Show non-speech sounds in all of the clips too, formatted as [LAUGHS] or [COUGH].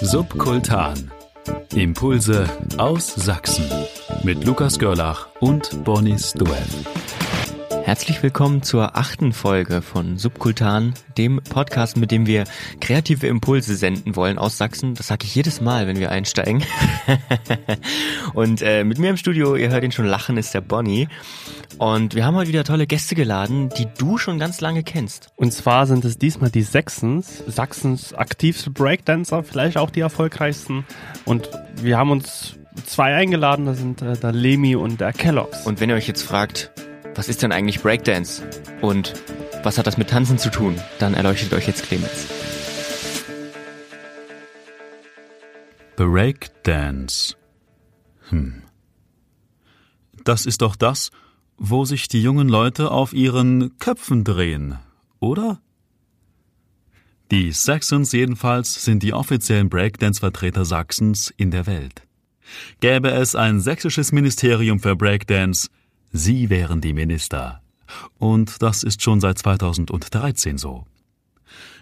Subkultan. Impulse aus Sachsen. Mit Lukas Görlach und Bonnie Stuev. Herzlich willkommen zur achten Folge von Subkultan, dem Podcast, mit dem wir kreative Impulse senden wollen aus Sachsen. Das sage ich jedes Mal, wenn wir einsteigen. [LAUGHS] und äh, mit mir im Studio, ihr hört ihn schon lachen, ist der Bonnie. Und wir haben heute wieder tolle Gäste geladen, die du schon ganz lange kennst. Und zwar sind es diesmal die Sechsens, Sachsens aktivste Breakdancer, vielleicht auch die erfolgreichsten. Und wir haben uns zwei eingeladen, das sind äh, der Lemi und der Kellogg's. Und wenn ihr euch jetzt fragt, was ist denn eigentlich Breakdance? Und was hat das mit Tanzen zu tun? Dann erleuchtet euch jetzt Clemens. Breakdance. Hm. Das ist doch das, wo sich die jungen Leute auf ihren Köpfen drehen, oder? Die Saxons jedenfalls sind die offiziellen Breakdance-Vertreter Sachsens in der Welt. Gäbe es ein sächsisches Ministerium für Breakdance, Sie wären die Minister. Und das ist schon seit 2013 so.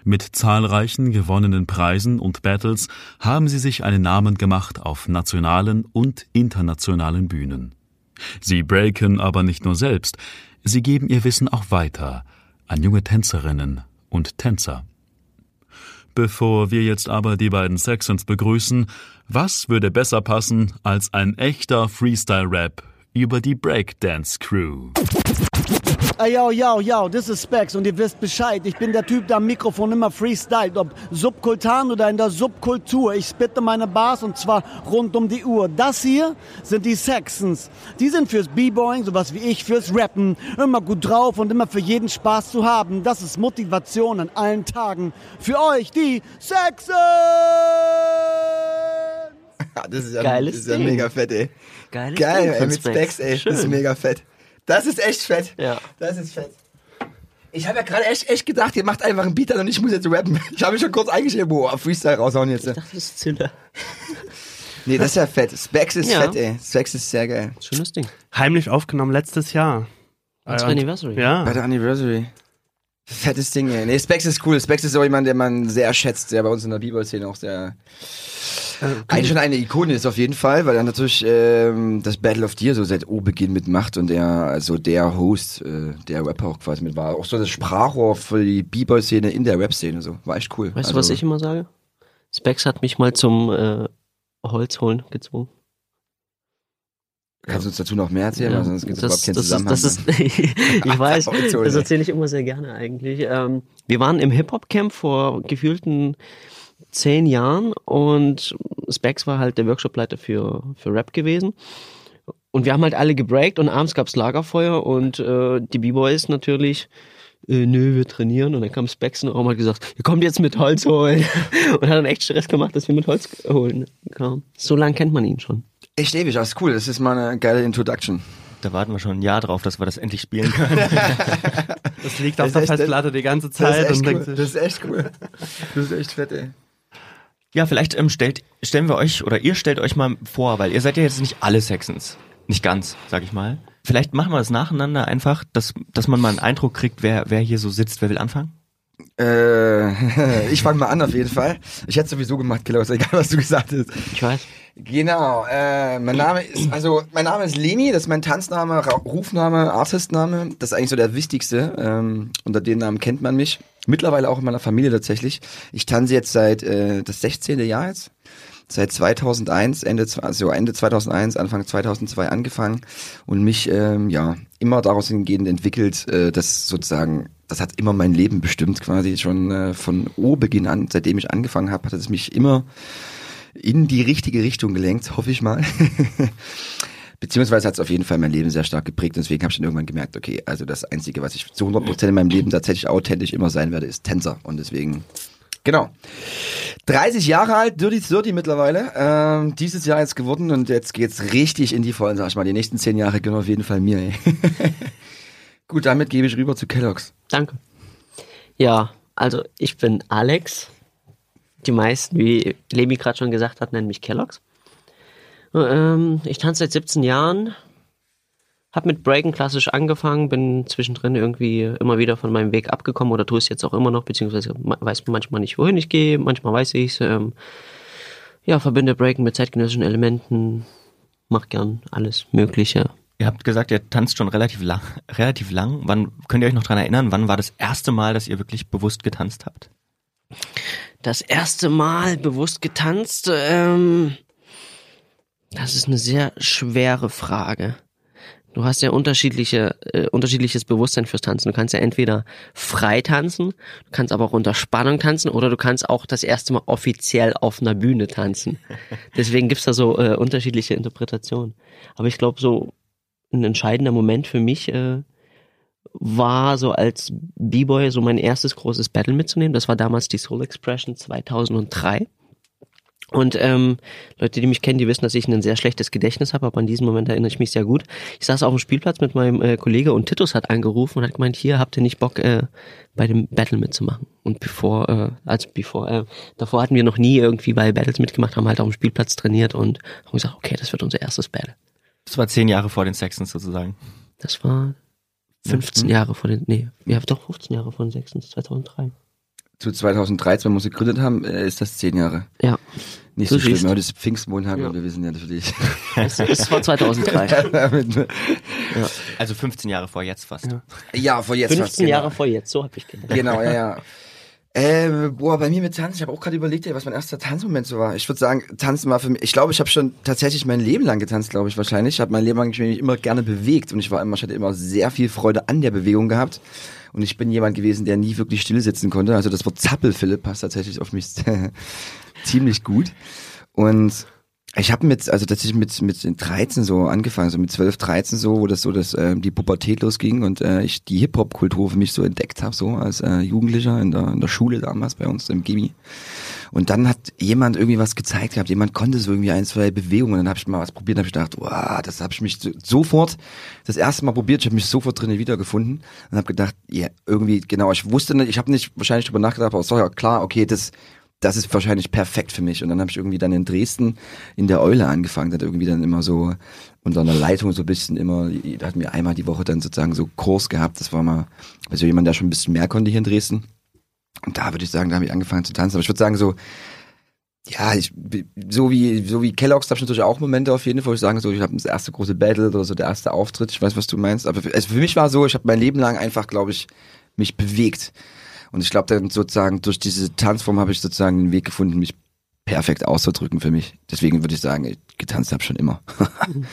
Mit zahlreichen gewonnenen Preisen und Battles haben sie sich einen Namen gemacht auf nationalen und internationalen Bühnen. Sie breaken aber nicht nur selbst, sie geben ihr Wissen auch weiter an junge Tänzerinnen und Tänzer. Bevor wir jetzt aber die beiden Saxons begrüßen, was würde besser passen als ein echter Freestyle-Rap über die Breakdance Crew. Ey, yo, yo, yo, das ist Specs und ihr wisst Bescheid. Ich bin der Typ, der am Mikrofon immer freestylt, ob subkultan oder in der Subkultur. Ich spitte meine Bars und zwar rund um die Uhr. Das hier sind die Saxons. Die sind fürs B-Boying, sowas wie ich, fürs Rappen. Immer gut drauf und immer für jeden Spaß zu haben. Das ist Motivation an allen Tagen. Für euch, die Saxons! [LAUGHS] das ist ja, Geiles das ist ja Ding. mega fett, ey. Geiles Geil, Ding ey, mit Specs. Specs, ey. Schön. Das ist mega fett. Das ist echt fett. Ja. Das ist fett. Ich habe ja gerade echt, echt gedacht, ihr macht einfach einen Beat an und ich muss jetzt rappen. [LAUGHS] Ich habe mich schon kurz eingeschrieben, boah, Freestyle raushauen jetzt. Ich dachte, das ist Zünder. [LAUGHS] Nee, das ist ja fett. Specs ist Ja. fett, ey. Specs ist sehr geil. Schönes Ding. Heimlich aufgenommen letztes Jahr. Als Äh, Anniversary. Ja. Bei der Anniversary. Fettes Ding, ey. Nee, Specs ist cool. Specs ist so jemand, den man sehr schätzt, der bei uns in der B-Boy-Szene auch sehr eigentlich schon eine Ikone ist auf jeden Fall, weil er natürlich ähm, das Battle of Deer so seit O-Beginn mitmacht und er also der Host, äh, der Rapper auch quasi mit war. Auch so das Sprachrohr für die B-Boy-Szene in der Rap-Szene so. War echt cool. Weißt also, du, was ich immer sage? Specs hat mich mal zum äh, Holz holen gezwungen. Kannst du uns dazu noch mehr erzählen? Weil sonst gibt es überhaupt keinen das, ist, Zusammenhang. das ist, [LAUGHS] ich [LAUGHS] weiß, das erzähle ich immer sehr gerne eigentlich. Ähm, wir waren im Hip-Hop-Camp vor gefühlten zehn Jahren und Specs war halt der Workshopleiter für, für Rap gewesen. Und wir haben halt alle gebreakt und abends gab's Lagerfeuer und äh, die B-Boys natürlich, äh, nö, wir trainieren. Und dann kam Specs in den Raum und hat gesagt, ihr kommt jetzt mit Holz holen. [LAUGHS] und hat dann echt Stress gemacht, dass wir mit Holz holen kamen. So lange kennt man ihn schon. Echt ewig, das ist cool. Das ist mal eine geile Introduction. Da warten wir schon ein Jahr drauf, dass wir das endlich spielen können. [LAUGHS] Das liegt Das auf ist der Festplatte die ganze Das Zeit ist echt und cool. denkt sich, Das ist echt cool. Das ist echt fett, ey. Ja, vielleicht ähm, stellt, stellen wir euch oder ihr stellt euch mal vor, weil ihr seid ja jetzt nicht alle Saxons. Nicht ganz, sag ich mal. Vielleicht machen wir das nacheinander einfach, dass, dass man mal einen Eindruck kriegt, wer, wer hier so sitzt. Wer will anfangen? Äh, [LAUGHS] ich fange mal an auf jeden Fall. Ich hätte sowieso gemacht, Killer, egal was du gesagt hast. Ich weiß. Genau, äh, mein Name ist, also mein Name ist Leni, das ist mein Tanzname, Ra Rufname, Artistname. Das ist eigentlich so der wichtigste. Ähm, unter den Namen kennt man mich. Mittlerweile auch in meiner Familie tatsächlich. Ich tanze jetzt seit äh, das 16. Jahr jetzt. Seit 2001, Ende, also Ende 2001, Anfang 2002 angefangen und mich ähm, ja immer daraus hingehend entwickelt, äh, dass sozusagen das hat immer mein Leben bestimmt quasi schon äh, von O-Beginn an, seitdem ich angefangen habe, hat es mich immer in die richtige Richtung gelenkt, hoffe ich mal. [LAUGHS] Beziehungsweise hat es auf jeden Fall mein Leben sehr stark geprägt. Und deswegen habe ich dann irgendwann gemerkt, okay, also das Einzige, was ich zu 100% in meinem Leben tatsächlich authentisch immer sein werde, ist Tänzer. Und deswegen, genau. 30 Jahre alt, Dirty 30 mittlerweile, ähm, dieses Jahr jetzt geworden und jetzt geht's richtig in die Vollen, sag ich mal, die nächsten 10 Jahre gehören auf jeden Fall mir, ey. [LAUGHS] Gut, damit gebe ich rüber zu Kellogg's. Danke. Ja, also ich bin Alex. Die meisten, wie Lemi gerade schon gesagt hat, nennen mich Kellogg's. Ähm, ich tanze seit 17 Jahren. Hab mit Breaken klassisch angefangen, bin zwischendrin irgendwie immer wieder von meinem Weg abgekommen oder tue es jetzt auch immer noch, beziehungsweise weiß manchmal nicht, wohin ich gehe, manchmal weiß ich es. Ähm, Ja, verbinde Breaken mit zeitgenössischen Elementen, mach gern alles Mögliche. Ihr habt gesagt, ihr tanzt schon relativ lang, relativ lang. Wann könnt ihr euch noch dran erinnern, wann war das erste Mal, dass ihr wirklich bewusst getanzt habt? Das erste Mal bewusst getanzt, ähm, das ist eine sehr schwere Frage. Du hast ja unterschiedliche, äh, unterschiedliches Bewusstsein fürs Tanzen. Du kannst ja entweder frei tanzen, du kannst aber auch unter Spannung tanzen oder du kannst auch das erste Mal offiziell auf einer Bühne tanzen. [LAUGHS] Deswegen gibt's da so äh, unterschiedliche Interpretationen. Aber ich glaube, so ein entscheidender Moment für mich äh, war so als B-Boy so mein erstes großes Battle mitzunehmen. Das war damals die Soul Expression 2003. Und ähm, Leute, die mich kennen, die wissen, dass ich ein sehr schlechtes Gedächtnis habe, aber an diesen Moment erinnere ich mich sehr gut. Ich saß auf dem Spielplatz mit meinem äh, Kollege und Titus hat angerufen und hat gemeint, hier habt ihr nicht Bock, äh, bei dem Battle mitzumachen. Und bevor, äh, als bevor, äh, davor hatten wir noch nie irgendwie bei Battles mitgemacht, haben halt auf dem Spielplatz trainiert und haben gesagt, okay, das wird unser erstes Battle. Das war zehn Jahre vor den Sextons sozusagen. Das war 15 Jahre vor den, nee, ja doch 15 Jahre vor den Sextons, 2003. Zu 2013, wenn wir uns gegründet haben, äh, ist das zehn Jahre. Ja, Nicht Du so schlimm. Heute ist Pfingstmontag Ja. und wir wissen ja natürlich. es, es war 2003. Also 15 Jahre vor jetzt fast. ja, vor jetzt 15 fast, genau. Jahre vor jetzt, so hab ich gedacht. Genau, ja, ja. Äh, boah, bei mir mit Tanzen, ich habe auch gerade überlegt, ey, was mein erster Tanzmoment so war. Ich würde sagen, Tanzen war für mich, ich glaube, ich habe schon tatsächlich mein Leben lang getanzt, glaube ich wahrscheinlich. Ich habe mein Leben lang mich immer gerne bewegt und ich war immer, ich hatte immer sehr viel Freude an der Bewegung gehabt. Und ich bin jemand gewesen, der nie wirklich still sitzen konnte. Also das Wort Zappel-Philipp passt tatsächlich auf mich ziemlich gut. Und ich habe mit, also tatsächlich mit, mit den 13 so angefangen, so mit 12, 13 so, wo das so, dass äh, die Pubertät losging und äh, ich die Hip-Hop-Kultur für mich so entdeckt habe, so als äh, Jugendlicher in der, in der Schule damals bei uns im Gimmi. Und dann hat jemand irgendwie was gezeigt gehabt, jemand konnte so irgendwie ein, zwei Bewegungen. Dann habe ich mal was probiert habe ich gedacht, wow, das habe ich mich so, sofort, das erste Mal probiert, ich habe mich sofort drinnen wiedergefunden und habe gedacht, ja, irgendwie, genau, ich wusste nicht, ich habe nicht wahrscheinlich drüber nachgedacht, aber es war ja klar, okay, das, das ist wahrscheinlich perfekt für mich. Und dann habe ich irgendwie dann in Dresden in der Eule angefangen, dann irgendwie dann immer so unter einer Leitung so ein bisschen immer, da hatten wir einmal die Woche dann sozusagen so Kurs gehabt. Das war mal, also jemand, der schon ein bisschen mehr konnte hier in Dresden. Und da würde ich sagen, da habe ich angefangen zu tanzen. Aber ich würde sagen, so, ja, ich, so wie, so wie Kellogg's, habe ich natürlich auch Momente auf jeden Fall, wo ich sagen, so, ich habe das erste große Battle oder so der erste Auftritt, ich weiß, was du meinst. Aber für, also für mich war so, ich habe mein Leben lang einfach, glaube ich, mich bewegt. Und ich glaube, dann sozusagen durch diese Tanzform habe ich sozusagen den Weg gefunden, mich perfekt auszudrücken für mich. Deswegen würde ich sagen, ich getanzt habe schon immer. [LAUGHS]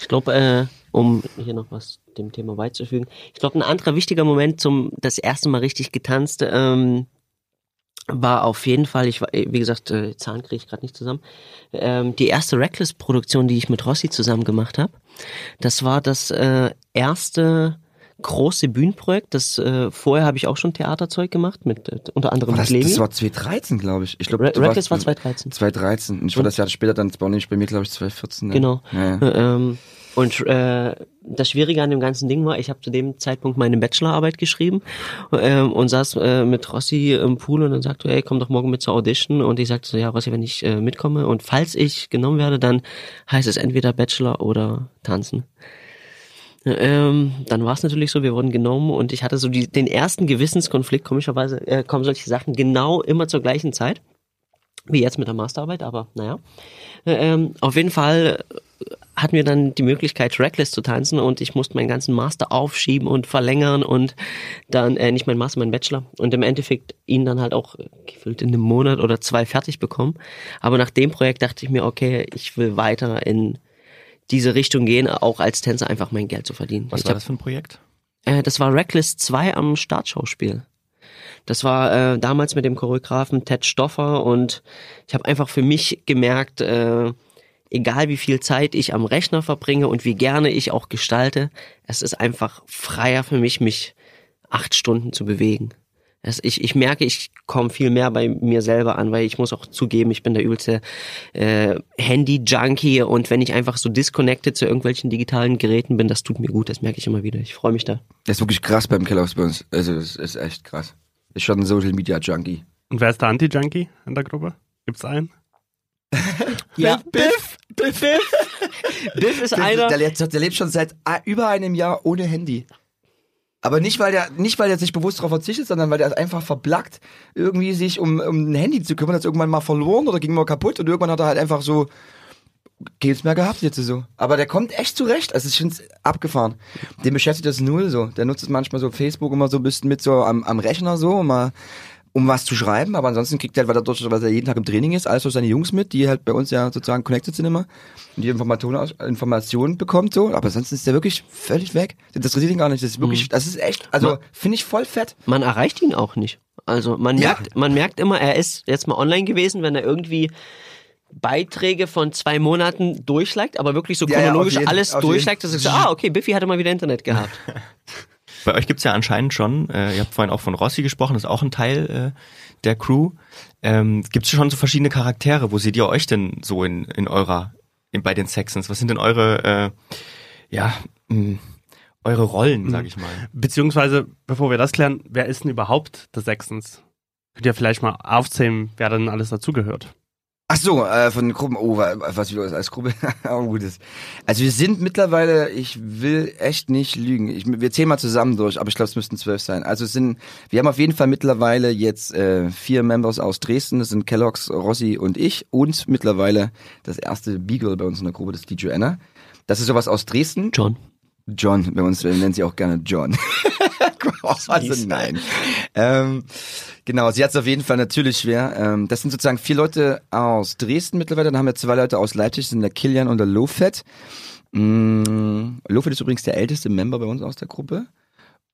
Ich glaube, äh, um hier noch was dem Thema beizufügen, ich glaube, ein anderer wichtiger Moment zum das erste Mal richtig getanzt ähm, war auf jeden Fall, ich war, wie gesagt, äh, Zahlen kriege ich gerade nicht zusammen, ähm, die erste Reckless-Produktion, die ich mit Rossi zusammen gemacht habe. Das war das äh, erste große Bühnenprojekt. Das äh, vorher habe ich auch schon Theaterzeug gemacht mit äh, unter anderem das, mit das war 2013, glaube ich. Ich glaube, Re Reckless war 2013. 2013. Und ich war das Jahr später dann, bei mir, glaube ich, 2014. Ne? Genau. Ja, ja. Ähm, und äh, das Schwierige an dem ganzen Ding war, ich habe zu dem Zeitpunkt meine Bachelorarbeit geschrieben ähm, und saß äh, mit Rossi im Pool und dann sagte, hey, komm doch morgen mit zur Audition. Und ich sagte so, ja, Rossi, wenn ich äh, mitkomme und falls ich genommen werde, dann heißt es entweder Bachelor oder Tanzen. Ähm, dann war es natürlich so, wir wurden genommen und ich hatte so die, den ersten Gewissenskonflikt, komischerweise äh, kommen solche Sachen genau immer zur gleichen Zeit, wie jetzt mit der Masterarbeit, aber naja. Ähm, auf jeden Fall hatten wir dann die Möglichkeit, Reckless zu tanzen und ich musste meinen ganzen Master aufschieben und verlängern und dann, äh, nicht mein Master, mein Bachelor und im Endeffekt ihn dann halt auch äh, gefühlt in einem Monat oder zwei fertig bekommen. Aber nach dem Projekt dachte ich mir, okay, ich will weiter in diese Richtung gehen, auch als Tänzer einfach mein Geld zu verdienen. Was ich war hab, das für ein Projekt? Äh, das war Reckless 2 am Startschauspiel. Das war äh, damals mit dem Choreografen Ted Stoffer und ich habe einfach für mich gemerkt, äh, egal wie viel Zeit ich am Rechner verbringe und wie gerne ich auch gestalte, es ist einfach freier für mich, mich acht Stunden zu bewegen. Es, ich, ich merke, ich komme viel mehr bei mir selber an, weil ich muss auch zugeben, ich bin der übelste äh, Handy-Junkie und wenn ich einfach so disconnected zu irgendwelchen digitalen Geräten bin, das tut mir gut, das merke ich immer wieder. Ich freue mich da. Das ist wirklich krass beim Kellogg's bei uns. Also, das ist echt krass. Ist schon ein Social Media Junkie. Und wer ist der Anti-Junkie in der Gruppe? Gibt's einen? [LAUGHS] Ja, Biff, Biff, Biff. Biff ist einer. Der, lebt- der lebt schon seit ah, über einem Jahr ohne Handy. Aber nicht, weil der, nicht, weil der sich bewusst darauf verzichtet, sondern weil der einfach verblackt irgendwie sich um, um ein Handy zu kümmern, es irgendwann mal verloren oder ging mal kaputt und irgendwann hat er halt einfach so Gills mehr gehabt jetzt so. Aber der kommt echt zurecht. Also ich finde es abgefahren. Den beschäftigt das null so. Der nutzt es manchmal so Facebook immer so ein bisschen mit so am, am Rechner so, mal um was zu schreiben, aber ansonsten kriegt er halt, weil er, dort, weil er jeden Tag im Training ist, alles so seine Jungs mit, die halt bei uns ja sozusagen connected sind immer und die Informationen, Informationen bekommt so, aber ansonsten ist der wirklich völlig weg. Das interessiert ihn gar nicht. Das ist wirklich, das ist echt, also finde ich voll fett. Man erreicht ihn auch nicht. Also man Ja. merkt, man merkt immer, er ist jetzt mal online gewesen, wenn er irgendwie Beiträge von zwei Monaten durchliked, aber wirklich so Ja, ja, chronologisch auf jeden- alles durchliked, dass ich so, [LAUGHS] ah, okay, Biffy hatte mal wieder Internet gehabt. [LAUGHS] Bei euch gibt's ja anscheinend schon, äh, ihr habt vorhin auch von Rossi gesprochen, das ist auch ein Teil äh, der Crew. Ähm, gibt's schon so verschiedene Charaktere? Wo seht ihr euch denn so in, in eurer, in, bei den Saxons? Was sind denn eure, äh, ja, mh, eure Rollen, sag ich mal? Beziehungsweise, bevor wir das klären, wer ist denn überhaupt der Sechstens? Könnt ihr vielleicht mal aufzählen, wer denn alles dazugehört? Ach so, äh, von Gruppen, oh, wa- was wieder als Gruppe, [LAUGHS] oh, gutes. Also wir sind mittlerweile, ich will echt nicht lügen, ich, wir zählen mal zusammen durch, aber ich glaube, es müssten zwölf sein. Also es sind, wir haben auf jeden Fall mittlerweile jetzt äh, vier Members aus Dresden, das sind Kellogg's, Rossi und ich und mittlerweile das erste Beagle bei uns in der Gruppe, das ist die Joanna. Das ist sowas aus Dresden. John. John, bei uns nennen sie auch gerne John. [LAUGHS] also nein. Ähm, genau, sie hat es auf jeden Fall natürlich schwer. Ähm, das sind sozusagen vier Leute aus Dresden mittlerweile. Dann haben wir zwei Leute aus Leipzig, sind der Kilian und der Lofet. Mm, Lofet ist übrigens der älteste Member bei uns aus der Gruppe.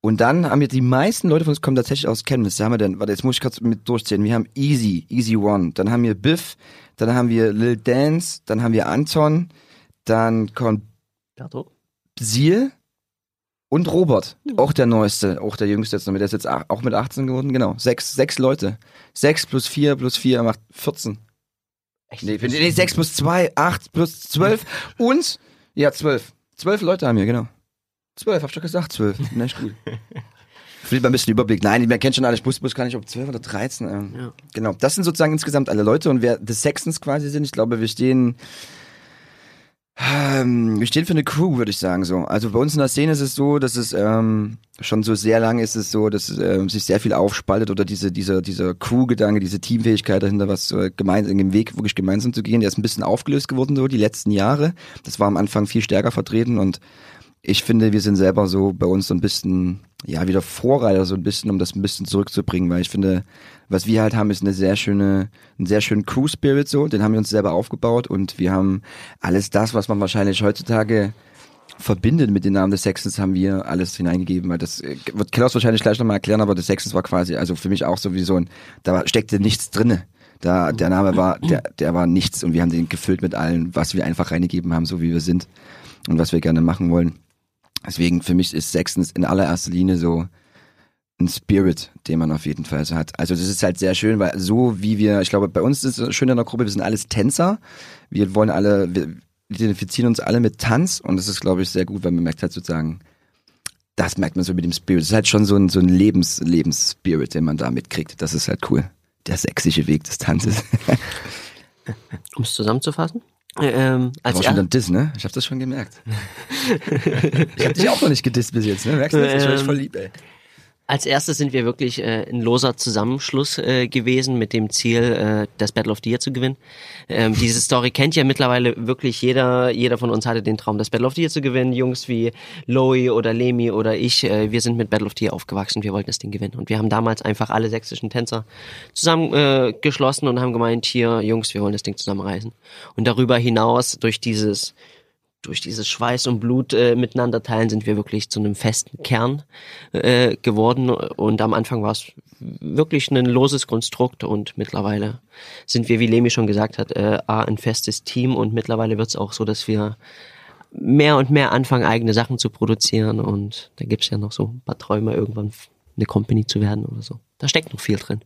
Und dann haben wir die meisten Leute von uns kommen tatsächlich aus Chemnitz. Da haben wir denn, warte, jetzt muss ich kurz mit durchzählen. Wir haben Easy, Easy One. Dann haben wir Biff. Dann haben wir Lil Dance. Dann haben wir Anton. Dann kommt Berto? Seal und Robert, auch der neueste, auch der jüngste jetzt noch mit, der ist jetzt auch mit 18 geworden, genau. Sechs, sechs Leute. Sechs plus vier plus vier macht 14. Nee, nee, sechs plus zwei, acht plus zwölf und, ja, zwölf. Zwölf Leute haben wir, genau. Zwölf, hab ich doch gesagt, zwölf. [LAUGHS] Na, ist gut. Fehlt mal ein bisschen Überblick. Nein, man kennt schon alle, ich wusste bloß gar nicht, ob zwölf oder 13. Ähm, Ja. Genau, das sind sozusagen insgesamt alle Leute und wer The Sextons quasi sind, ich glaube, wir stehen wir stehen für eine Crew, würde ich sagen so. Also bei uns in der Szene ist es so, dass es ähm, schon so sehr lang ist es so, dass ähm, sich sehr viel aufspaltet oder diese dieser dieser Crew-Gedanke, diese Teamfähigkeit dahinter, was äh, gemeinsam im Weg wirklich gemeinsam zu gehen, der ist ein bisschen aufgelöst geworden so die letzten Jahre. Das war am Anfang viel stärker vertreten und ich finde, wir sind selber so bei uns so ein bisschen, ja, wieder Vorreiter, so ein bisschen, um das ein bisschen zurückzubringen, weil ich finde, was wir halt haben, ist eine sehr schöne, einen sehr schönen Crew-Spirit so, den haben wir uns selber aufgebaut und wir haben alles das, was man wahrscheinlich heutzutage verbindet mit den Namen des Sextons, haben wir alles hineingegeben, weil das äh, wird Klaus wahrscheinlich gleich nochmal erklären, aber des Sextons war quasi, also für mich auch sowieso ein, da steckte nichts drinne. Da, der Name war, der, der war nichts und wir haben den gefüllt mit allem, was wir einfach reingegeben haben, so wie wir sind und was wir gerne machen wollen. Deswegen für mich ist Sextons in allererster Linie so ein Spirit, den man auf jeden Fall so hat. Also das ist halt sehr schön, weil so wie wir, ich glaube, bei uns ist es schön in der Gruppe, wir sind alles Tänzer. Wir wollen alle, wir identifizieren uns alle mit Tanz und das ist, glaube ich, sehr gut, weil man merkt halt sozusagen, das merkt man so mit dem Spirit. Das ist halt schon so ein, so ein Lebens, Lebensspirit, den man da mitkriegt. Das ist halt cool. Der sächsische Weg des Tanzes. [LAUGHS] Um es zusammenzufassen. Äh, Ähm, als war schon ein Diss, ne? Ich hab das schon gemerkt. [LAUGHS] ich hab dich auch noch nicht gedisst bis jetzt, ne? Merkst du das? Ich echt voll lieb, ey. Als erstes sind wir wirklich äh, ein loser Zusammenschluss äh, gewesen mit dem Ziel, äh, das Battle of the Year zu gewinnen. Ähm, diese Story kennt ja mittlerweile wirklich jeder. Jeder von uns hatte den Traum, das Battle of the Year zu gewinnen. Jungs wie Loey oder Lemi oder ich, äh, wir sind mit Battle of the Year aufgewachsen. Wir wollten das Ding gewinnen. Und wir haben damals einfach alle sächsischen Tänzer zusammen äh, und haben gemeint, hier, Jungs, wir wollen das Ding zusammenreißen. Und darüber hinaus durch dieses durch dieses Schweiß und Blut äh, miteinander teilen, sind wir wirklich zu einem festen Kern äh, geworden. Und am Anfang war es wirklich ein loses Konstrukt und mittlerweile sind wir, wie Lemi schon gesagt hat, äh, ein festes Team und mittlerweile wird es auch so, dass wir mehr und mehr anfangen, eigene Sachen zu produzieren und da gibt's ja noch so ein paar Träume, irgendwann eine Company zu werden oder so. Da steckt noch viel drin.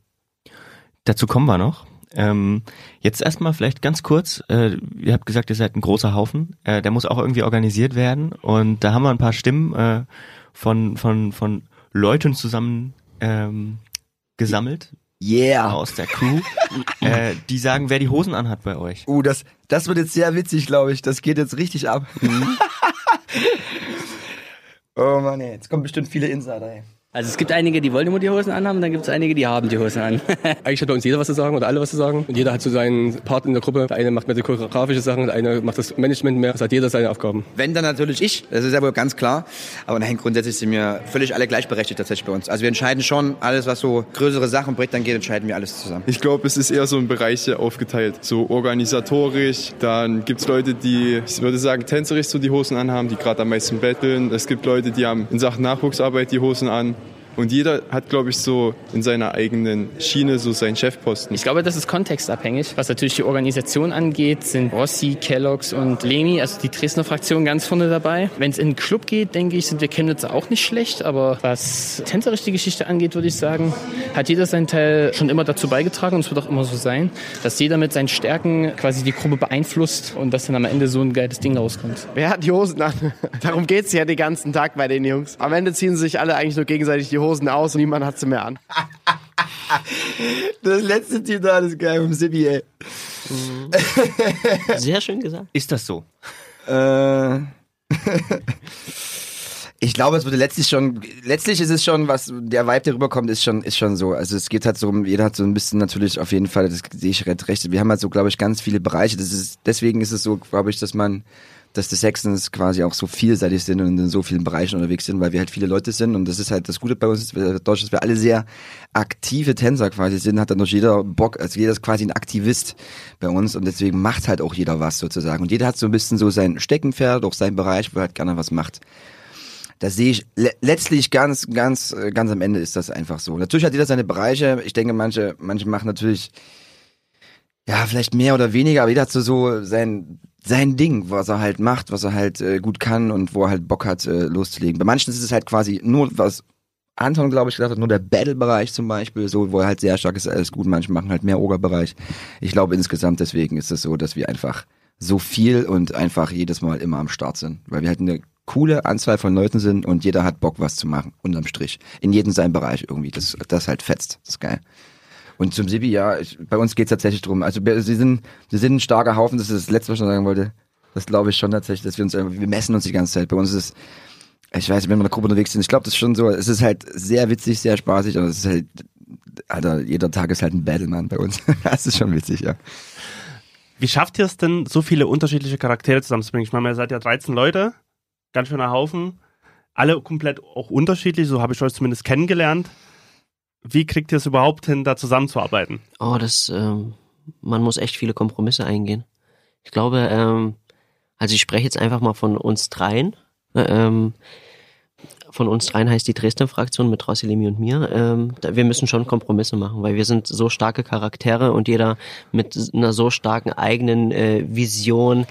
Dazu kommen wir noch. Ähm, jetzt erstmal vielleicht ganz kurz, äh, ihr habt gesagt, ihr seid ein großer Haufen, äh, der muss auch irgendwie organisiert werden und da haben wir ein paar Stimmen äh, von, von, von Leuten zusammen ähm, gesammelt Yeah. aus der Crew, [LAUGHS] äh, die sagen, wer die Hosen anhat bei euch. Uh, das, das wird jetzt sehr witzig, glaube ich. Das geht jetzt richtig ab. [LAUGHS] Oh Mann, ey. Jetzt kommen bestimmt viele Insider, ey. Also es gibt einige, die wollen immer die Hosen anhaben, dann gibt es einige, die haben die Hosen an. [LAUGHS] Eigentlich hat bei uns jeder was zu sagen oder alle was zu sagen. Und jeder hat so seinen Part in der Gruppe. Der eine macht mehr die choreografische Sachen, der eine macht das Management mehr. Es hat jeder seine Aufgaben. Wenn, dann natürlich ich. Das ist ja wohl ganz klar. Aber nein, grundsätzlich sind wir völlig alle gleichberechtigt tatsächlich bei uns. Also wir entscheiden schon alles, was so größere Sachen bringt, dann geht, entscheiden wir alles zusammen. Ich glaube, es ist eher so in Bereiche aufgeteilt. So organisatorisch, dann gibt's Leute, die, ich würde sagen, tänzerisch so die Hosen anhaben, die gerade am meisten betteln. Es gibt Leute, die haben in Sachen Nachwuchsarbeit die Hosen an. Und jeder hat, glaube ich, so in seiner eigenen Schiene so seinen Chefposten. Ich glaube, das ist kontextabhängig. Was natürlich die Organisation angeht, sind Rossi, Kellogg's und Lemi, also die Dresdner Fraktion, ganz vorne dabei. Wenn es in den Club geht, denke ich, sind wir Chemnitzer auch nicht schlecht. Aber was tänzerisch die Geschichte angeht, würde ich sagen, hat jeder seinen Teil schon immer dazu beigetragen und es wird auch immer so sein, dass jeder mit seinen Stärken quasi die Gruppe beeinflusst und dass dann am Ende so ein geiles Ding rauskommt. Wer hat die Hosen an? [LAUGHS] Darum geht's ja den ganzen Tag bei den Jungs. Am Ende ziehen sie sich alle eigentlich nur gegenseitig die Hosen aus und niemand hat sie mehr an. Das letzte Zitat ist geil vom Sibi, ey. Sehr schön gesagt. Ist das so? Äh, [LAUGHS] ich glaube, es wurde letztlich schon, letztlich ist es schon, was der Vibe, der rüberkommt, ist schon, ist schon so. Also es geht halt so um, jeder hat so ein bisschen natürlich auf jeden Fall, das sehe ich recht. Wir haben halt so, glaube ich, ganz viele Bereiche. Das ist, deswegen ist es so, glaube ich, dass man, dass die Sextons quasi auch so vielseitig sind und in so vielen Bereichen unterwegs sind, weil wir halt viele Leute sind und das ist halt das Gute bei uns, dass wir alle sehr aktive Tänzer quasi sind, hat dann doch jeder Bock, also jeder ist quasi ein Aktivist bei uns und deswegen macht halt auch jeder was sozusagen und jeder hat so ein bisschen so sein Steckenpferd, auch seinen Bereich, wo er halt gerne was macht. Das sehe ich le letztlich ganz, ganz, ganz am Ende ist das einfach so. Natürlich hat jeder seine Bereiche. Ich denke, manche, manche machen natürlich, ja, vielleicht mehr oder weniger, aber jeder hat so, so sein, sein Ding, was er halt macht, was er halt äh, gut kann und wo er halt Bock hat, äh, loszulegen. Bei manchen ist es halt quasi nur was Anton, glaube ich, gesagt hat, nur der Battle-Bereich zum Beispiel, so, wo er halt sehr stark ist, alles gut. Manche machen halt mehr Oger-Bereich. Ich glaube insgesamt deswegen ist es so, dass wir einfach so viel und einfach jedes Mal immer am Start sind, weil wir halt eine coole Anzahl von Leuten sind und jeder hat Bock, was zu machen, unterm Strich. In jedem seinem Bereich irgendwie. Das, das halt fetzt. Das ist geil. Und zum Sibi, ja, ich, bei uns geht's tatsächlich drum. Also wir, sie sind, wir sind ein starker Haufen, das ist das Letzte, was ich noch sagen wollte. Das glaube ich schon tatsächlich, dass wir uns, wir messen uns die ganze Zeit. Bei uns ist es, ich weiß, wenn wir in einer Gruppe unterwegs sind, ich glaube, das ist schon so, es ist halt sehr witzig, sehr spaßig, aber es ist halt, Alter, jeder Tag ist halt ein Battleman bei uns. [LAUGHS] das ist schon witzig, ja. Wie schafft ihr es denn, so viele unterschiedliche Charaktere zusammenzubringen? Ich meine, ihr seid ja 13 Leute, ganz schöner Haufen, alle komplett auch unterschiedlich, so habe ich euch zumindest kennengelernt. Wie kriegt ihr es überhaupt hin, da zusammenzuarbeiten? Oh, das, ähm, man muss echt viele Kompromisse eingehen. Ich glaube, ähm, also ich spreche jetzt einfach mal von uns dreien. Äh, Ähm, von uns dreien heißt die Dresden-Fraktion mit Rossi, Lemi und mir. Ähm, da, wir müssen schon Kompromisse machen, weil wir sind so starke Charaktere und jeder mit einer so starken eigenen äh, Vision,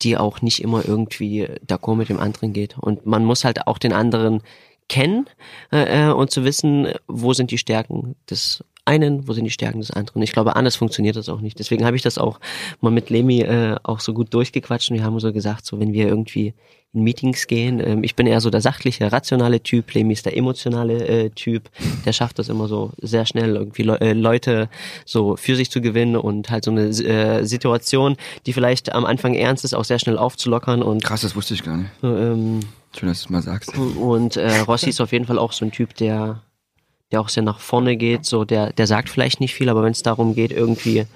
die auch nicht immer irgendwie d'accord mit dem anderen geht. Und man muss halt auch den anderen kennen äh, äh, und zu wissen, wo sind die Stärken des einen, wo sind die Stärken des anderen. Ich glaube, anders funktioniert das auch nicht. Deswegen habe ich das auch mal mit Lemi äh, auch so gut durchgequatscht und wir haben so gesagt, so wenn wir irgendwie in Meetings gehen, ähm, ich bin eher so der sachliche, rationale Typ, Lemi ist der emotionale äh, Typ, der schafft das immer so sehr schnell irgendwie Le äh, Leute so für sich zu gewinnen und halt so eine äh, Situation, die vielleicht am Anfang ernst ist, auch sehr schnell aufzulockern und Krass, das wusste ich gar nicht. ähm, Schön, dass du es mal sagst. und äh, Rossi ist auf jeden Fall auch so ein Typ, der der auch sehr nach vorne geht, so der der sagt vielleicht nicht viel, aber wenn es darum geht, irgendwie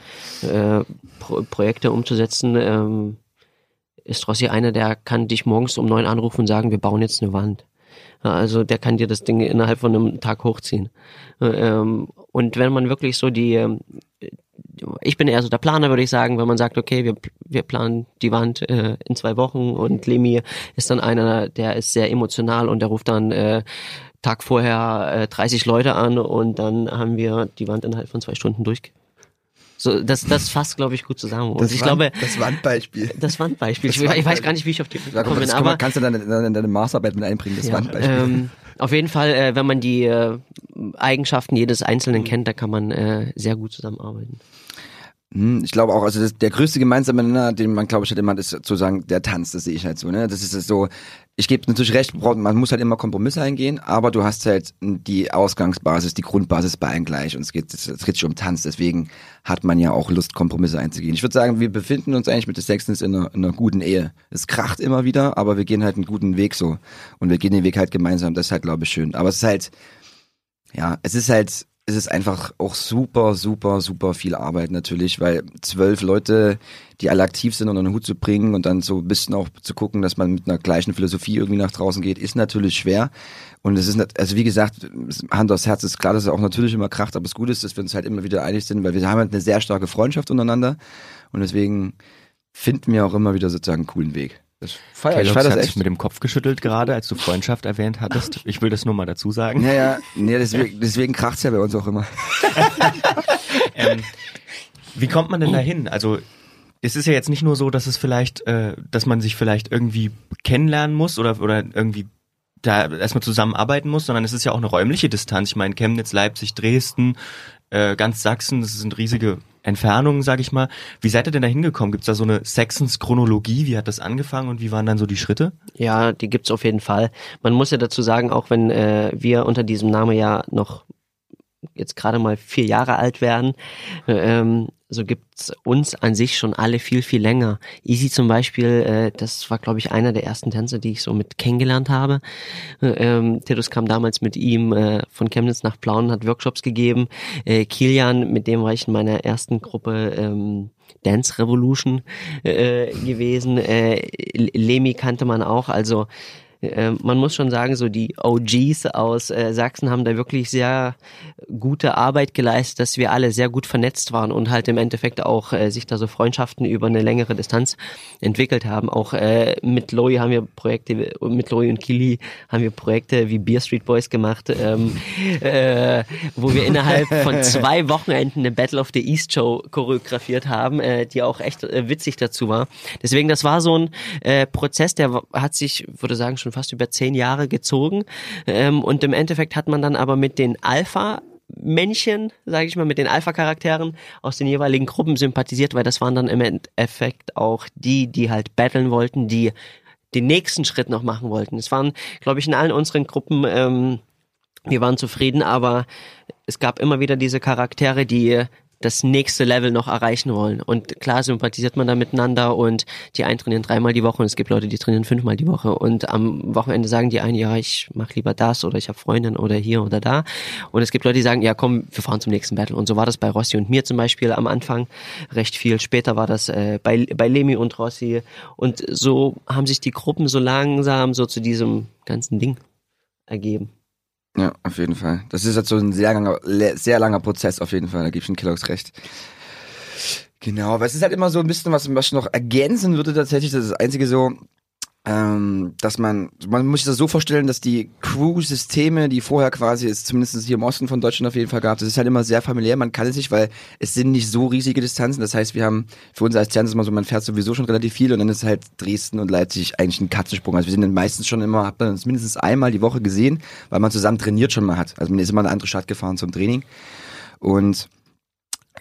äh, Pro Projekte umzusetzen, ähm, ist Rossi einer, der kann dich morgens um neun anrufen und sagen, wir bauen jetzt eine Wand. Also der kann dir das Ding innerhalb von einem Tag hochziehen. Äh, Ähm, und wenn man wirklich so die, ähm, ich bin eher so der Planer, würde ich sagen, wenn man sagt, okay, wir, wir planen die Wand äh, in zwei Wochen und Lemi ist dann einer, der ist sehr emotional und der ruft dann äh, Tag vorher äh, 30 Leute an und dann haben wir die Wand innerhalb von zwei Stunden durch. So, das, das fasst, glaube ich, gut zusammen. Und ich glaube, das Wandbeispiel. das Wandbeispiel. Ich, Das ich weiß gar nicht, wie ich auf die gekommen bin, das aber kannst du dann in in deine Masterarbeit mit einbringen, das ja, Wandbeispiel. ähm, auf jeden Fall, äh, wenn man die äh, Eigenschaften jedes Einzelnen kennt, da kann man äh, sehr gut zusammenarbeiten. Hm, Ich glaube auch, also das, der größte gemeinsame Nenner, den man glaube ich halt immer hat, ist sozusagen der Tanz, das sehe ich halt so, ne? Das ist es so, ich gebe natürlich recht, man muss halt immer Kompromisse eingehen, aber du hast halt die Ausgangsbasis, die Grundbasis bei allen gleich und es geht, es dreht sich um Tanz, deswegen hat man ja auch Lust, Kompromisse einzugehen. Ich würde sagen, wir befinden uns eigentlich mit des Sextons in einer, in einer guten Ehe. Es kracht immer wieder, aber wir gehen halt einen guten Weg so und wir gehen den Weg halt gemeinsam, das ist halt glaube ich schön. Aber es ist halt, ja, es ist halt, es ist einfach auch super, super, super viel Arbeit natürlich, weil zwölf Leute, die alle aktiv sind, unter den Hut zu bringen und dann so ein bisschen auch zu gucken, dass man mit einer gleichen Philosophie irgendwie nach draußen geht, ist natürlich schwer. Und es ist, also wie gesagt, Hand aufs Herz ist klar, dass es auch natürlich immer kracht, aber das Gute ist, dass wir uns halt immer wieder einig sind, weil wir haben halt eine sehr starke Freundschaft untereinander und deswegen finden wir auch immer wieder sozusagen einen coolen Weg. Das feier, ich feier das hat echt. mit dem Kopf geschüttelt gerade, als du Freundschaft erwähnt hattest. Ich will das nur mal dazu sagen. Naja, nee, deswegen, deswegen kracht's ja bei uns auch immer. [LAUGHS] Ähm, wie kommt man denn dahin? Also es ist ja jetzt nicht nur so, dass es vielleicht, äh, dass man sich vielleicht irgendwie kennenlernen muss oder oder irgendwie da erstmal zusammenarbeiten muss, sondern es ist ja auch eine räumliche Distanz. Ich meine, Chemnitz, Leipzig, Dresden, äh, ganz Sachsen, das sind riesige Entfernungen, sag ich mal. Wie seid ihr denn da hingekommen? Gibt's da so eine Saxons-Chronologie? Wie hat das angefangen und wie waren dann so die Schritte? Ja, die gibt's auf jeden Fall. Man muss ja dazu sagen, auch wenn äh, wir unter diesem Namen ja noch jetzt gerade mal vier Jahre alt werden, äh, ähm, so gibt's uns an sich schon alle viel, viel länger. Easy zum Beispiel, äh, das war, glaube ich, einer der ersten Tänzer, die ich so mit kennengelernt habe. Äh, ähm, Titus kam damals mit ihm äh, von Chemnitz nach Plauen, hat Workshops gegeben. Äh, Kilian, mit dem war ich in meiner ersten Gruppe ähm, Dance Revolution äh, gewesen. Äh, Lemi kannte man auch, also äh, man muss schon sagen, so die OGs aus äh, Sachsen haben da wirklich sehr gute Arbeit geleistet, dass wir alle sehr gut vernetzt waren und halt im Endeffekt auch äh, sich da so Freundschaften über eine längere Distanz entwickelt haben. Auch äh, mit Loi haben wir Projekte, mit Loi und Kili haben wir Projekte wie Beer Street Boys gemacht, ähm, [LAUGHS] äh, wo wir innerhalb von zwei Wochenenden eine Battle of the East Show choreografiert haben, äh, die auch echt äh, witzig dazu war. Deswegen, das war so ein äh, Prozess, der hat sich, würde sagen, schon fast über zehn Jahre gezogen. Ähm, und im Endeffekt hat man dann aber mit den Alpha Männchen, sage ich mal, mit den Alpha-Charakteren aus den jeweiligen Gruppen sympathisiert, weil das waren dann im Endeffekt auch die, die halt battlen wollten, die den nächsten Schritt noch machen wollten. Es waren, glaube ich, in allen unseren Gruppen, ähm, wir waren zufrieden, aber es gab immer wieder diese Charaktere, die das nächste Level noch erreichen wollen. Und klar sympathisiert man da miteinander und die einen trainieren dreimal die Woche und es gibt Leute, die trainieren fünfmal die Woche. Und am Wochenende sagen die einen, ja, ich mach lieber das oder ich habe Freundin oder hier oder da. Und es gibt Leute, die sagen, ja komm, wir fahren zum nächsten Battle. Und so war das bei Rossi und mir zum Beispiel am Anfang recht viel. Später war das äh, bei, bei Lemi und Rossi. Und so haben sich die Gruppen so langsam so zu diesem ganzen Ding ergeben. Ja, auf jeden Fall. Das ist jetzt so ein sehr langer, sehr langer Prozess auf jeden Fall. Da gebe ich den Kellogg's recht. Genau, aber es ist halt immer so ein bisschen, was, was ich noch ergänzen würde tatsächlich, das ist das Einzige so, ähm, dass man, man muss sich das so vorstellen, dass die Crew-Systeme, die vorher quasi es zumindest hier im Osten von Deutschland auf jeden Fall gab, das ist halt immer sehr familiär, man kann es nicht, weil es sind nicht so riesige Distanzen, das heißt, wir haben, für uns als Tänzer ist immer so, man fährt sowieso schon relativ viel und dann ist halt Dresden und Leipzig eigentlich ein Katzensprung, also wir sind dann meistens schon immer, hat man uns mindestens einmal die Woche gesehen, weil man zusammen trainiert schon mal hat, also man ist immer in eine andere Stadt gefahren zum Training. Und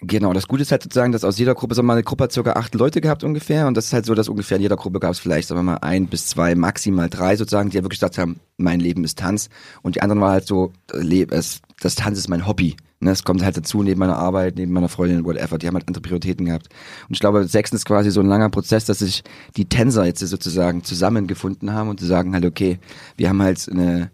Genau, das Gute ist halt sozusagen, dass aus jeder Gruppe, sagen wir mal, eine Gruppe hat circa acht Leute gehabt ungefähr und das ist halt so, dass ungefähr in jeder Gruppe gab es vielleicht, sagen wir mal, ein bis zwei, maximal drei sozusagen, die ja wirklich gesagt haben, mein Leben ist Tanz und die anderen war halt so, das Tanz ist mein Hobby. Ne, es kommt halt dazu, neben meiner Arbeit, neben meiner Freundin, whatever, die haben halt andere Prioritäten gehabt. Und ich glaube, Sechsten ist quasi so ein langer Prozess, dass sich die Tänzer jetzt sozusagen zusammengefunden haben und zu sagen halt, okay, wir haben halt eine,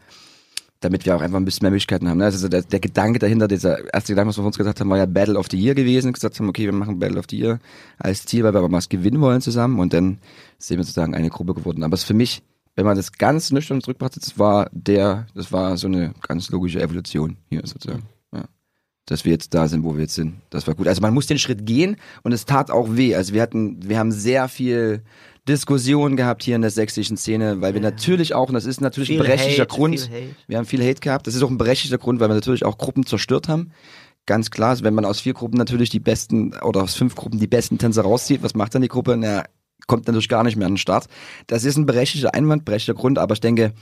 damit wir auch einfach ein bisschen mehr Möglichkeiten haben. ne? Also der, der Gedanke dahinter, dieser erste Gedanke, was wir uns gesagt haben, war ja Battle of the Year gewesen. Gesagt haben, okay, wir machen Battle of the Year als Ziel, weil wir aber was gewinnen wollen zusammen. Und dann sind wir sozusagen eine Gruppe geworden. Aber es ist für mich, wenn man das ganz nüchtern zurückbetrachtet, das war der, das war so eine ganz logische Evolution hier sozusagen. Ja. Dass wir jetzt da sind, wo wir jetzt sind. Das war gut. Also man muss den Schritt gehen und es tat auch weh. Also wir hatten, wir haben sehr viel Diskussionen gehabt hier in der sächsischen Szene, weil wir natürlich auch, und das ist natürlich Viel ein berechtigter Hate, Grund, wir haben viel Hate gehabt. Das ist auch ein berechtigter Grund, weil wir natürlich auch Gruppen zerstört haben. Ganz klar, also wenn man aus vier Gruppen natürlich die besten oder aus fünf Gruppen die besten Tänzer rauszieht, was macht dann die Gruppe? Na, kommt natürlich gar nicht mehr an den Start. Das ist ein berechtigter Einwand, berechtigter Grund, aber ich denke,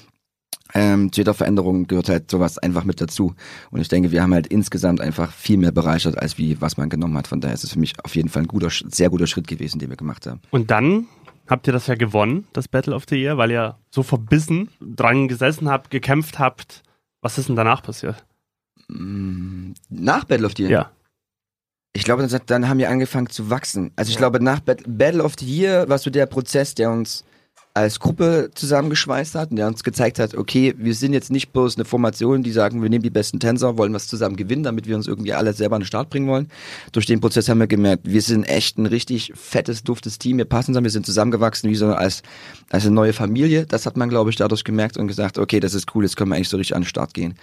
ähm, zu jeder Veränderung gehört halt sowas einfach mit dazu. Und ich denke, wir haben halt insgesamt einfach viel mehr bereichert, als wie was man genommen hat. Von daher ist es für mich auf jeden Fall ein guter, sehr guter Schritt gewesen, den wir gemacht haben. Und dann habt ihr das ja gewonnen, das Battle of the Year, weil ihr so verbissen dran gesessen habt, gekämpft habt. Was ist denn danach passiert? Mm, Nach Battle of the Year? Ja. Ich glaube, dann, haben wir angefangen zu wachsen. Also ich glaube, nach Bat- Battle of the Year war so der Prozess, der uns als Gruppe zusammengeschweißt hat und der uns gezeigt hat, okay, wir sind jetzt nicht bloß eine Formation, die sagen, wir nehmen die besten Tänzer, wollen was zusammen gewinnen, damit wir uns irgendwie alle selber an den Start bringen wollen. Durch den Prozess haben wir gemerkt, wir sind echt ein richtig fettes, duftes Team, wir passen zusammen, wir sind zusammengewachsen wie so als, als eine neue Familie. Das hat man, glaube ich, dadurch gemerkt und gesagt, okay, das ist cool, jetzt können wir eigentlich so richtig an den Start gehen.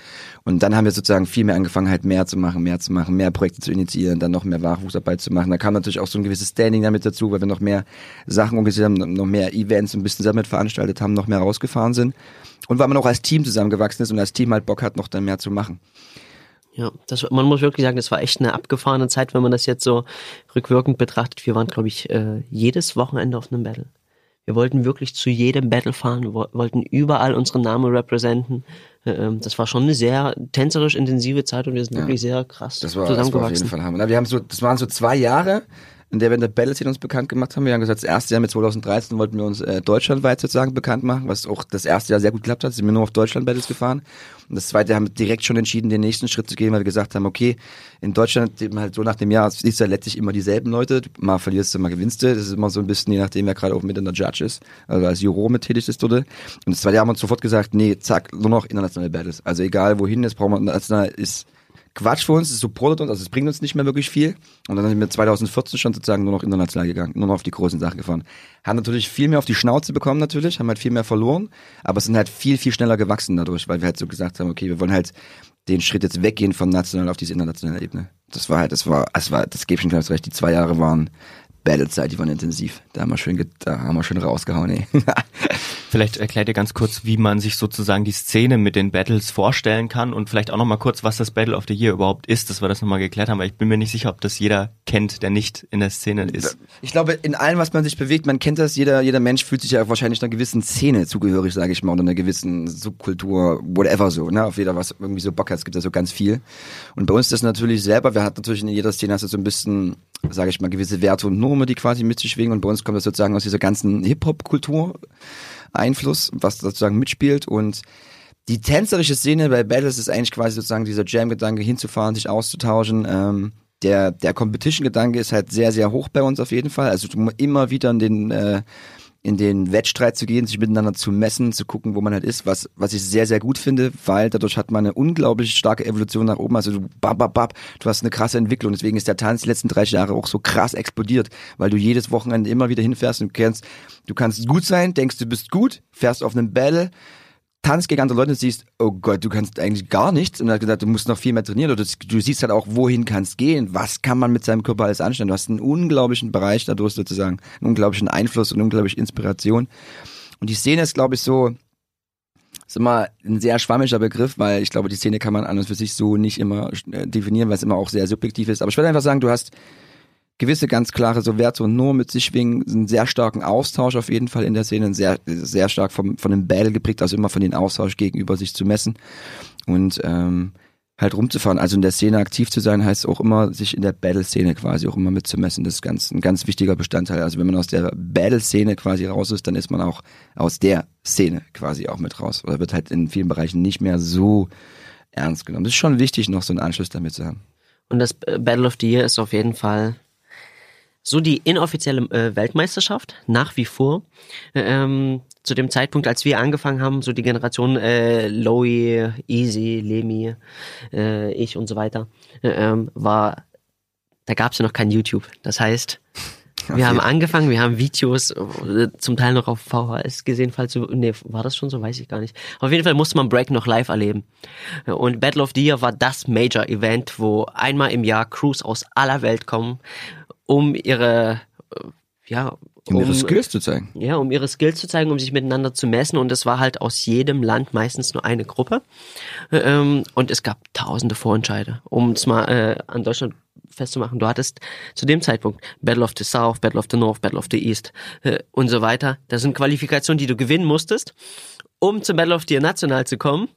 Und dann haben wir sozusagen viel mehr angefangen, halt mehr zu machen, mehr zu machen, mehr Projekte zu initiieren, dann noch mehr Nachwuchsarbeit zu machen. Da kam natürlich auch so ein gewisses Standing damit dazu, weil wir noch mehr Sachen organisiert haben, noch mehr Events ein bisschen damit veranstaltet haben, noch mehr rausgefahren sind. Und weil man auch als Team zusammengewachsen ist und als Team halt Bock hat, noch dann mehr zu machen. Ja, das, man muss wirklich sagen, das war echt eine abgefahrene Zeit, wenn man das jetzt so rückwirkend betrachtet. Wir waren, glaube ich, äh, jedes Wochenende auf einem Battle. Wir wollten wirklich zu jedem Battle fahren, wir wollten überall unseren Namen representen. Äh, ähm, Das war schon eine sehr tänzerisch intensive Zeit und wir sind Ja. wirklich sehr krass Das war, das war auf jeden zusammengewachsen. Fall Hammer. Wir haben so, das waren so zwei Jahre, in der wir in der Battle Scene uns bekannt gemacht haben. Wir haben gesagt, das erste Jahr mit 2013 wollten wir uns äh, deutschlandweit sozusagen bekannt machen, was auch das erste Jahr sehr gut geklappt hat. Sind wir nur auf Deutschland Battles gefahren. Und das zweite haben wir direkt schon entschieden, den nächsten Schritt zu gehen, weil wir gesagt haben, okay, in Deutschland halt so nach dem Jahr siehst du ja letztlich immer dieselben Leute. Mal verlierst du, mal gewinnst du. Das ist immer so ein bisschen, je nachdem, wer gerade auch mit in der Judge ist, also als Juror mit tätig ist dort. Und das zweite Jahr haben wir uns sofort gesagt, nee, zack, nur noch internationale Battles. Also egal wohin, jetzt brauchen wir national ist Quatsch für uns, es supportet uns, also es bringt uns nicht mehr wirklich viel. Und dann sind wir 2014 schon sozusagen nur noch international gegangen, nur noch auf die großen Sachen gefahren. Haben natürlich viel mehr auf die Schnauze bekommen natürlich, haben halt viel mehr verloren, aber sind halt viel, viel schneller gewachsen dadurch, weil wir halt so gesagt haben, okay, wir wollen halt den Schritt jetzt weggehen vom nationalen auf diese internationale Ebene. Das war halt, das war, das war, das gebe ich schon ganz recht, die zwei Jahre waren Battlezeit, die waren intensiv. Da haben wir schön, da haben wir schön rausgehauen, ey. [LAUGHS] Vielleicht erklärt ihr ganz kurz, wie man sich sozusagen die Szene mit den Battles vorstellen kann und vielleicht auch nochmal kurz, was das Battle of the Year überhaupt ist, dass wir das nochmal geklärt haben, weil ich bin mir nicht sicher, ob das jeder kennt, der nicht in der Szene ist. Ich glaube, in allem, was man sich bewegt, man kennt das, jeder, jeder Mensch fühlt sich ja wahrscheinlich einer gewissen Szene zugehörig, sage ich mal, oder einer gewissen Subkultur, whatever so, ne? Auf jeder, was irgendwie so Bock hat, es gibt ja so ganz viel. Und bei uns ist das natürlich selber, wir hatten natürlich in jeder Szene hast du so ein bisschen, sage ich mal, gewisse Werte und Normen, die quasi mit sich schwingen. Und bei uns kommt das sozusagen aus dieser ganzen Hip-Hop-Kultur Einfluss, was sozusagen mitspielt und die tänzerische Szene bei Battles ist eigentlich quasi sozusagen dieser Jam-Gedanke, hinzufahren, sich auszutauschen. Ähm, der der Competition-Gedanke ist halt sehr, sehr hoch bei uns auf jeden Fall. Also immer wieder in den äh, in den Wettstreit zu gehen, sich miteinander zu messen, zu gucken, wo man halt ist, was, was ich sehr, sehr gut finde, weil dadurch hat man eine unglaublich starke Evolution nach oben. Also du, bab, bab, bab, du hast eine krasse Entwicklung. Deswegen ist der Tanz die letzten 30 Jahre auch so krass explodiert, weil du jedes Wochenende immer wieder hinfährst und kennst, du kannst gut sein, denkst, du bist gut, fährst auf einen Battle, tanzt gegen andere Leute und siehst, oh Gott, du kannst eigentlich gar nichts. Und er hat gesagt, du musst noch viel mehr trainieren. Oder du, siehst halt auch, wohin kannst gehen. Was kann man mit seinem Körper alles anstellen? Du hast einen unglaublichen Bereich dadurch sozusagen, einen unglaublichen Einfluss und unglaubliche Inspiration. Und die Szene ist, glaube ich, so, ist immer ein sehr schwammischer Begriff, weil ich glaube, die Szene kann man an und für sich so nicht immer äh, definieren, weil es immer auch sehr subjektiv ist. Aber ich würde einfach sagen, du hast gewisse ganz klare so Werte und Normen mit sich schwingen, einen sehr starken Austausch auf jeden Fall in der Szene, sehr, sehr stark vom, von dem Battle geprägt, also immer von den Austausch gegenüber sich zu messen und ähm, halt rumzufahren. Also in der Szene aktiv zu sein, heißt auch immer, sich in der Battle-Szene quasi auch immer mitzumessen. Das ist ganz, ein ganz wichtiger Bestandteil. Also wenn man aus der Battle-Szene quasi raus ist, dann ist man auch aus der Szene quasi auch mit raus. Oder wird halt in vielen Bereichen nicht mehr so ernst genommen. Das ist schon wichtig, noch so einen Anschluss damit zu haben. Und das Battle of the Year ist auf jeden Fall so die inoffizielle äh, Weltmeisterschaft, nach wie vor. Ähm, zu dem Zeitpunkt, als wir angefangen haben, so die Generation äh, Lowy, Easy, Lemi, äh, ich und so weiter, äh, ähm, war, da gab es ja noch kein YouTube. Das heißt, wir haben angefangen, wir haben Videos äh, zum Teil noch auf VHS gesehen, falls du, nee, war das schon so, weiß ich gar nicht. Auf jeden Fall musste man Break noch live erleben. Und Battle of the Year war das Major Event, wo einmal im Jahr Crews aus aller Welt kommen, um ihre, äh, ja, Um ihre Skills zu zeigen. Ja, um ihre Skills zu zeigen, um sich miteinander zu messen. Und es war halt aus jedem Land meistens nur eine Gruppe. Ähm, und es gab tausende Vorentscheide, um es mal äh, an Deutschland festzumachen. Du hattest zu dem Zeitpunkt Battle of the South, Battle of the North, Battle of the East äh, und so weiter. Das sind Qualifikationen, die du gewinnen musstest, um zum Battle of the National zu kommen.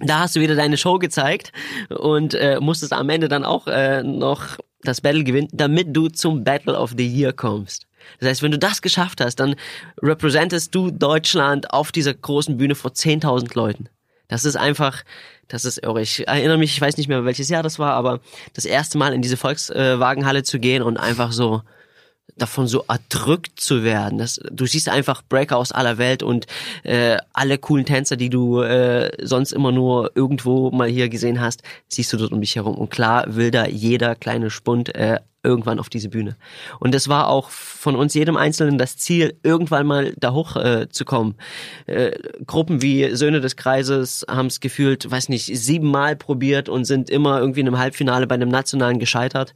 Da hast du wieder deine Show gezeigt und äh, musstest am Ende dann auch äh, noch das Battle gewinnen, damit du zum Battle of the Year kommst. Das heißt, wenn du das geschafft hast, dann representest du Deutschland auf dieser großen Bühne vor 10.000 Leuten. Das ist einfach, das ist irre. Ich erinnere mich, ich weiß nicht mehr, welches Jahr das war, aber das erste Mal in diese Volkswagenhalle zu gehen und einfach so davon so erdrückt zu werden. Das, du siehst einfach Breaker aus aller Welt und äh, alle coolen Tänzer, die du äh, sonst immer nur irgendwo mal hier gesehen hast, siehst du dort um dich herum. Und klar will da jeder kleine Spund äh, irgendwann auf diese Bühne. Und es war auch von uns jedem Einzelnen das Ziel, irgendwann mal da hoch äh, zu kommen. Äh, Gruppen wie Söhne des Kreises haben es gefühlt, weiß nicht, siebenmal probiert und sind immer irgendwie in einem Halbfinale bei einem Nationalen gescheitert.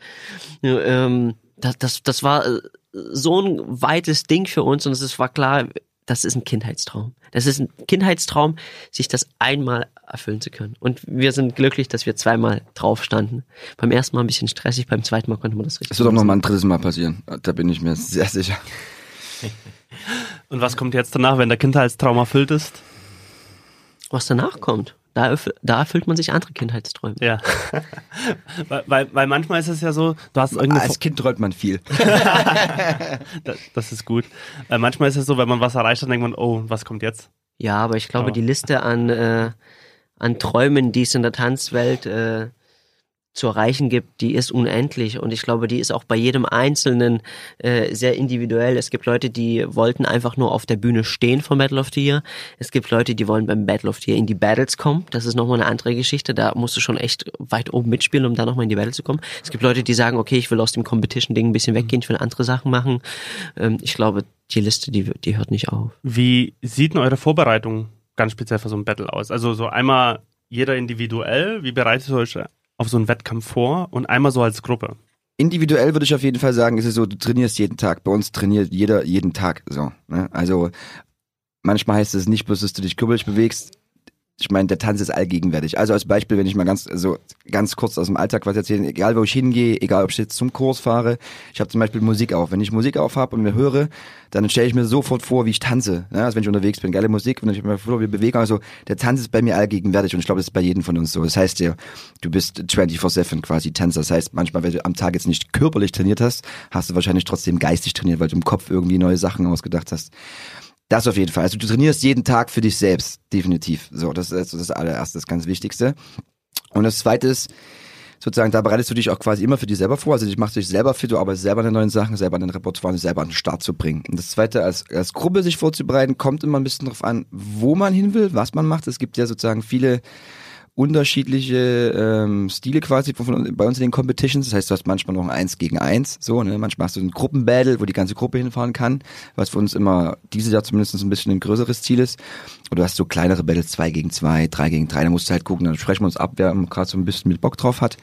Ähm, das, das, das war äh, so ein weites Ding für uns und es war klar, das ist ein Kindheitstraum. Das ist ein Kindheitstraum, sich das einmal erfüllen zu können. Und wir sind glücklich, dass wir zweimal drauf standen. Beim ersten Mal ein bisschen stressig, beim zweiten Mal konnte man das richtig. Es wird auch noch mal ein drittes Mal passieren. Da bin ich mir sehr sicher. Und was kommt jetzt danach, wenn der Kindheitstraum erfüllt ist? Was danach kommt? Da, erfü- da erfüllt man sich andere Kindheitsträume. Ja. [LAUGHS] weil, weil, manchmal ist es ja so, du hast irgendeine. Als Kind träumt man viel. [LAUGHS] das, das ist gut. Äh, manchmal ist es so, wenn man was erreicht hat, denkt man, oh, was kommt jetzt? Ja, aber ich glaube, Oh. die Liste an, äh, an Träumen, die es in der Tanzwelt äh, zu erreichen gibt, die ist unendlich. Und ich glaube, die ist auch bei jedem Einzelnen äh, sehr individuell. Es gibt Leute, die wollten einfach nur auf der Bühne stehen vom Battle of the Year. Es gibt Leute, die wollen beim Battle of the Year in die Battles kommen. Das ist nochmal eine andere Geschichte. Da musst du schon echt weit oben mitspielen, um da nochmal in die Battle zu kommen. Es gibt Leute, die sagen, okay, ich will aus dem Competition-Ding ein bisschen weggehen, ich will andere Sachen machen. Ähm, ich glaube, die Liste, die, die hört nicht auf. Wie sieht denn eure Vorbereitung ganz speziell für so ein Battle aus? Also so einmal jeder individuell, wie bereitet ihr euch auf so einen Wettkampf vor und einmal so als Gruppe? Individuell würde ich auf jeden Fall sagen, ist es so, du trainierst jeden Tag. Bei uns trainiert jeder jeden Tag. So, ne? Also manchmal heißt es nicht bloß, dass du dich körperlich bewegst. Ich meine, der Tanz ist allgegenwärtig. Also als Beispiel, wenn ich mal ganz, also ganz kurz aus dem Alltag was erzählen, egal wo ich hingehe, egal ob ich jetzt zum Kurs fahre, ich habe zum Beispiel Musik auf. Wenn ich Musik auf habe und mir höre, dann stelle ich mir sofort vor, wie ich tanze. Ne? Also wenn ich unterwegs bin, geile Musik, wenn ich mir vor, wie Bewegung, also der Tanz ist bei mir allgegenwärtig und ich glaube, das ist bei jedem von uns so. Das heißt ja, du bist 24-7 quasi Tänzer. Das heißt, manchmal, wenn du am Tag jetzt nicht körperlich trainiert hast, hast du wahrscheinlich trotzdem geistig trainiert, weil du im Kopf irgendwie neue Sachen ausgedacht hast. Das auf jeden Fall. Also du trainierst jeden Tag für dich selbst, definitiv. So, das ist also das allererste, das ganz Wichtigste. Und das zweite ist, sozusagen, da bereitest du dich auch quasi immer für dich selber vor. Also dich machst dich selber fit, du arbeitest selber an den neuen Sachen, selber an den Repertoire, selber an den Start zu bringen. Und das zweite, als, als Gruppe sich vorzubereiten, kommt immer ein bisschen drauf an, wo man hin will, was man macht. Es gibt ja sozusagen viele unterschiedliche ähm, Stile quasi von, bei uns in den Competitions. Das heißt, du hast manchmal noch ein Eins gegen Eins, so, ne? Manchmal hast du ein Gruppenbattle, wo die ganze Gruppe hinfahren kann, was für uns immer dieses Jahr zumindest ein bisschen ein größeres Ziel ist. Oder du hast so kleinere Battles, zwei gegen zwei, drei gegen drei, da musst du halt gucken, dann sprechen wir uns ab, wer gerade so ein bisschen mit Bock drauf hat.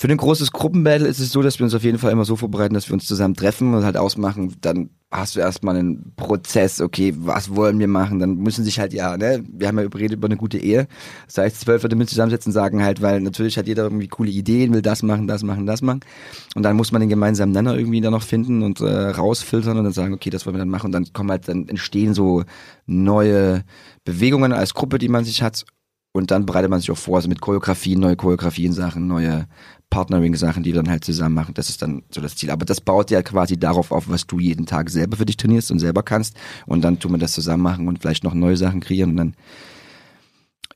Für ein großes Gruppenbattle ist es so, dass wir uns auf jeden Fall immer so vorbereiten, dass wir uns zusammen treffen und halt ausmachen. Dann hast du erstmal einen Prozess, okay, was wollen wir machen? Dann müssen sich halt, ja, ne, wir haben ja überredet über eine gute Ehe. Das heißt, zwölf Leute mit zusammensetzen sagen halt, weil natürlich hat jeder irgendwie coole Ideen, will das machen, das machen, das machen. Und dann muss man den gemeinsamen Nenner irgendwie dann noch finden und äh, rausfiltern und dann sagen, okay, das wollen wir dann machen. Und dann kommen halt, dann entstehen so neue Bewegungen als Gruppe, die man sich hat. Und dann bereitet man sich auch vor, also mit Choreografien, neue Choreografien-Sachen, neue Partnering-Sachen, die wir dann halt zusammen machen. Das ist dann so das Ziel. Aber das baut ja quasi darauf auf, was du jeden Tag selber für dich trainierst und selber kannst. Und dann tun wir das zusammen machen und vielleicht noch neue Sachen kreieren und dann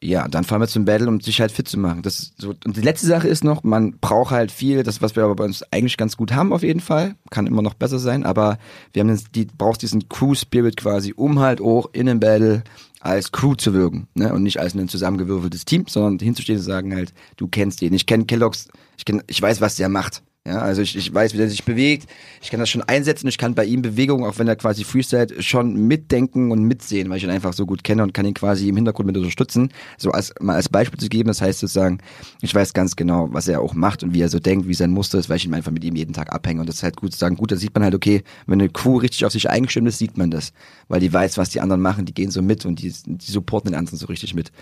ja, dann fahren wir zum Battle, um sich halt fit zu machen. Das so. Und die letzte Sache ist noch, man braucht halt viel, das, was wir aber bei uns eigentlich ganz gut haben auf jeden Fall, kann immer noch besser sein, aber wir haben die, brauchst diesen Crew-Spirit quasi, um halt auch in einem Battle als Crew zu wirken, ne? Und nicht als ein zusammengewürfeltes Team, sondern hinzustehen und sagen halt, du kennst den. Ich kenne Kellogg's, ich kenn, ich weiß, was der macht. Ja, also ich, ich weiß, wie der sich bewegt. Ich kann das schon einsetzen. Ich kann bei ihm Bewegungen, auch wenn er quasi freestylt, schon mitdenken und mitsehen, weil ich ihn einfach so gut kenne und kann ihn quasi im Hintergrund mit unterstützen. So als mal als Beispiel zu geben, das heißt sozusagen, ich weiß ganz genau, was er auch macht und wie er so denkt, wie sein Muster ist, weil ich ihn einfach mit ihm jeden Tag abhänge. Und das ist halt gut zu sagen, gut, da sieht man halt, okay, wenn eine Crew richtig auf sich eingestimmt ist, sieht man das. Weil die weiß, was die anderen machen, die gehen so mit und die, die supporten den anderen so richtig mit.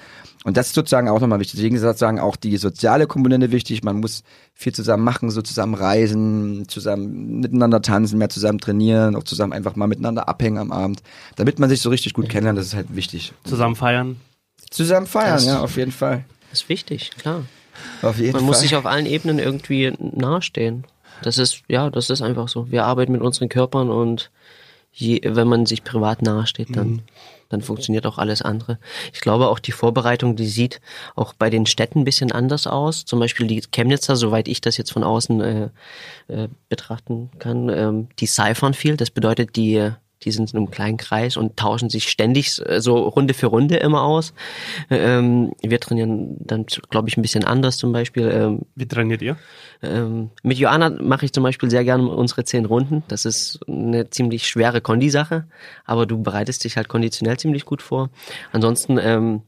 Und das ist sozusagen auch nochmal wichtig. Deswegen ist sozusagen auch die soziale Komponente wichtig. Man muss viel zusammen machen, so zusammen reisen, zusammen miteinander tanzen, mehr zusammen trainieren, auch zusammen einfach mal miteinander abhängen am Abend, damit man sich so richtig gut kennenlernt, das ist halt wichtig. Zusammen feiern. Zusammen feiern, Das- ja, auf jeden Fall. Das ist wichtig, klar. Auf jeden Man Fall. muss sich auf allen Ebenen irgendwie nahestehen. Das ist, ja, das ist einfach so. Wir arbeiten mit unseren Körpern und je, wenn man sich privat nahesteht, dann, Mhm. Dann funktioniert auch alles andere. Ich glaube auch die Vorbereitung, die sieht auch bei den Städten ein bisschen anders aus. Zum Beispiel die Chemnitzer, soweit ich das jetzt von außen äh, äh, betrachten kann, ähm, die cyphern viel. Das bedeutet, die die sind in einem kleinen Kreis und tauschen sich ständig äh, so Runde für Runde immer aus. Ähm, wir trainieren dann, glaube ich, ein bisschen anders zum Beispiel. Ähm, Wie trainiert ihr? ähm, mit Joanna mache ich zum Beispiel sehr gerne unsere zehn Runden. Das ist eine ziemlich schwere Kondi-Sache, aber du bereitest dich halt konditionell ziemlich gut vor. Ansonsten, ähm,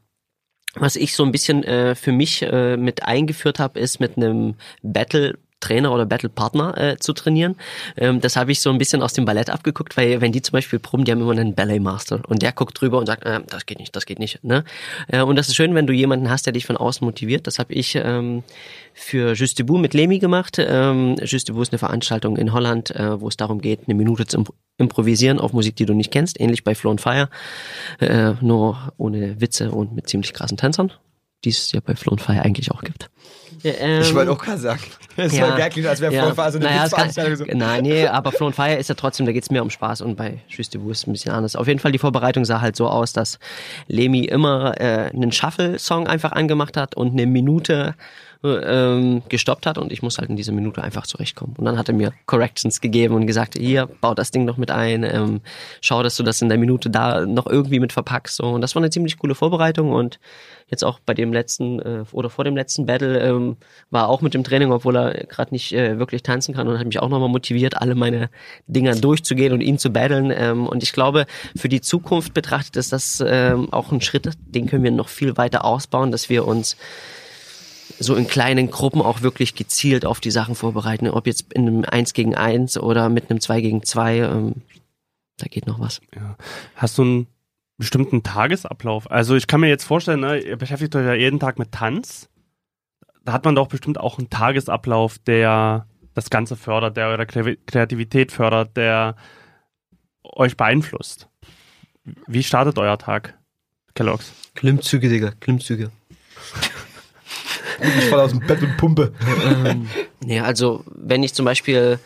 was ich so ein bisschen äh, für mich äh, mit eingeführt habe, ist mit einem Battle Trainer oder Battle-Partner äh, zu trainieren. Ähm, das habe ich so ein bisschen aus dem Ballett abgeguckt, weil wenn die zum Beispiel proben, die haben immer einen Ballet Master und der guckt drüber und sagt, äh, das geht nicht, das geht nicht. Ne? Äh, und das ist schön, wenn du jemanden hast, der dich von außen motiviert. Das habe ich ähm, für Just Debout mit Lemi gemacht. Ähm, Just Debout ist eine Veranstaltung in Holland, äh, wo es darum geht, eine Minute zu impro- improvisieren auf Musik, die du nicht kennst, ähnlich bei Flow on Fire, äh, nur ohne Witze und mit ziemlich krassen Tänzern, die es ja bei Flow on Fire eigentlich auch gibt. Ja, ähm, ich wollte auch gerade sagen. [LAUGHS] Es soll geil klingen, als wäre ja. Vollphase eine naja, es kann, so. Nein, nee, aber Flow on Fire ist ja trotzdem, da geht's mehr um Spaß und bei Just Debout ist es ein bisschen anders. Auf jeden Fall, die Vorbereitung sah halt so aus, dass Lemi immer äh, einen Shuffle-Song einfach angemacht hat und eine Minute äh, ähm, gestoppt hat und ich muss halt in diese Minute einfach zurechtkommen. Und dann hat er mir Corrections gegeben und gesagt, hier, bau das Ding noch mit ein, ähm, schau, dass du das in der Minute da noch irgendwie mit verpackst. So. Und das war eine ziemlich coole Vorbereitung und jetzt auch bei dem letzten äh, oder vor dem letzten Battle ähm, war auch mit dem Training, obwohl er gerade nicht äh, wirklich tanzen kann und hat mich auch nochmal motiviert, alle meine Dinger durchzugehen und ihn zu battlen. Ähm, und ich glaube, für die Zukunft betrachtet ist das ähm, auch ein Schritt, den können wir noch viel weiter ausbauen, dass wir uns so in kleinen Gruppen auch wirklich gezielt auf die Sachen vorbereiten, ob jetzt in einem 1 gegen 1 oder mit einem 2 gegen 2, ähm, da geht noch was. Ja. Hast du einen bestimmten Tagesablauf? Also ich kann mir jetzt vorstellen, ne, ihr beschäftigt euch ja jeden Tag mit Tanz. Da hat man doch bestimmt auch einen Tagesablauf, der das Ganze fördert, der eure Kre- Kreativität fördert, der euch beeinflusst. Wie startet euer Tag, Kellogg's? Klimmzüge, Digga, Klimmzüge. Ich fall aus dem Bett und pumpe. ähm, nee, also wenn ich zum Beispiel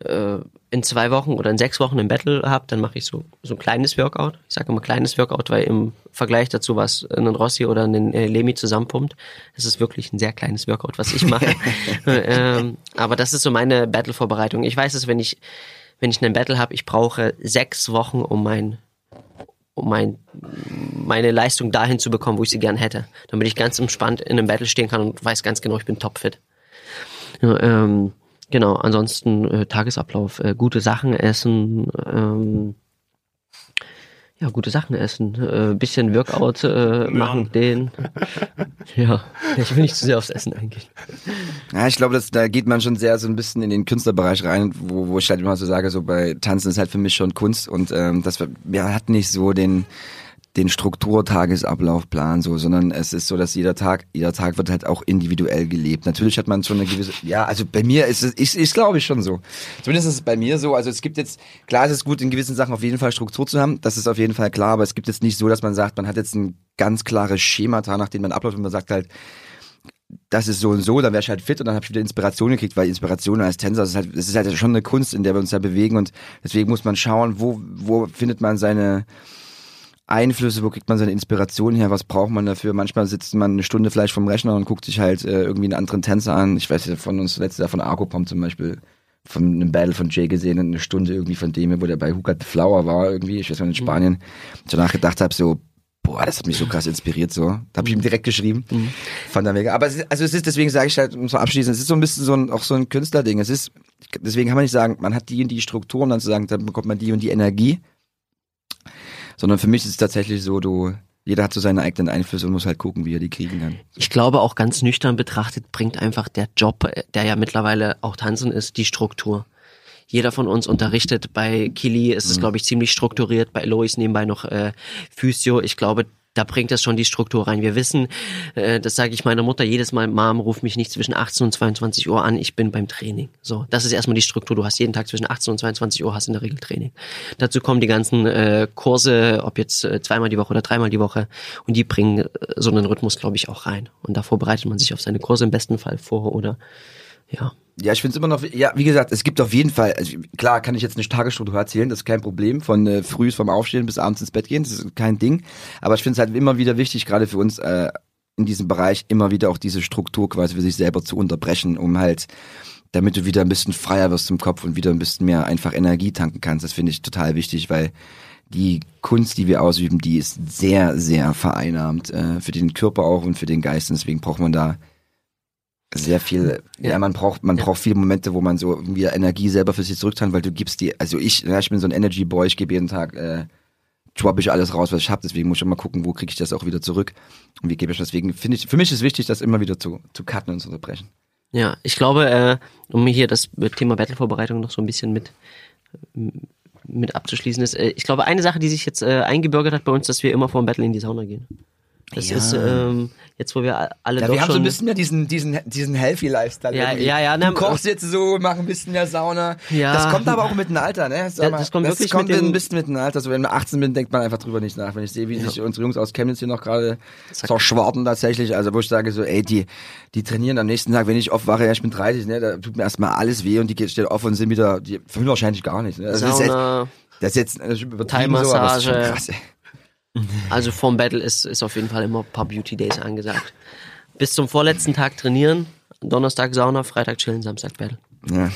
äh, in zwei Wochen oder in sechs Wochen ein Battle habe, dann mache ich so, so ein kleines Workout. Ich sage immer kleines Workout, weil im Vergleich dazu, was ein Rossi oder ein äh, Lemi zusammenpumpt, ist wirklich ein sehr kleines Workout, was ich mache. [LAUGHS] ähm, aber das ist so meine Battle-Vorbereitung. Ich weiß es, wenn ich, wenn ich einen Battle habe, ich brauche sechs Wochen, um mein um mein, meine Leistung dahin zu bekommen, wo ich sie gern hätte. Damit ich ganz entspannt in einem Battle stehen kann und weiß ganz genau, ich bin topfit. Ja, ähm, genau, ansonsten äh, Tagesablauf, äh, gute Sachen essen, ähm, ja, gute Sachen essen, äh, bisschen Workout äh, machen, den. [LAUGHS] Ja, ich will nicht zu sehr aufs Essen eingehen. Ja, ich glaube, da geht man schon sehr so ein bisschen in den Künstlerbereich rein, wo, wo ich halt immer so sage, so bei Tanzen ist halt für mich schon Kunst und ähm, das wir hat nicht so den den Strukturtagesablaufplan so, sondern es ist so, dass jeder Tag, jeder Tag wird halt auch individuell gelebt. Natürlich hat man schon eine gewisse, ja, also bei mir ist es, ist, ist glaube ich schon so. Zumindest ist es bei mir so. Also es gibt jetzt, klar ist es gut, in gewissen Sachen auf jeden Fall Struktur zu haben. Das ist auf jeden Fall klar, aber es gibt jetzt nicht so, dass man sagt, man hat jetzt ein ganz klares Schemata, nach dem man abläuft und man sagt halt, das ist so und so, dann wäre ich halt fit und dann habe ich wieder Inspiration gekriegt, weil Inspiration als Tänzer, das ist halt, das ist halt schon eine Kunst, in der wir uns da bewegen und deswegen muss man schauen, wo, wo findet man seine Einflüsse, wo kriegt man seine Inspiration her, was braucht man dafür? Manchmal sitzt man eine Stunde vielleicht vom Rechner und guckt sich halt äh, irgendwie einen anderen Tänzer an. Ich weiß ja von uns letztes Jahr von Arkopom zum Beispiel, von einem Battle von Jay gesehen, eine Stunde irgendwie von dem, wo der bei Hukat Flower war irgendwie, ich weiß nicht, in Spanien. Und danach gedacht habe, so, boah, das hat mich so krass inspiriert, so. Da habe ich ihm direkt geschrieben. Fand er mega. Aber es ist, also es ist, deswegen sage ich halt, um zu abschließen, es ist so ein bisschen so ein, auch so ein Künstlerding. Es ist, deswegen kann man nicht sagen, man hat die und die Struktur, um dann zu sagen, dann bekommt man die und die Energie. Sondern für mich ist es tatsächlich so, du, jeder hat so seine eigenen Einflüsse und muss halt gucken, wie er die kriegen kann. Ich glaube auch ganz nüchtern betrachtet bringt einfach der Job, der ja mittlerweile auch Tanzen ist, die Struktur. Jeder von uns unterrichtet. Bei Kili ist es, Mhm. glaube ich, ziemlich strukturiert. Bei Lois nebenbei noch äh, Physio. Ich glaube, da bringt das schon die Struktur rein. Wir wissen, äh, das sage ich meiner Mutter jedes Mal, Mom, ruf mich nicht zwischen 18 und 22 Uhr an, ich bin beim Training. So, das ist erstmal die Struktur. Du hast jeden Tag zwischen 18 und 22 Uhr hast in der Regel Training. Dazu kommen die ganzen äh, Kurse, ob jetzt äh, zweimal die Woche oder dreimal die Woche und die bringen äh, so einen Rhythmus, glaube ich, auch rein. Und davor bereitet man sich auf seine Kurse im besten Fall vor oder ja. Ja, ich finde es immer noch, ja, wie gesagt, es gibt auf jeden Fall, also klar kann ich jetzt eine Tagesstruktur erzählen, das ist kein Problem, von äh, früh vom Aufstehen bis abends ins Bett gehen, das ist kein Ding. Aber ich finde es halt immer wieder wichtig, gerade für uns äh, in diesem Bereich, immer wieder auch diese Struktur quasi für sich selber zu unterbrechen, um halt, damit du wieder ein bisschen freier wirst im Kopf und wieder ein bisschen mehr einfach Energie tanken kannst. Das finde ich total wichtig, weil die Kunst, die wir ausüben, die ist sehr, sehr vereinnahmt, äh, für den Körper auch und für den Geist. Und deswegen braucht man da sehr viel, ja, ja man braucht, man ja. braucht viele Momente, wo man so wieder Energie selber für sich zurückteilt, weil du gibst die, also ich, ja, ich bin so ein Energy Boy, ich gebe jeden Tag, äh, drop ich alles raus, was ich habe, deswegen muss ich immer gucken, wo kriege ich das auch wieder zurück und wie gebe ich das, deswegen finde ich, für mich ist wichtig, das immer wieder zu, zu cutten und zu unterbrechen. Ja, ich glaube, äh, um hier das Thema Battle-Vorbereitung noch so ein bisschen mit, mit abzuschließen ist, äh, ich glaube, eine Sache, die sich jetzt äh, eingebürgert hat bei uns, dass wir immer vor dem Battle in die Sauna gehen. Das ja. ist ähm, jetzt, wo wir alle ja, doch wir haben so ein bisschen ja diesen diesen diesen healthy Lifestyle. Ja, irgendwie. ja, ja. Du Ne, kochst jetzt so, mach ein bisschen mehr Sauna. Ja. Das kommt aber auch mit dem Alter, ne? Sag mal, das kommt wirklich kommt mit ein bisschen mit dem Alter. So wenn man 18 bin, denkt man einfach drüber nicht nach. Wenn ich sehe, wie sich unsere Jungs aus Chemnitz hier noch gerade zerschwarten tatsächlich, also wo ich sage so, ey, die die trainieren am nächsten Tag, wenn ich aufwache, ja, ich bin 30, ne, da tut mir erstmal alles weh und die stehen auf und sind wieder, die fühlen wahrscheinlich gar nicht. Ne? Das Sauna, ist jetzt, das ist jetzt das ist übertrieben so, aber das ist schon krass, ey. [LAUGHS] Also vorm Battle ist, ist auf jeden Fall immer ein paar Beauty Days angesagt. Bis zum vorletzten Tag trainieren, Donnerstag Sauna, Freitag chillen, Samstag Battle. Ja.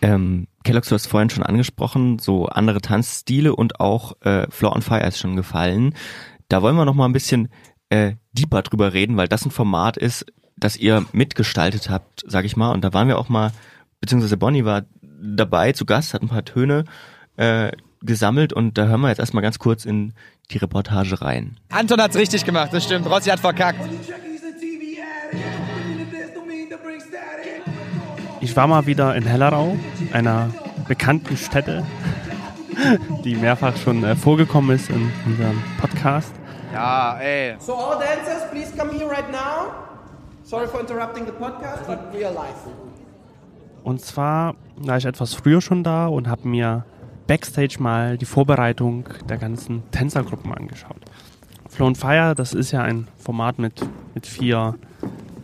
Ähm, Kellogg's, du hast vorhin schon angesprochen, so andere Tanzstile und auch äh, Floor on Fire ist schon gefallen. Da wollen wir noch mal ein bisschen äh, deeper drüber reden, weil das ein Format ist, das ihr mitgestaltet habt, sag ich mal. Und da waren wir auch mal, beziehungsweise Bonnie war dabei zu Gast, hat ein paar Töne äh, gesammelt und da hören wir jetzt erstmal ganz kurz in die Reportage rein. Anton hat's richtig gemacht, das stimmt. Rossi hat verkackt. Ich war mal wieder in Hellerau, einer bekannten Stätte, [LAUGHS] die mehrfach schon äh, vorgekommen ist in unserem Podcast. Ja, ey. So all dancers, please come here right now. Sorry for interrupting the podcast, but we are live. Und zwar war ich etwas früher schon da und habe mir Backstage mal die Vorbereitung der ganzen Tänzergruppen angeschaut. Flow on Fire, das ist ja ein Format mit, mit vier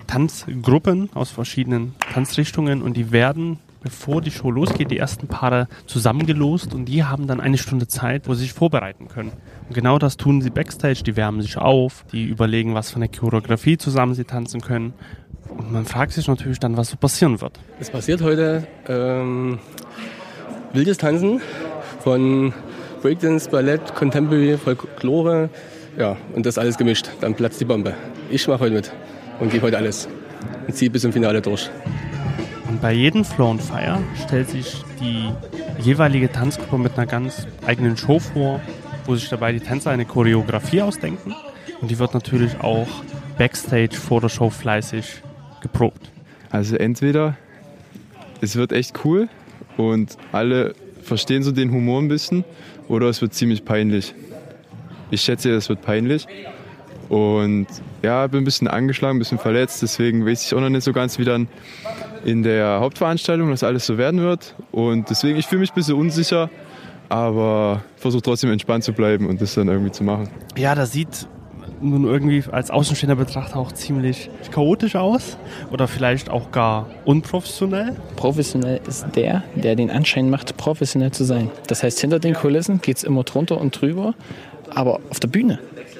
Tanzgruppen aus verschiedenen Tanzrichtungen und die werden, bevor die Show losgeht, die ersten Paare zusammengelost und die haben dann eine Stunde Zeit, wo sie sich vorbereiten können. Und genau das tun sie Backstage, die wärmen sich auf, die überlegen, was für eine Choreografie zusammen sie tanzen können. Und man fragt sich natürlich dann, was so passieren wird. Es passiert heute ähm, wildes Tanzen von Breakdance, Ballett, Contemporary, Folklore. Ja, und das alles gemischt. Dann platzt die Bombe. Ich mache heute mit und gebe heute alles. Und ziehe bis zum Finale durch. Und bei jedem Flow on Fire stellt sich die jeweilige Tanzgruppe mit einer ganz eigenen Show vor, wo sich dabei die Tänzer eine Choreografie ausdenken. Und die wird natürlich auch backstage vor der Show fleißig geprobt. Also entweder es wird echt cool und alle verstehen so den Humor ein bisschen oder es wird ziemlich peinlich. Ich schätze, es wird peinlich. Und ja, bin ein bisschen angeschlagen, ein bisschen verletzt, deswegen weiß ich auch noch nicht so ganz, wie dann in der Hauptveranstaltung das alles so werden wird. Und deswegen, ich fühle mich ein bisschen unsicher, aber versuche trotzdem entspannt zu bleiben und das dann irgendwie zu machen. Ja, das sieht nun irgendwie als außenstehender Betrachter auch ziemlich chaotisch aus oder vielleicht auch gar unprofessionell. Professionell ist der, der den Anschein macht, professionell zu sein. Das heißt, hinter den Kulissen geht es immer drunter und drüber, aber auf der Bühne.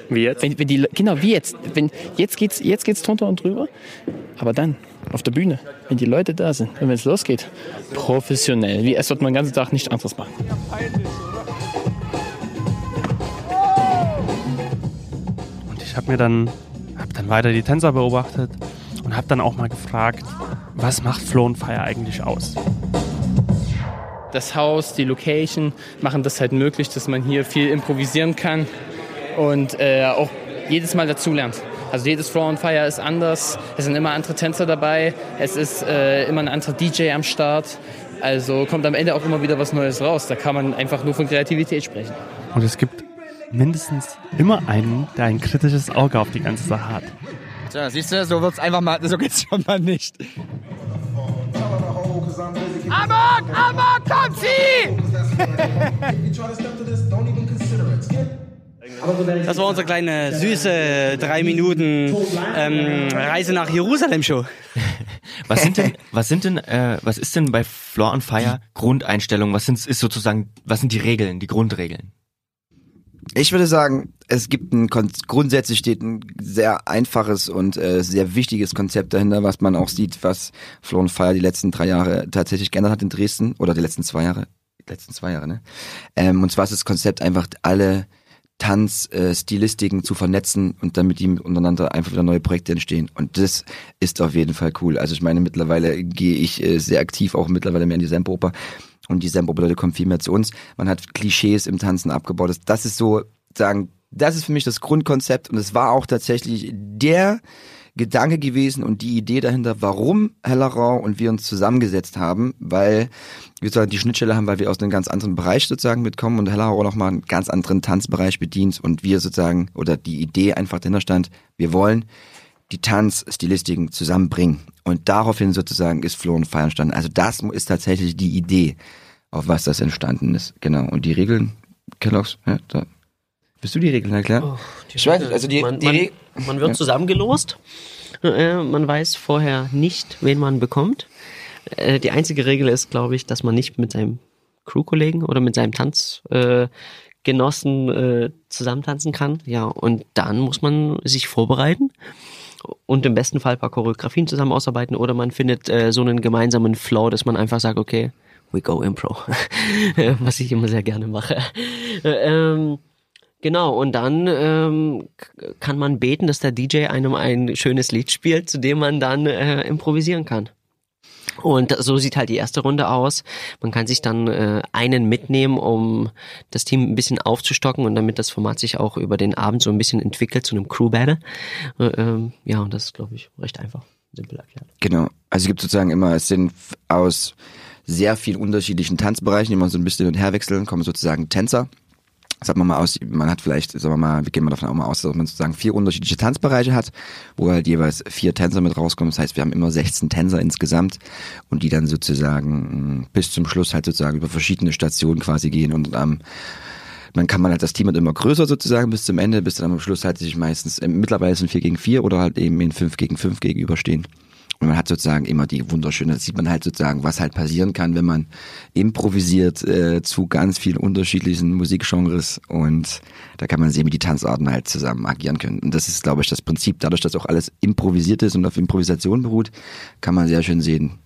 Wie jetzt? Wenn, wenn die, genau, wie jetzt. Wenn, jetzt geht es jetzt geht's drunter und drüber, aber dann auf der Bühne, wenn die Leute da sind und wenn es losgeht, professionell. Wie es wird man den ganzen Tag nichts anderes machen. ich habe mir dann, hab dann weiter die Tänzer beobachtet und habe dann auch mal gefragt, was macht Flow Fire eigentlich aus? Das Haus, die Location machen das halt möglich, dass man hier viel improvisieren kann und äh, auch jedes Mal dazulernt. Also jedes Flow on Fire ist anders, es sind immer andere Tänzer dabei, es ist äh, immer ein anderer DJ am Start. Also kommt am Ende auch immer wieder was Neues raus. Da kann man einfach nur von Kreativität sprechen. Und es gibt mindestens immer einen, der ein kritisches Auge auf die ganze Sache hat. Tja, siehst du, so wird's einfach mal, so geht's schon mal nicht. Amok, Amok, kommt sie! Das war unsere kleine süße drei Minuten ähm, Reise nach Jerusalem Show. [LAUGHS] Was sind denn, was sind denn, äh, was ist denn bei Floor on Fire Grundeinstellungen? Was sind, ist sozusagen, was sind die Regeln, die Grundregeln? Ich würde sagen, es gibt ein grundsätzlich steht ein sehr einfaches und äh, sehr wichtiges Konzept dahinter, was man auch sieht, was Floor on Fire die letzten drei Jahre tatsächlich geändert hat in Dresden oder die letzten zwei Jahre, die letzten zwei Jahre, ne? Ähm, und zwar ist das Konzept einfach alle Tanzstilistiken äh, zu vernetzen und damit die untereinander einfach wieder neue Projekte entstehen. Und das ist auf jeden Fall cool. Also ich meine, mittlerweile gehe ich äh, sehr aktiv auch mittlerweile mehr in die Semperoper. Und die Semperoper-Leute kommen viel mehr zu uns. Man hat Klischees im Tanzen abgebaut. Das, das ist so, sagen, das ist für mich das Grundkonzept. Und es war auch tatsächlich der Gedanke gewesen und die Idee dahinter, warum Hellerau und wir uns zusammengesetzt haben, weil wir sozusagen die Schnittstelle haben, weil wir aus einem ganz anderen Bereich sozusagen mitkommen und Hellerau nochmal einen ganz anderen Tanzbereich bedient und wir sozusagen, oder die Idee einfach dahinter stand, wir wollen die Tanzstilistiken zusammenbringen. Und daraufhin sozusagen ist Floh und Feier entstanden. Also das ist tatsächlich die Idee, auf was das entstanden ist. Genau. Und die Regeln, Kellogg's, ja, da. Bist du die Regeln erklären? Oh, die ich weiß nicht, also die, man, die man, man wird Ja. zusammengelost. Äh, man weiß vorher nicht, wen man bekommt. Äh, die einzige Regel ist, glaube ich, dass man nicht mit seinem Crewkollegen oder mit seinem Tanzgenossen äh, äh, zusammentanzen kann. Ja, und dann muss man sich vorbereiten und im besten Fall ein paar Choreografien zusammen ausarbeiten oder man findet äh, so einen gemeinsamen Flow, dass man einfach sagt, okay, we go impro. [LAUGHS] Was ich immer sehr gerne mache. Äh, ähm, Genau, und dann ähm, kann man beten, dass der DJ einem ein schönes Lied spielt, zu dem man dann äh, improvisieren kann. Und so sieht halt die erste Runde aus. Man kann sich dann äh, einen mitnehmen, um das Team ein bisschen aufzustocken und damit das Format sich auch über den Abend so ein bisschen entwickelt zu einem Crew Battle. Äh, ähm, ja, und das ist, glaube ich, recht einfach, simpel erklärt. Genau. Also es gibt sozusagen immer, es sind aus sehr vielen unterschiedlichen Tanzbereichen, die man so ein bisschen hin und her wechseln, kommen sozusagen Tänzer. Sagen wir mal aus, man hat vielleicht, sagen wir mal, wir gehen mal davon auch mal aus, dass man sozusagen vier unterschiedliche Tanzbereiche hat, wo halt jeweils vier Tänzer mit rauskommen. Das heißt, wir haben immer 16 Tänzer insgesamt und die dann sozusagen mh, bis zum Schluss halt sozusagen über verschiedene Stationen quasi gehen und am dann kann man halt, das Team wird immer größer sozusagen bis zum Ende, bis dann am Schluss halt sich meistens, äh, mittlerweile sind 4 gegen 4 oder halt eben in 5 gegen 5 gegenüberstehen. Und man hat sozusagen immer die wunderschöne, das sieht man halt sozusagen, was halt passieren kann, wenn man improvisiert äh, zu ganz vielen unterschiedlichen Musikgenres und da kann man sehen, wie die Tanzarten halt zusammen agieren können. Und das ist, glaube ich, das Prinzip. Dadurch, dass auch alles improvisiert ist und auf Improvisation beruht, kann man sehr schön sehen,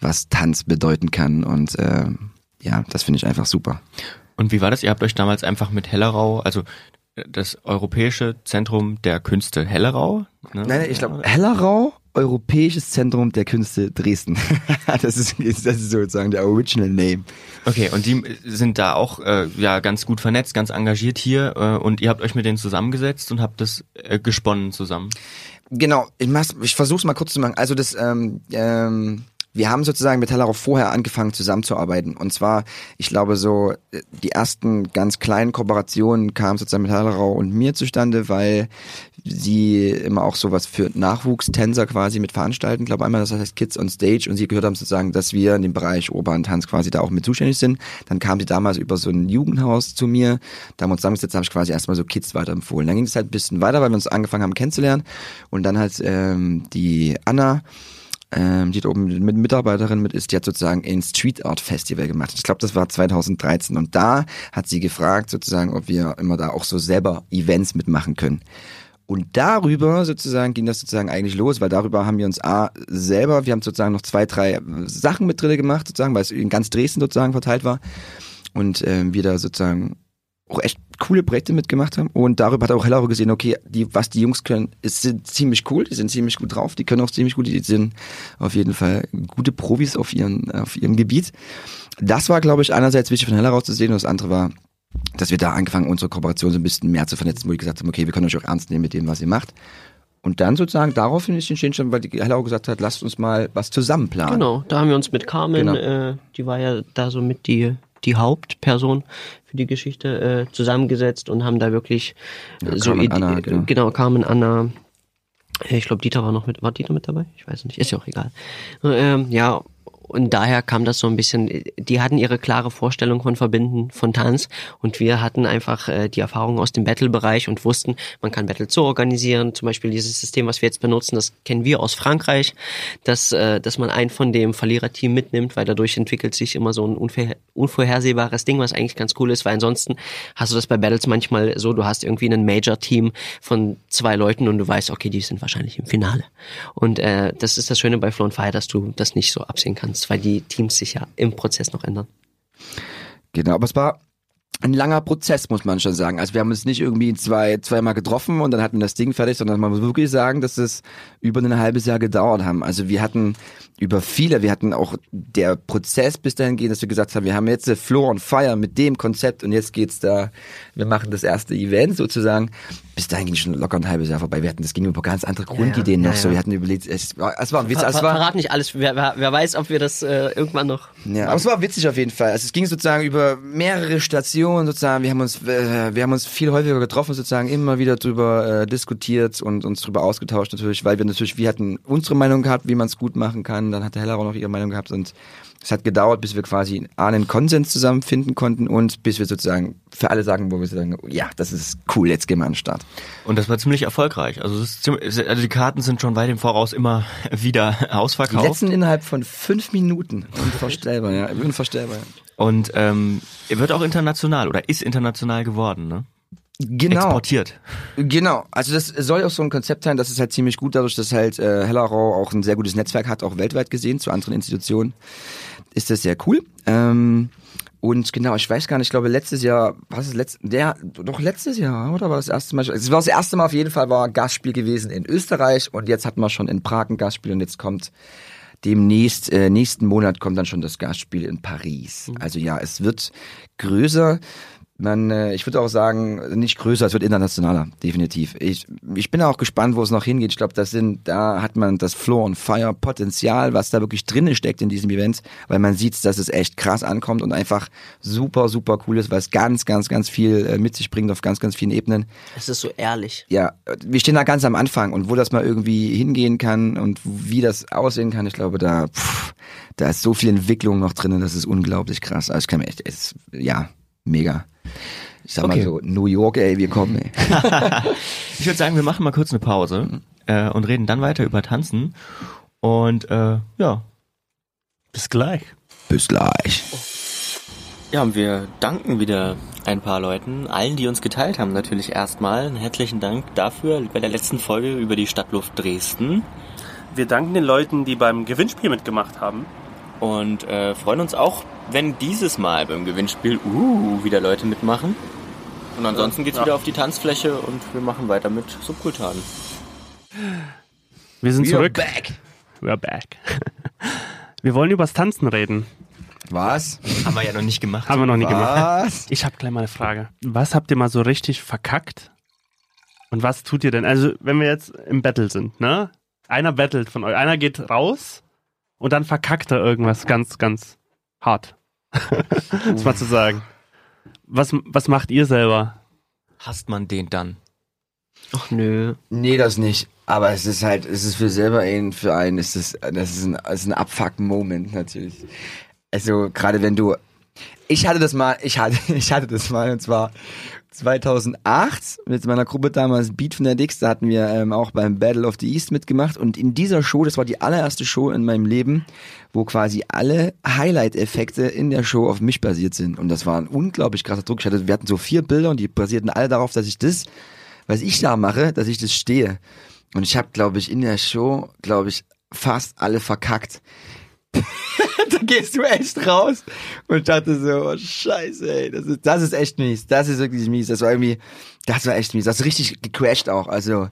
was Tanz bedeuten kann und äh, ja, das finde ich einfach super. Und wie war das? Ihr habt euch damals einfach mit Hellerau, also das Europäische Zentrum der Künste Hellerau? Ne? Nein, nein, ich glaube, Hellerau, Europäisches Zentrum der Künste Dresden. [LAUGHS] das, ist, das ist sozusagen der Original Name. Okay, und die sind da auch äh, ja ganz gut vernetzt, ganz engagiert hier äh, und ihr habt euch mit denen zusammengesetzt und habt das äh, gesponnen zusammen. Genau, ich, ich versuch's mal kurz zu machen. Also das, ähm, ähm, wir haben sozusagen mit Hellerau vorher angefangen zusammenzuarbeiten. Und zwar, ich glaube so, äh, die ersten ganz kleinen Kooperationen kamen sozusagen mit Hellerau und mir zustande, weil sie immer auch sowas für Nachwuchstänzer quasi mit veranstalten. Ich glaube einmal, das heißt Kids on Stage und sie gehört haben sozusagen, dass wir in dem Bereich urbanen Tanz quasi da auch mit zuständig sind. Dann kam sie damals über so ein Jugendhaus zu mir. Da haben wir uns zusammengesetzt, habe ich quasi erstmal so Kids weiterempfohlen. Dann ging es halt ein bisschen weiter, weil wir uns angefangen haben kennenzulernen. Und dann halt ähm, die Anna, ähm, die da oben mit Mitarbeiterin mit ist, die hat sozusagen ein Street Art Festival gemacht. Ich glaube, das war 2013. Und da hat sie gefragt, sozusagen, ob wir immer da auch so selber Events mitmachen können. Und darüber sozusagen ging das sozusagen eigentlich los, weil darüber haben wir uns A selber, wir haben sozusagen noch zwei, drei Sachen mit drin gemacht, sozusagen, weil es in ganz Dresden sozusagen verteilt war. Und ähm, wir da sozusagen auch echt coole Projekte mitgemacht haben. Und darüber hat auch Hellerau gesehen, okay, die, was die Jungs können, ist sind ziemlich cool, die sind ziemlich gut drauf, die können auch ziemlich gut, die sind auf jeden Fall gute Profis auf ihren, auf ihrem Gebiet. Das war, glaube ich, einerseits wichtig von Hellerau zu sehen und das andere war, dass wir da angefangen, unsere Kooperation so ein bisschen mehr zu vernetzen, wo wir gesagt haben, okay, wir können euch auch ernst nehmen mit dem, was ihr macht. Und dann sozusagen daraufhin ist schon, weil die Hellerau gesagt hat, lasst uns mal was zusammen planen. Genau, da haben wir uns mit Carmen, Genau. äh, die war ja da so mit die die Hauptperson für die Geschichte äh, zusammengesetzt und haben da wirklich Ja, so Carmen Ide- Anna, genau. genau Carmen Anna. äh, Ich glaube, Dieter war noch mit. War Dieter mit dabei? Ich weiß nicht. Ist ja auch egal. Ähm, ja, und daher kam das so ein bisschen. Die hatten ihre klare Vorstellung von Verbinden von Tanz und wir hatten einfach äh, die Erfahrung aus dem Battle-Bereich und wussten, man kann Battle so organisieren. Zum Beispiel dieses System, was wir jetzt benutzen, das kennen wir aus Frankreich, dass, äh, dass man einen von dem Verliererteam mitnimmt, weil dadurch entwickelt sich immer so ein unvorher unvorhersehbares Ding, was eigentlich ganz cool ist, weil ansonsten hast du das bei Battles manchmal so, du hast irgendwie ein Major-Team von zwei Leuten und du weißt, okay, die sind wahrscheinlich im Finale. Und äh, das ist das Schöne bei Flow and Fire, dass du das nicht so absehen kannst, weil die Teams sich ja im Prozess noch ändern. Genau, aber es war ein langer Prozess, muss man schon sagen. Also wir haben uns nicht irgendwie zwei, zweimal getroffen und dann hatten wir das Ding fertig, sondern man muss wirklich sagen, dass es über ein halbes Jahr gedauert haben. Also wir hatten über viele, wir hatten auch der Prozess bis dahin gehen, dass wir gesagt haben, wir haben jetzt Floor on Fire mit dem Konzept und jetzt geht's da, wir machen das erste Event sozusagen. Bis dahin ging schon locker ein halbes Jahr vorbei. Wir hatten, das ging über ganz andere Grundideen ja, noch ja. so. Wir hatten überlegt, es war, es war es war, verrat nicht alles, wer, wer, weiß, ob wir das äh, irgendwann noch. ja, aber es war witzig auf jeden Fall. Also es ging sozusagen über mehrere Stationen sozusagen. Wir haben uns, äh, wir haben uns viel häufiger getroffen sozusagen, immer wieder drüber äh, diskutiert und uns drüber ausgetauscht natürlich, weil wir natürlich, wir hatten unsere Meinung gehabt, wie man es gut machen kann. Dann hat der Heller auch noch ihre Meinung gehabt und es hat gedauert, bis wir quasi einen Konsens zusammenfinden konnten und bis wir sozusagen für alle sagen, wo wir sagen, ja, das ist cool, jetzt gehen wir an den Start. Und das war ziemlich erfolgreich. Also, ziemlich, also die Karten sind schon weit im Voraus immer [LAUGHS] wieder Die ausverkauft. letzten innerhalb von fünf Minuten. Unvorstellbar, ja. Unvorstellbar. Und ähm, er wird auch international oder ist international geworden, ne? Genau. Exportiert. Genau, also das soll auch so ein Konzept sein, das ist halt ziemlich gut, dadurch, dass halt äh, Hellerau auch ein sehr gutes Netzwerk hat, auch weltweit gesehen zu anderen Institutionen, ist das sehr cool. Ähm, und genau, ich weiß gar nicht, ich glaube letztes Jahr, was ist letztes, der, doch letztes Jahr, oder war das erste Mal? Es war das erste Mal auf jeden Fall, war Gastspiel gewesen in Österreich und jetzt hatten wir schon in Prag ein Gastspiel und jetzt kommt demnächst, äh, nächsten Monat kommt dann schon das Gastspiel in Paris. Also ja, es wird größer. Man, äh, ich würde auch sagen, nicht größer, es wird internationaler, definitiv. Ich, ich bin auch gespannt, wo es noch hingeht. Ich glaube, das sind, da hat man das Floor on Fire Potenzial, was da wirklich drin steckt in diesem Event, weil man sieht, dass es echt krass ankommt und einfach super, super cool ist, weil es ganz, ganz, ganz viel äh, mit sich bringt auf ganz, ganz vielen Ebenen. Es ist so ehrlich. Ja, wir stehen da ganz am Anfang und wo das mal irgendwie hingehen kann und wie das aussehen kann, ich glaube, da, pff, da ist so viel Entwicklung noch drin, das ist unglaublich krass. Also ich kann mir echt, es, ja, mega. Ich sag Okay. mal so, New York, ey, wir kommen, ey. [LAUGHS] Ich würde sagen, wir machen mal kurz eine Pause äh, und reden dann weiter über Tanzen. Und äh, ja. Bis gleich. Bis gleich. Ja, und wir danken wieder ein paar Leuten, allen, die uns geteilt haben, natürlich erstmal. Einen herzlichen Dank dafür bei der letzten Folge über die Stadtluft Dresden. Wir danken den Leuten, die beim Gewinnspiel mitgemacht haben. Und äh, freuen uns auch, wenn dieses Mal beim Gewinnspiel uh, wieder Leute mitmachen. Und ansonsten geht's Ja. wieder auf die Tanzfläche und wir machen weiter mit Subkultan. Wir sind We zurück. back. We are back. [LAUGHS] Wir wollen übers Tanzen reden. Was? Haben wir ja noch nicht gemacht. Haben wir noch nie Was? gemacht. Ich habe gleich mal eine Frage. Was habt ihr mal so richtig verkackt? Und was tut ihr denn? Also, wenn wir jetzt im Battle sind, ne? Einer battelt von euch, einer geht raus und dann verkackt er irgendwas ganz, ganz hart. [LAUGHS] das mal zu sagen. Was, was macht ihr selber? Hasst man den dann? Ach nö. Nee, das nicht. Aber es ist halt, es ist für selber ein, für einen, ist es, das ist ein, das ist ein Abfuck-Moment natürlich. Also, gerade wenn du, ich hatte das mal, ich hatte, [LAUGHS] ich hatte das mal, und zwar 2008 mit meiner Gruppe damals Beat Fanatics, da hatten wir ähm, auch beim Battle of the East mitgemacht und in dieser Show, das war die allererste Show in meinem Leben, wo quasi alle Highlight-Effekte in der Show auf mich basiert sind und das war ein unglaublich krasser Druck. Ich hatte, wir hatten so vier Bilder und die basierten alle darauf, dass ich das, was ich da mache, dass ich das stehe. Und ich habe, glaube ich, in der Show, glaube ich, fast alle verkackt. [LAUGHS] da gehst du echt raus und dachte so, oh, scheiße, ey, das ist, das ist echt mies. Das ist wirklich mies. Das war irgendwie, das war echt mies. Das ist richtig gecrashed auch. Also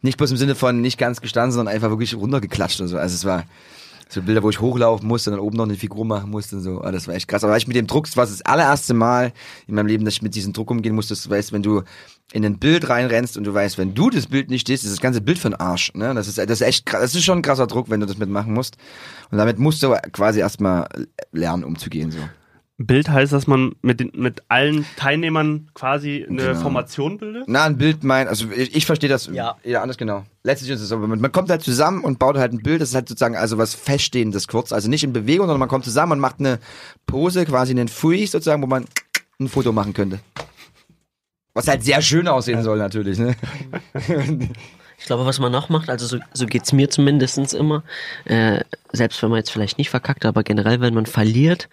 nicht bloß im Sinne von nicht ganz gestanden, sondern einfach wirklich runtergeklatscht und so. Also es war so Bilder, wo ich hochlaufen musste und dann oben noch eine Figur machen musste und so. Ah, das war echt krass. Aber ich mit dem Druck, das war das allererste Mal in meinem Leben, dass ich mit diesem Druck umgehen musste. Du weißt, wenn du in ein Bild reinrennst und du weißt, wenn du das Bild nicht stehst, ist das ganze Bild für den Arsch. Ne? Das ist, das ist echt. Das ist schon ein krasser Druck, wenn du das mitmachen musst. Und damit musst du quasi erstmal lernen, umzugehen. So. Bild heißt, dass man mit, den, mit allen Teilnehmern quasi eine Genau. Formation bildet? Na, ein Bild mein, also ich, ich verstehe das Ja. ja anders genau. Letztlich ist es so, man, man kommt halt zusammen und baut halt ein Bild, das ist halt sozusagen also was Feststehendes kurz, also nicht in Bewegung, sondern man kommt zusammen und macht eine Pose, quasi einen Freeze sozusagen, wo man ein Foto machen könnte. Was halt sehr schön aussehen soll natürlich, ne? [LAUGHS] Ich glaube, was man noch macht, also so, so geht's mir zumindestens immer, äh, selbst wenn man jetzt vielleicht nicht verkackt, aber generell, wenn man verliert,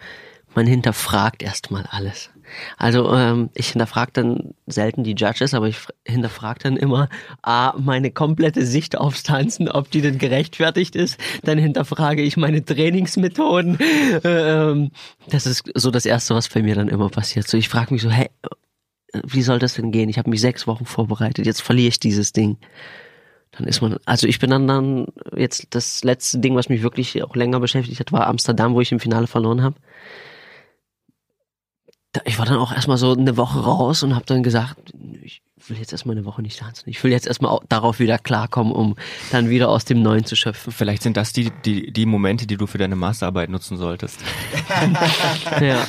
man hinterfragt erstmal alles. Also ähm, ich hinterfrage dann selten die Judges, aber ich hinterfrage dann immer A, meine komplette Sicht aufs Tanzen, ob die denn gerechtfertigt ist. Dann hinterfrage ich meine Trainingsmethoden. ähm, das ist so das Erste, was bei mir dann immer passiert. So, ich frage mich so, hey, wie soll das denn gehen? Ich habe mich sechs Wochen vorbereitet, jetzt verliere ich dieses Ding. Dann ist man, also ich bin dann dann jetzt das letzte Ding, was mich wirklich auch länger beschäftigt hat, war Amsterdam, wo ich im Finale verloren habe. Ich war dann auch erstmal so eine Woche raus und habe dann gesagt, ich will jetzt erstmal eine Woche nicht tanzen. Ich will jetzt erstmal auch darauf wieder klarkommen, um dann wieder aus dem Neuen zu schöpfen. Vielleicht sind das die, die, die Momente, die du für deine Masterarbeit nutzen solltest. [LAUGHS] ja.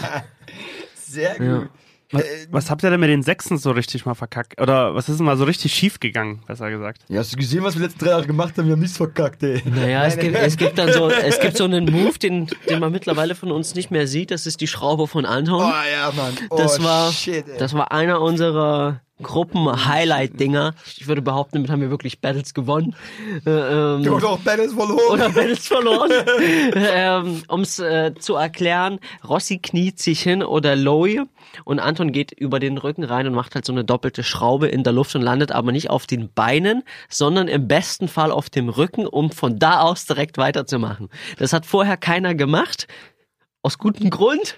Sehr gut. Ja. Was, was habt ihr denn mit den Sechsen so richtig mal verkackt? Oder was ist denn mal so richtig schief gegangen, besser gesagt? Ja, hast du gesehen, was wir letzten drei Jahre gemacht haben? Wir haben nichts verkackt, ey. Naja, es gibt, es gibt dann so, es gibt so einen [LAUGHS] Move, den, den man mittlerweile von uns nicht mehr sieht. Das ist die Schraube von Anton. Oh ja, Mann. Oh, das war, shit, ey. das war einer unserer Gruppen-Highlight-Dinger. Ich würde behaupten, damit haben wir wirklich Battles gewonnen. Äh, ähm, Du hast auch Battles verloren. oder Battles verloren. [LAUGHS] ähm, um es äh, zu erklären, Rossi kniet sich hin oder Loy und Anton geht über den Rücken rein und macht halt so eine doppelte Schraube in der Luft und landet aber nicht auf den Beinen, sondern im besten Fall auf dem Rücken, um von da aus direkt weiterzumachen. Das hat vorher keiner gemacht. Aus gutem Grund,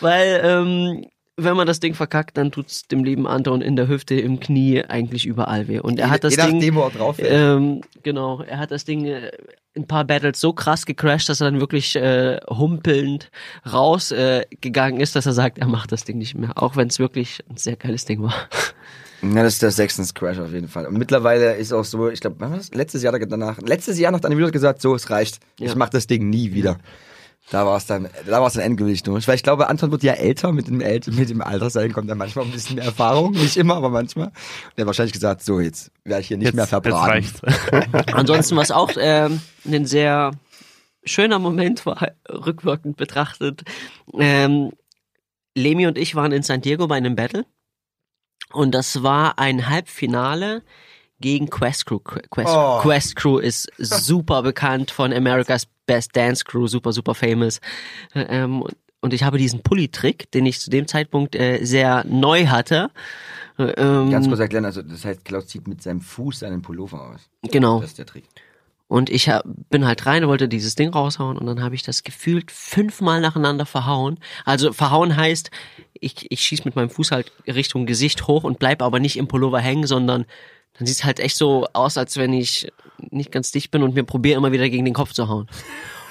weil ähm, wenn man das Ding verkackt, dann tut's dem lieben Anton in der Hüfte, im Knie, eigentlich überall weh. Und er Je- hat das je nachdem, Ding, er drauf ähm, genau, er hat das Ding äh, in ein paar Battles so krass gecrashed, dass er dann wirklich äh, humpelnd rausgegangen äh, ist, dass er sagt, er macht das Ding nicht mehr, auch wenn es wirklich ein sehr geiles Ding war. [LAUGHS] Ja, das ist der Sextons Crash auf jeden Fall. Und mittlerweile ist auch so, ich glaube? Letztes Jahr danach, letztes Jahr nach deinem Video gesagt, so, es reicht. Ja. Ich mach das Ding nie wieder. Da war es dann, da war es dann endgültig durch. Weil ich glaube, Anton wird ja älter mit dem, ält mit dem Alter sein, kommt dann manchmal ein bisschen mehr Erfahrung. Nicht immer, aber manchmal. Und er hat wahrscheinlich gesagt, so, jetzt werde ich hier nicht Jetzt- mehr verbraten. [LAUGHS] [LAUGHS] Ansonsten, was auch ähm, ein sehr schöner Moment war, [LAUGHS] rückwirkend betrachtet. Ähm, Lemi und ich waren in San Diego bei einem Battle und das war ein Halbfinale gegen Quest Crew. Quest, Oh. Quest Crew ist super bekannt von America's Best Dance Crew, super, super famous. Ähm, und ich habe diesen Pulli-Trick, den ich zu dem Zeitpunkt äh, sehr neu hatte. Ähm, Ganz kurz erklären, also das heißt, Klaus zieht mit seinem Fuß seinen Pullover aus. Genau. Das ist der Trick. Und ich hab, bin halt rein, wollte dieses Ding raushauen und dann habe ich das gefühlt fünfmal nacheinander verhauen. Also verhauen heißt, ich, ich schieß mit meinem Fuß halt Richtung Gesicht hoch und bleib aber nicht im Pullover hängen, sondern dann sieht's halt echt so aus, als wenn ich nicht ganz dicht bin und mir probiere immer wieder gegen den Kopf zu hauen.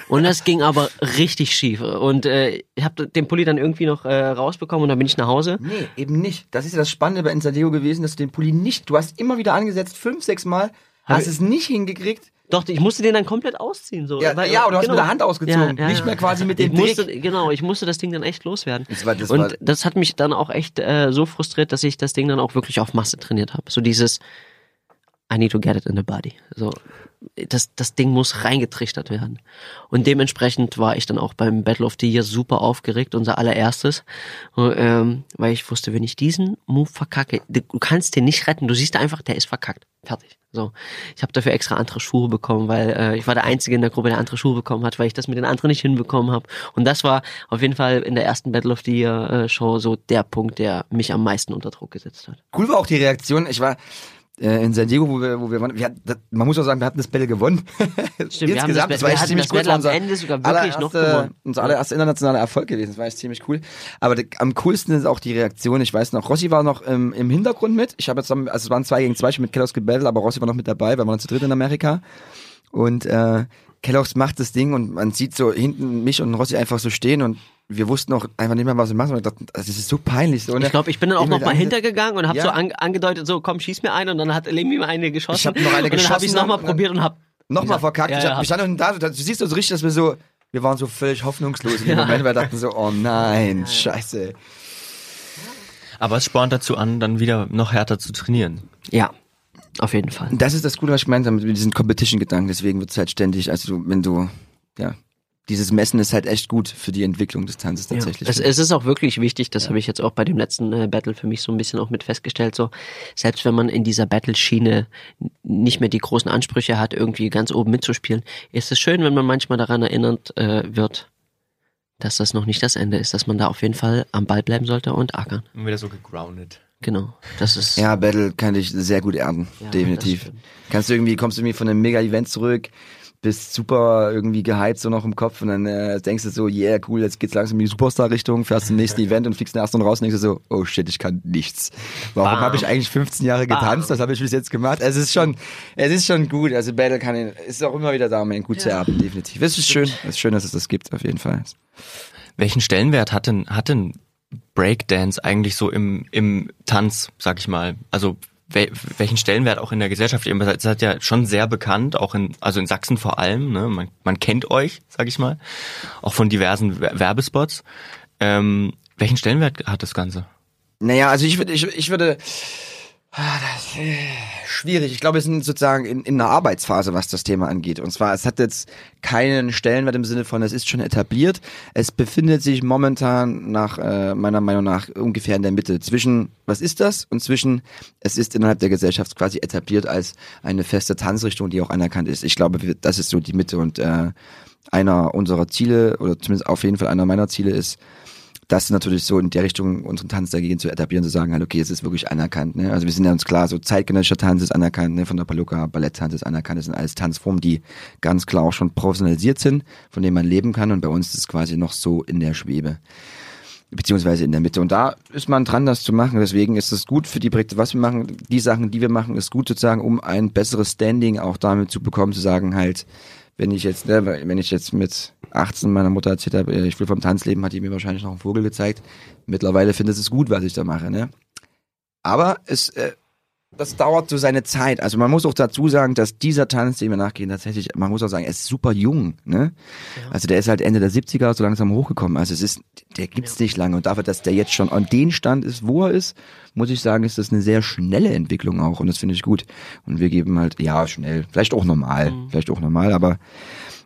Und das ging aber richtig schief. Und äh, ich habe den Pulli dann irgendwie noch äh, rausbekommen und dann bin ich nach Hause. Nee, eben nicht. Das ist ja das Spannende bei Insadeo gewesen, dass du den Pulli nicht, du hast immer wieder angesetzt, fünf, sechs Mal, hast Aber- es nicht hingekriegt. Doch, ich musste den dann komplett ausziehen. So. Ja, Weil- ja, aber du hast mit der Hand ausgezogen, nicht mehr quasi mit dem ich musste. Genau, ich musste das Ding dann echt loswerden. Das war- das und war- das hat mich dann auch echt äh, so frustriert, dass ich das Ding dann auch wirklich auf Masse trainiert habe. So dieses I need to get it in the body. So das, das Ding muss reingetrichtert werden. Und dementsprechend war ich dann auch beim Battle of the Year super aufgeregt, unser allererstes, ähm, weil ich wusste, wenn ich diesen Move verkacke, du kannst den nicht retten. Du siehst einfach, der ist verkackt. Fertig. So, ich habe dafür extra andere Schuhe bekommen, weil äh, ich war der Einzige in der Gruppe, der andere Schuhe bekommen hat, weil ich das mit den anderen nicht hinbekommen habe. Und das war auf jeden Fall in der ersten Battle of the Year äh, Show so der Punkt, der mich am meisten unter Druck gesetzt hat. Cool war auch die Reaktion. Ich war in San Diego, wo wir, wo wir waren. Wir hatten, man muss auch sagen, wir hatten das Battle gewonnen. [LAUGHS] Stimmt, wir haben das, das wir war echt hatten ziemlich das cool. Battle am Ende sogar wirklich noch gewonnen. Unser allererster internationaler Erfolg gewesen. Das war echt ziemlich cool. Aber am coolsten ist auch die Reaktion. Ich weiß noch, Rossi war noch ähm, im Hintergrund mit. Ich habe jetzt, also es waren zwei gegen zwei, ich mit Kellogg's gebattelt, aber Rossi war noch mit dabei, weil wir waren zu dritt in Amerika. Und äh, Kellogg's macht das Ding und man sieht so hinten mich und Rossi einfach so stehen und wir wussten auch einfach nicht mehr, was wir machen. Und ich dachte, das ist so peinlich. So, ne? Ich glaube, ich bin dann auch Ich noch mit mal ange- hintergegangen und habe Ja. so an, angedeutet, so komm, schieß mir eine und dann hat Lemi mir eine geschossen. Ich hab noch eine und dann habe ich geschossen nochmal dann- probiert und hab Nochmal verkackt. ja, ich, hab, ich stand unten da, du, du siehst so richtig, dass wir so, wir waren so völlig hoffnungslos in dem Moment, weil wir dachten so, oh nein, scheiße. Aber es spornt dazu an, dann wieder noch härter zu trainieren. Ja, auf jeden Fall. Das ist das Gute, was ich meinte mit diesen Competition-Gedanken. Deswegen wird es halt ständig, also wenn du, ja, dieses Messen ist halt echt gut für die Entwicklung des Tanzes tatsächlich. Ja. Es, es ist auch wirklich wichtig, das habe ich jetzt auch bei dem letzten äh, Battle für mich so ein bisschen auch mit festgestellt, so selbst wenn man in dieser Battle-Schiene nicht mehr die großen Ansprüche hat, irgendwie ganz oben mitzuspielen, ist es schön, wenn man manchmal daran erinnert äh, wird, dass das noch nicht das Ende ist, dass man da auf jeden Fall am Ball bleiben sollte und ackern. Und wieder so gegroundet. Genau, das ist... Ja, Battle kann dich sehr gut ernten, Ja, definitiv. Kannst du irgendwie, kommst du irgendwie von einem Mega-Event zurück, bist super irgendwie gehypt so noch im Kopf und dann äh, denkst du so, yeah, cool, jetzt geht's langsam in die Superstar-Richtung, fährst zum nächsten [LAUGHS] Event und fliegst der ersten raus und denkst du so, oh shit, ich kann nichts. Warum habe ich eigentlich 15 Jahre getanzt? Was habe ich bis jetzt gemacht? Es ist schon, es ist schon gut. Also Battle kann, ist auch immer wieder da, um ihn gut zu ernten, definitiv. Es ist schön, es ist schön, dass es das gibt, auf jeden Fall. Welchen Stellenwert hat denn, hat denn Breakdance eigentlich so im, im Tanz, sag ich mal? Also wel, welchen Stellenwert auch in der Gesellschaft? Ihr seid ja schon sehr bekannt, auch in, also in Sachsen vor allem. Ne? Man, man kennt euch, sag ich mal, auch von diversen Wer- Werbespots. Ähm, welchen Stellenwert hat das Ganze? Naja, also ich würde, ich, ich würde, das, äh, schwierig. Ich glaube, wir sind sozusagen in, in einer Arbeitsphase, was das Thema angeht. Und zwar, es hat jetzt keinen Stellenwert im Sinne von, es ist schon etabliert. Es befindet sich momentan nach äh, meiner Meinung nach ungefähr in der Mitte zwischen, was ist das? Und zwischen, es ist innerhalb der Gesellschaft quasi etabliert als eine feste Tanzrichtung, die auch anerkannt ist. Ich glaube, das ist so die Mitte und äh, einer unserer Ziele, oder zumindest auf jeden Fall einer meiner Ziele ist, das natürlich so in der Richtung unseren Tanz dagegen zu etablieren, zu sagen, halt, okay, es ist wirklich anerkannt. Ne? Also wir sind ja uns klar, so zeitgenössischer Tanz ist anerkannt, ne? von der Palukka, Balletttanz ist anerkannt, das sind alles Tanzformen, die ganz klar auch schon professionalisiert sind, von denen man leben kann und bei uns ist es quasi noch so in der Schwebe beziehungsweise in der Mitte. Und da ist man dran, das zu machen. Deswegen ist es gut für die Projekte, was wir machen, die Sachen, die wir machen, ist gut sozusagen, um ein besseres Standing auch damit zu bekommen, zu sagen halt, wenn ich jetzt, ne, wenn ich jetzt mit 18 meiner Mutter erzählt habe, ich will vom Tanz leben, hat die mir wahrscheinlich noch einen Vogel gezeigt. Mittlerweile findet es gut, was ich da mache, ne? Aber es, äh, das dauert so seine Zeit. Also man muss auch dazu sagen, dass dieser Tanz, den wir nachgehen, tatsächlich, man muss auch sagen, er ist super jung, ne? Also der ist halt Ende der 70er so langsam hochgekommen. Also es ist, der gibt's nicht lange. Und dafür, dass der jetzt schon an den Stand ist, wo er ist, muss ich sagen, ist das eine sehr schnelle Entwicklung auch. Und das finde ich gut. Und wir geben halt, ja, schnell, vielleicht auch normal, vielleicht auch normal, aber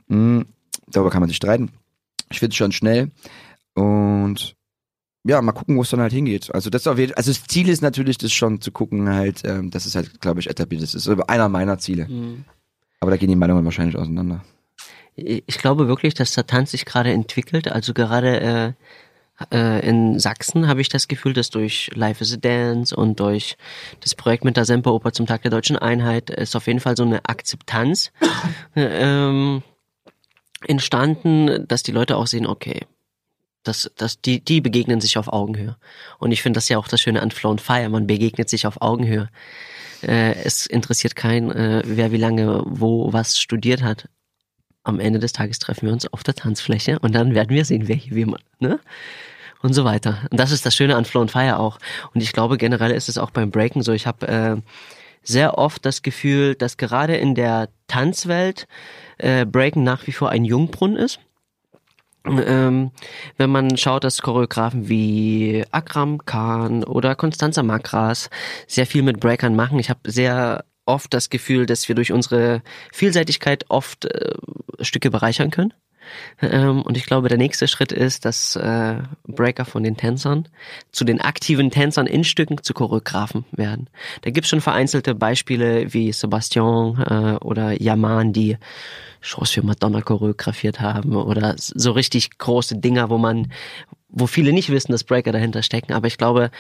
mh, darüber kann man sich streiten. Ich finde es schon schnell. Und ja, mal gucken, wo es dann halt hingeht. Also das also das Ziel ist natürlich, das schon zu gucken, halt, ähm, dass es halt, glaube ich, etabliert ist. Das ist einer meiner Ziele. Mhm. Aber da gehen die Meinungen wahrscheinlich auseinander. Ich glaube wirklich, dass der Tanz sich gerade entwickelt. Also gerade äh, äh, in Sachsen habe ich das Gefühl, dass durch Life is a Dance und durch das Projekt mit der Semperoper zum Tag der deutschen Einheit ist auf jeden Fall so eine Akzeptanz [LAUGHS] ähm, entstanden, dass die Leute auch sehen, okay, das, das, die, die begegnen sich auf Augenhöhe. Und ich finde das ja auch das Schöne an Flow and Fire, man begegnet sich auf Augenhöhe. Äh, es interessiert keinen, äh, wer wie lange wo was studiert hat. Am Ende des Tages treffen wir uns auf der Tanzfläche und dann werden wir sehen, wer hier wie man, ne? Und so weiter. Und das ist das Schöne an Flow and Fire auch. Und ich glaube, generell ist es auch beim Breaken so. Ich habe äh, sehr oft das Gefühl, dass gerade in der Tanzwelt äh, Breaken nach wie vor ein Jungbrunnen ist. Ähm, wenn man schaut, dass Choreografen wie Akram Khan oder Constanza Makras sehr viel mit Breakern machen. Ich habe sehr oft das Gefühl, dass wir durch unsere Vielseitigkeit oft äh, Stücke bereichern können. Ähm, und ich glaube, der nächste Schritt ist, dass äh, Breaker von den Tänzern zu den aktiven Tänzern in Stücken zu Choreografen werden. Da gibt's schon vereinzelte Beispiele wie Sebastian äh, oder Yaman, die Shows für Madonna choreografiert haben oder so richtig große Dinger, wo man, wo viele nicht wissen, dass Breaker dahinter stecken. Aber ich glaube,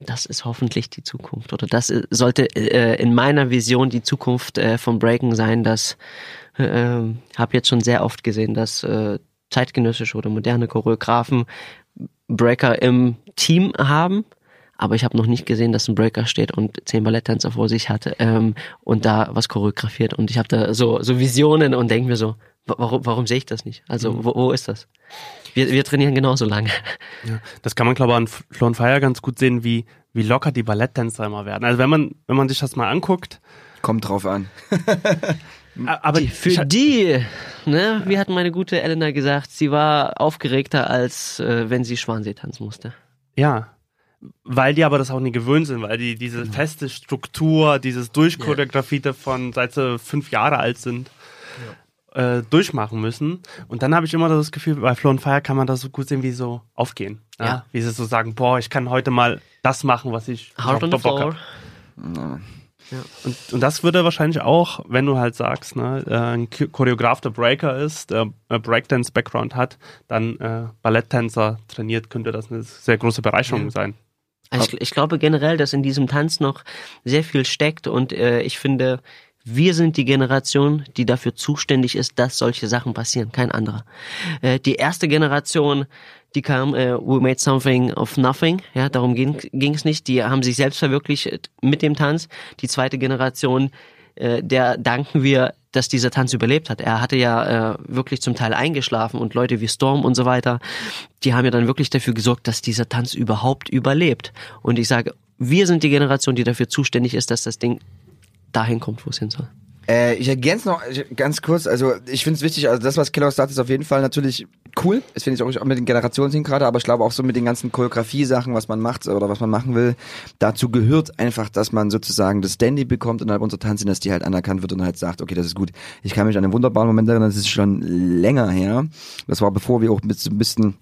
das ist hoffentlich die Zukunft oder das äh, sollte äh, in meiner Vision die Zukunft äh, vom Breaken sein, dass äh, habe jetzt schon sehr oft gesehen, dass äh, zeitgenössische oder moderne Choreografen Breaker im Team haben, aber ich habe noch nicht gesehen, dass ein Breaker steht und zehn Balletttänzer vor sich hat ähm, und da was choreografiert und ich habe da so so Visionen und denke mir so, wa- warum warum sehe ich das nicht? Also wo, wo ist das? Wir, wir trainieren genauso lange. Ja, das kann man, glaube ich, an Flow and Fire ganz gut sehen, wie, wie locker die Balletttänzer immer werden. Also wenn man, wenn man sich das mal anguckt. Kommt drauf an. [LAUGHS] Aber die, für die, ne, wie hat meine gute Elena gesagt, sie war aufgeregter, als äh, wenn sie Schwansee tanzen musste. Ja. Weil die aber das auch nie gewöhnt sind, weil die diese feste Struktur, dieses Durchchoreografierte von seit sie fünf Jahre alt sind, äh, durchmachen müssen. Und dann habe ich immer das Gefühl, bei Flow and Fire kann man das so gut sehen, wie so aufgehen. Ja. Ja. Wie sie so sagen, boah, ich kann heute mal das machen, was ich Hard on Bock the floor. Und, und das würde wahrscheinlich auch, wenn du halt sagst, ne, äh, ein Ch- Choreograf, der Breaker ist, der äh, Breakdance-Background hat, dann äh, Balletttänzer trainiert, könnte das eine sehr große Bereicherung Ja. sein. Also ich, ich glaube generell, dass in diesem Tanz noch sehr viel steckt und äh, ich finde, wir sind die Generation, die dafür zuständig ist, dass solche Sachen passieren, kein anderer. Äh, die erste Generation, die kam, äh, we made something of nothing, ja, darum ging es nicht, die haben sich selbst verwirklicht mit dem Tanz. Die zweite Generation, äh, der danken wir, dass dieser Tanz überlebt hat. Er hatte ja äh, wirklich zum Teil eingeschlafen und Leute wie Storm und so weiter, die haben ja dann wirklich dafür gesorgt, dass dieser Tanz überhaupt überlebt. Und ich sage, wir sind die Generation, die dafür zuständig ist, dass das Ding dahin kommt, wo es hin soll. Äh, ich ergänze noch ganz kurz, also ich finde es wichtig, also das, was Kellogg sagt, ist auf jeden Fall natürlich cool. Das finde ich auch, mit den Generationen gerade, aber ich glaube auch so mit den ganzen Choreografie-Sachen, was man macht oder was man machen will, dazu gehört einfach, dass man sozusagen das Standy bekommt innerhalb unserer Tanzdynastie halt anerkannt wird und halt sagt, okay, das ist gut. Ich kann mich an einen wunderbaren Moment erinnern, das ist schon länger her. Das war bevor wir auch ein bisschen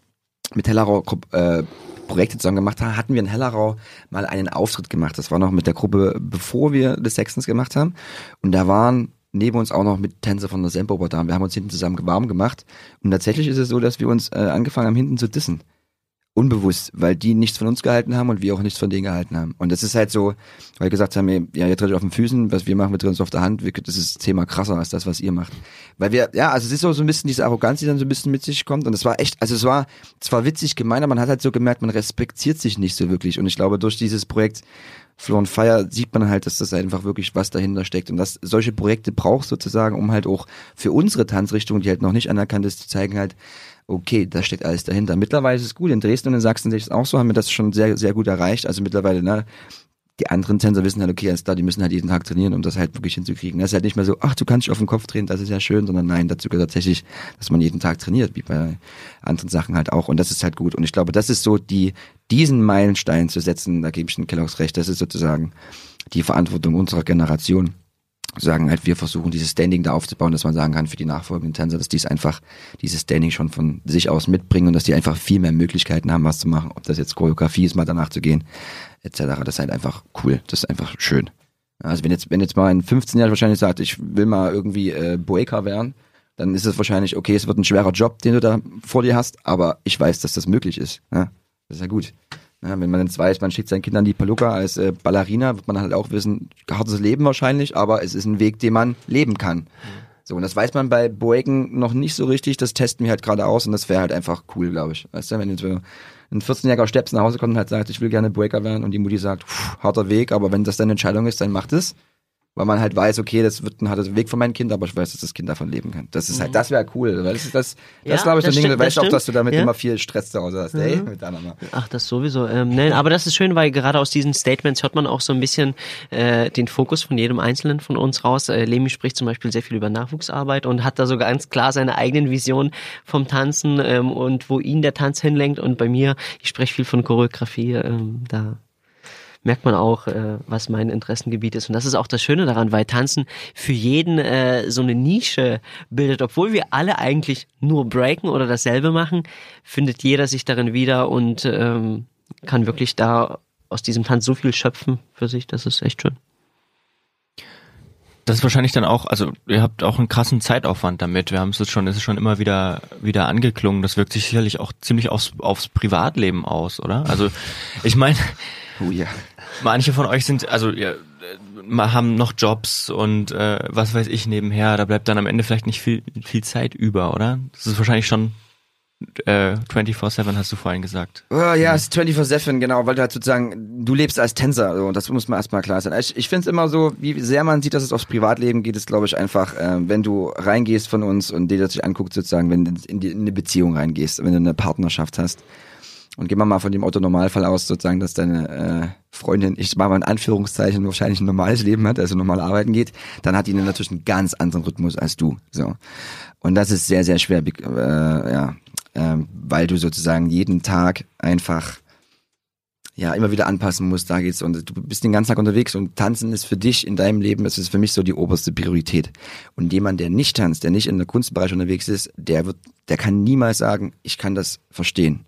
mit Hellerau äh, Projekte zusammen gemacht haben, hatten wir in Hellerau mal einen Auftritt gemacht. Das war noch mit der Gruppe, bevor wir das Sextons gemacht haben. Und da waren neben uns auch noch mit Tänzer von der Semperoper da. Wir haben uns hinten zusammen warm gemacht. Und tatsächlich ist es so, dass wir uns äh, angefangen haben, hinten zu dissen. Unbewusst, weil die nichts von uns gehalten haben und wir auch nichts von denen gehalten haben. Und das ist halt so, weil wir gesagt haben, ja, ihr tretet auf den Füßen, was wir machen, wir treten uns auf der Hand, wir, das ist zehnmal krasser als das, was ihr macht. Weil wir, ja, also es ist so, ein bisschen diese Arroganz, die dann so ein bisschen mit sich kommt. Und es war echt, also es war zwar witzig gemeint, aber man hat halt so gemerkt, man respektiert sich nicht so wirklich. Und ich glaube, durch dieses Projekt Flow and Fire sieht man halt, dass das einfach wirklich was dahinter steckt. Und dass solche Projekte braucht sozusagen, um halt auch für unsere Tanzrichtung, die halt noch nicht anerkannt ist, zu zeigen halt, okay, da steckt alles dahinter. Mittlerweile ist es gut. In Dresden und in Sachsen ich es auch so, haben wir das schon sehr, sehr gut erreicht. Also mittlerweile, ne, die anderen Tänzer wissen halt, okay, alles da, die müssen halt jeden Tag trainieren, um das halt wirklich hinzukriegen. Das ist halt nicht mehr so, ach, du kannst dich auf den Kopf drehen, das ist ja schön, sondern nein, dazu gehört tatsächlich, dass man jeden Tag trainiert, wie bei anderen Sachen halt auch. Und das ist halt gut. Und ich glaube, das ist so die, diesen Meilenstein zu setzen, da gebe ich den Kelloggs recht, das ist sozusagen die Verantwortung unserer Generation. Sagen halt, wir versuchen dieses Standing da aufzubauen, dass man sagen kann für die nachfolgenden Tänzer, dass die es einfach dieses Standing schon von sich aus mitbringen und dass die einfach viel mehr Möglichkeiten haben, was zu machen. Ob das jetzt Choreografie ist, mal danach zu gehen, etc. Das ist halt einfach cool. Das ist einfach schön. Also wenn jetzt, wenn jetzt mal ein 15 Jahre wahrscheinlich sagt, ich will mal irgendwie äh, Breaker werden, dann ist es wahrscheinlich, okay, es wird ein schwerer Job, den du da vor dir hast, aber ich weiß, dass das möglich ist. Ja? Das ist ja gut. Ja, wenn man jetzt weiß, man schickt seinen Kindern die Paluca als äh, Ballerina, wird man halt auch wissen, hartes Leben wahrscheinlich, aber es ist ein Weg, den man leben kann. So, und das weiß man bei Boeken noch nicht so richtig, das testen wir halt gerade aus und das wäre halt einfach cool, glaube ich. Weißt du, wenn jetzt ein 14-jähriger Steps nach Hause kommt und halt sagt, ich will gerne Breaker werden und die Mutti sagt, pff, harter Weg, aber wenn das deine Entscheidung ist, dann macht es. Weil man halt weiß, okay, das wird ein harter Weg für mein Kind, aber ich weiß, dass das Kind davon leben kann. Das ist halt, das wäre cool. Weil das ist das, das Ja, glaube ich, das Ding, stimmt, du weißt das auch, dass du damit Ja. immer viel Stress zu Hause hast. Ey, Mhm. miteinander. Ach, das sowieso. Ähm, nein, aber das ist schön, weil gerade aus diesen Statements hört man auch so ein bisschen äh, den Fokus von jedem Einzelnen von uns raus. Äh, Lemi spricht zum Beispiel sehr viel über Nachwuchsarbeit und hat da so ganz klar seine eigenen Visionen vom Tanzen ähm, und wo ihn der Tanz hinlenkt. Und bei mir, ich spreche viel von Choreografie, ähm, da merkt man auch, äh, was mein Interessengebiet ist. Und das ist auch das Schöne daran, weil Tanzen für jeden äh, so eine Nische bildet. Obwohl wir alle eigentlich nur breaken oder dasselbe machen, findet jeder sich darin wieder und ähm, kann wirklich da aus diesem Tanz so viel schöpfen für sich. Das ist echt schön. Das ist wahrscheinlich dann auch, also ihr habt auch einen krassen Zeitaufwand damit. Wir haben es jetzt schon, es ist schon immer wieder wieder angeklungen. Das wirkt sich sicherlich auch ziemlich aufs, aufs Privatleben aus, oder? Also ich meine, oh ja. manche von euch sind, also äh, haben noch Jobs und äh, was weiß ich nebenher. Da bleibt dann am Ende vielleicht nicht viel viel Zeit über, oder? Das ist wahrscheinlich schon äh, 24/7 hast du vorhin gesagt. Oh, ja, es ist 24-7, genau, weil du halt sozusagen, du lebst als Tänzer, so, und das muss man erstmal klar sein. Ich, ich finde es immer so, wie sehr man sieht, dass es aufs Privatleben geht, ist, glaube ich, einfach, äh, wenn du reingehst von uns und dir das sich anguckt, sozusagen, wenn du in, die, in eine Beziehung reingehst, wenn du eine Partnerschaft hast. Und gehen wir mal von dem Otto-Normalfall aus, sozusagen, dass deine äh, Freundin, ich war mal in Anführungszeichen wahrscheinlich ein normales Leben hat, also normal arbeiten geht, dann hat die natürlich einen ganz anderen Rhythmus als du. So. Und das ist sehr, sehr schwer, äh, ja, äh, weil du sozusagen jeden Tag einfach ja immer wieder anpassen musst, da geht's und du bist den ganzen Tag unterwegs und tanzen ist für dich in deinem Leben, das ist für mich so die oberste Priorität. Und jemand, der nicht tanzt, der nicht in der Kunstbereich unterwegs ist, der wird, der kann niemals sagen, ich kann das verstehen,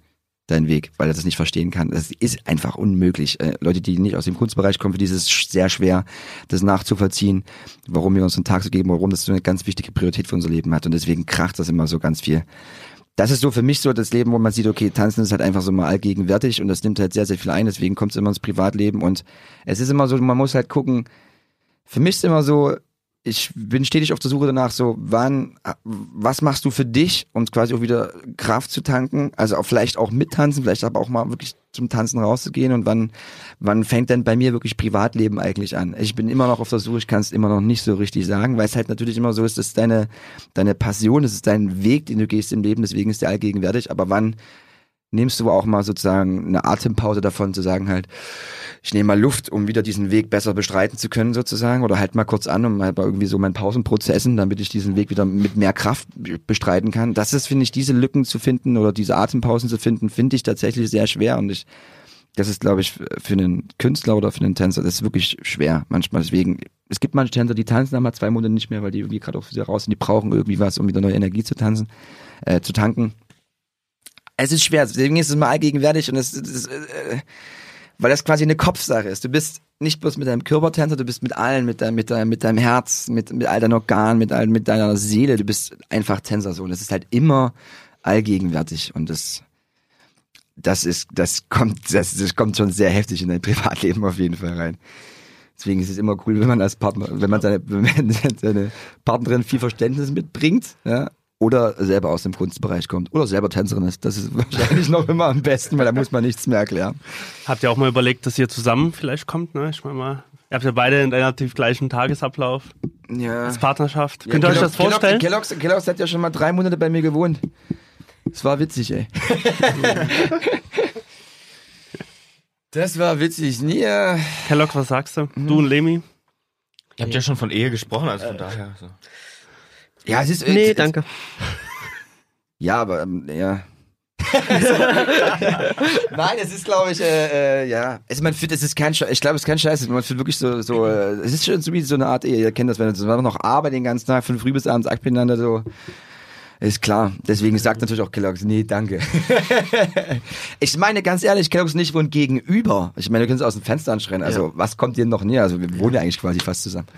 dein Weg, weil er das nicht verstehen kann. Das ist einfach unmöglich. Äh, Leute, die nicht aus dem Kunstbereich kommen, für die ist es sehr schwer, das nachzuvollziehen, warum wir uns einen Tag so geben, warum das so eine ganz wichtige Priorität für unser Leben hat. Und deswegen kracht das immer so ganz viel das ist so für mich so das Leben, wo man sieht, okay, tanzen ist halt einfach so mal allgegenwärtig und das nimmt halt sehr, sehr viel ein, deswegen kommt es immer ins Privatleben und es ist immer so, man muss halt gucken, für mich ist immer so, ich bin stetig auf der Suche danach, so, wann, was machst du für dich, um quasi auch wieder Kraft zu tanken? Also auch vielleicht auch mittanzen, vielleicht aber auch mal wirklich zum Tanzen rauszugehen und wann, wann fängt denn bei mir wirklich Privatleben eigentlich an? Ich bin immer noch auf der Suche, ich kann es immer noch nicht so richtig sagen, weil es halt natürlich immer so ist, das ist deine, deine Passion, das ist dein Weg, den du gehst im Leben, deswegen ist der allgegenwärtig, aber wann nimmst du auch mal sozusagen eine Atempause davon zu sagen halt, ich nehme mal Luft, um wieder diesen Weg besser bestreiten zu können sozusagen oder halt mal kurz an, um halt mal irgendwie so meinen Pausenprozessen, damit ich diesen Weg wieder mit mehr Kraft bestreiten kann. Das ist, finde ich, diese Lücken zu finden oder diese Atempausen zu finden, finde ich tatsächlich sehr schwer und ich das ist, glaube ich, für einen Künstler oder für einen Tänzer, das ist wirklich schwer manchmal. Deswegen, es gibt manche Tänzer, die tanzen dann mal zwei Monate nicht mehr, weil die irgendwie gerade auch wieder raus sind, die brauchen irgendwie was, um wieder neue Energie zu tanzen, äh, zu tanken. Es ist schwer, deswegen ist es mal allgegenwärtig und es, es äh, weil das quasi eine Kopfsache ist. Du bist nicht bloß mit deinem Körpertänzer, du bist mit allen, mit deinem, mit deinem, mit deinem Herz, mit, mit all deinen Organen, mit, all, mit deiner Seele. Du bist einfach Tänzer so. Und das ist halt immer allgegenwärtig. Und das, das ist, das kommt, das, das kommt schon sehr heftig in dein Privatleben auf jeden Fall rein. Deswegen ist es immer cool, wenn man als Partner, wenn man seine, [LAUGHS] wenn seine Partnerin viel Verständnis mitbringt, ja, oder selber aus dem Kunstbereich kommt oder selber Tänzerin ist. Das ist [LAUGHS] wahrscheinlich noch immer am besten, weil da muss man nichts mehr erklären. Habt ihr auch mal überlegt, dass ihr zusammen vielleicht kommt? Ne? Ich meine mal, ihr habt ja beide einen relativ gleichen Tagesablauf ja. als Partnerschaft. Ja, Könnt ihr euch das vorstellen? Kellogg's, Kellogg's hat ja schon mal drei Monate bei mir gewohnt. [LAUGHS] Das war witzig, ey. das war witzig. Nie. äh, Kellogg, was sagst du? Mhm. Du und Lemi? Ihr habt ja schon von Ehe gesprochen, also von daher. So. Ja, es ist. Nee, es, danke. [LAUGHS] Ja, aber ähm, ja. [LAUGHS] Nein, es ist, glaube ich, äh, äh, ja. Also man fühlt, es ist kein Scheiß. Ich glaube, es ist kein Scheiß. Man fühlt wirklich so, so. Äh, es ist schon so wie so eine Art Ehe. Ihr kennt das, wenn du noch Arbeit den ganzen Tag von früh bis abends acht miteinander so. Ist klar. Deswegen sagt natürlich auch Kellogg's, nee, danke. [LAUGHS] ich meine, ganz ehrlich, Kellogg's nicht wohnt gegenüber. Ich meine, wir können es aus dem Fenster anschreien. Also, was kommt dir noch näher? Also, wir wohnen ja eigentlich quasi fast zusammen.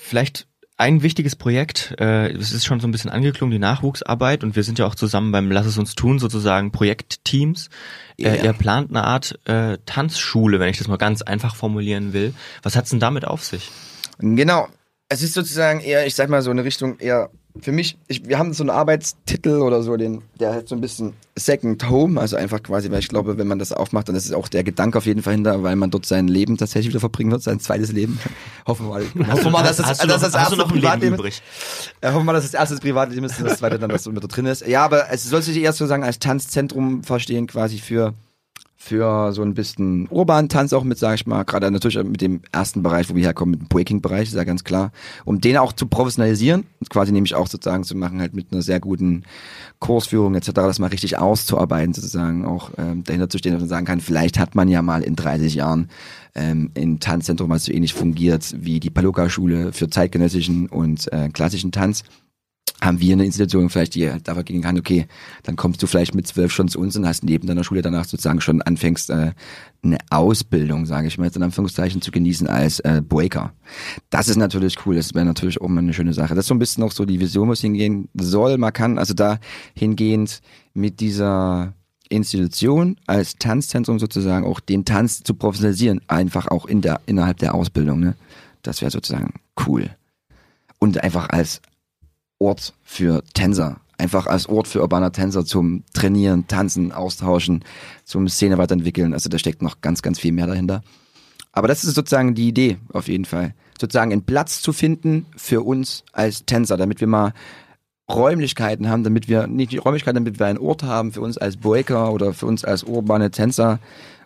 Vielleicht ein wichtiges Projekt, äh, es ist schon so ein bisschen angeklungen, die Nachwuchsarbeit und wir sind ja auch zusammen beim Lass es uns tun, sozusagen Projektteams. Äh, Ja. ihr plant eine Art äh, Tanzschule, wenn ich das mal ganz einfach formulieren will. Was hat's denn damit auf sich? Genau. Es ist sozusagen eher, ich sag mal, so eine Richtung eher für mich, ich, wir haben so einen Arbeitstitel oder so, den, der halt so ein bisschen Second Home, also einfach quasi, weil ich glaube, wenn man das aufmacht, dann ist es auch der Gedanke auf jeden Fall hinter, weil man dort sein Leben tatsächlich wieder verbringen wird, sein zweites Leben. [LAUGHS] Hoffen wir mal. Hoffen wir mal, dass das, hast das du erste Privatleben übrig? äh, hoffen wir mal, dass das erste das Privatleben ist und das zweite dann, was so mit da drin ist. Ja, aber es soll sich eher sozusagen als Tanzzentrum verstehen, quasi für für so ein bisschen urbanen Tanz auch mit, sag ich mal, gerade natürlich mit dem ersten Bereich, wo wir herkommen, mit dem Breaking-Bereich, ist ja ganz klar, um den auch zu professionalisieren, quasi nämlich auch sozusagen zu machen, halt mit einer sehr guten Kursführung etc., das mal richtig auszuarbeiten, sozusagen auch ähm, dahinter zu stehen, dass man sagen kann, vielleicht hat man ja mal in 30 Jahren ähm, ein Tanzzentrum, was so ähnlich fungiert wie die Paluca-Schule für zeitgenössischen und äh, klassischen Tanz haben wir eine Institution vielleicht, die dafür gehen kann, okay, dann kommst du vielleicht mit zwölf schon zu uns und hast neben deiner Schule danach sozusagen schon anfängst, äh, eine Ausbildung, sage ich mal jetzt in Anführungszeichen, zu genießen als äh, Breaker. Das ist natürlich cool, das wäre natürlich auch mal eine schöne Sache. Das ist so ein bisschen auch so die Vision, wo es hingehen soll, man kann, also da hingehend mit dieser Institution als Tanzzentrum sozusagen auch den Tanz zu professionalisieren, einfach auch in der, innerhalb der Ausbildung, ne? Das wäre sozusagen cool. Und einfach als Ort für Tänzer. Einfach als Ort für urbaner Tänzer zum Trainieren, Tanzen, Austauschen, zum Szene weiterentwickeln. Also da steckt noch ganz, ganz viel mehr dahinter. Aber das ist sozusagen die Idee, auf jeden Fall. Sozusagen einen Platz zu finden für uns als Tänzer, damit wir mal Räumlichkeiten haben, damit wir, nicht die Räumlichkeiten, damit wir einen Ort haben für uns als Breaker oder für uns als urbane Tänzer,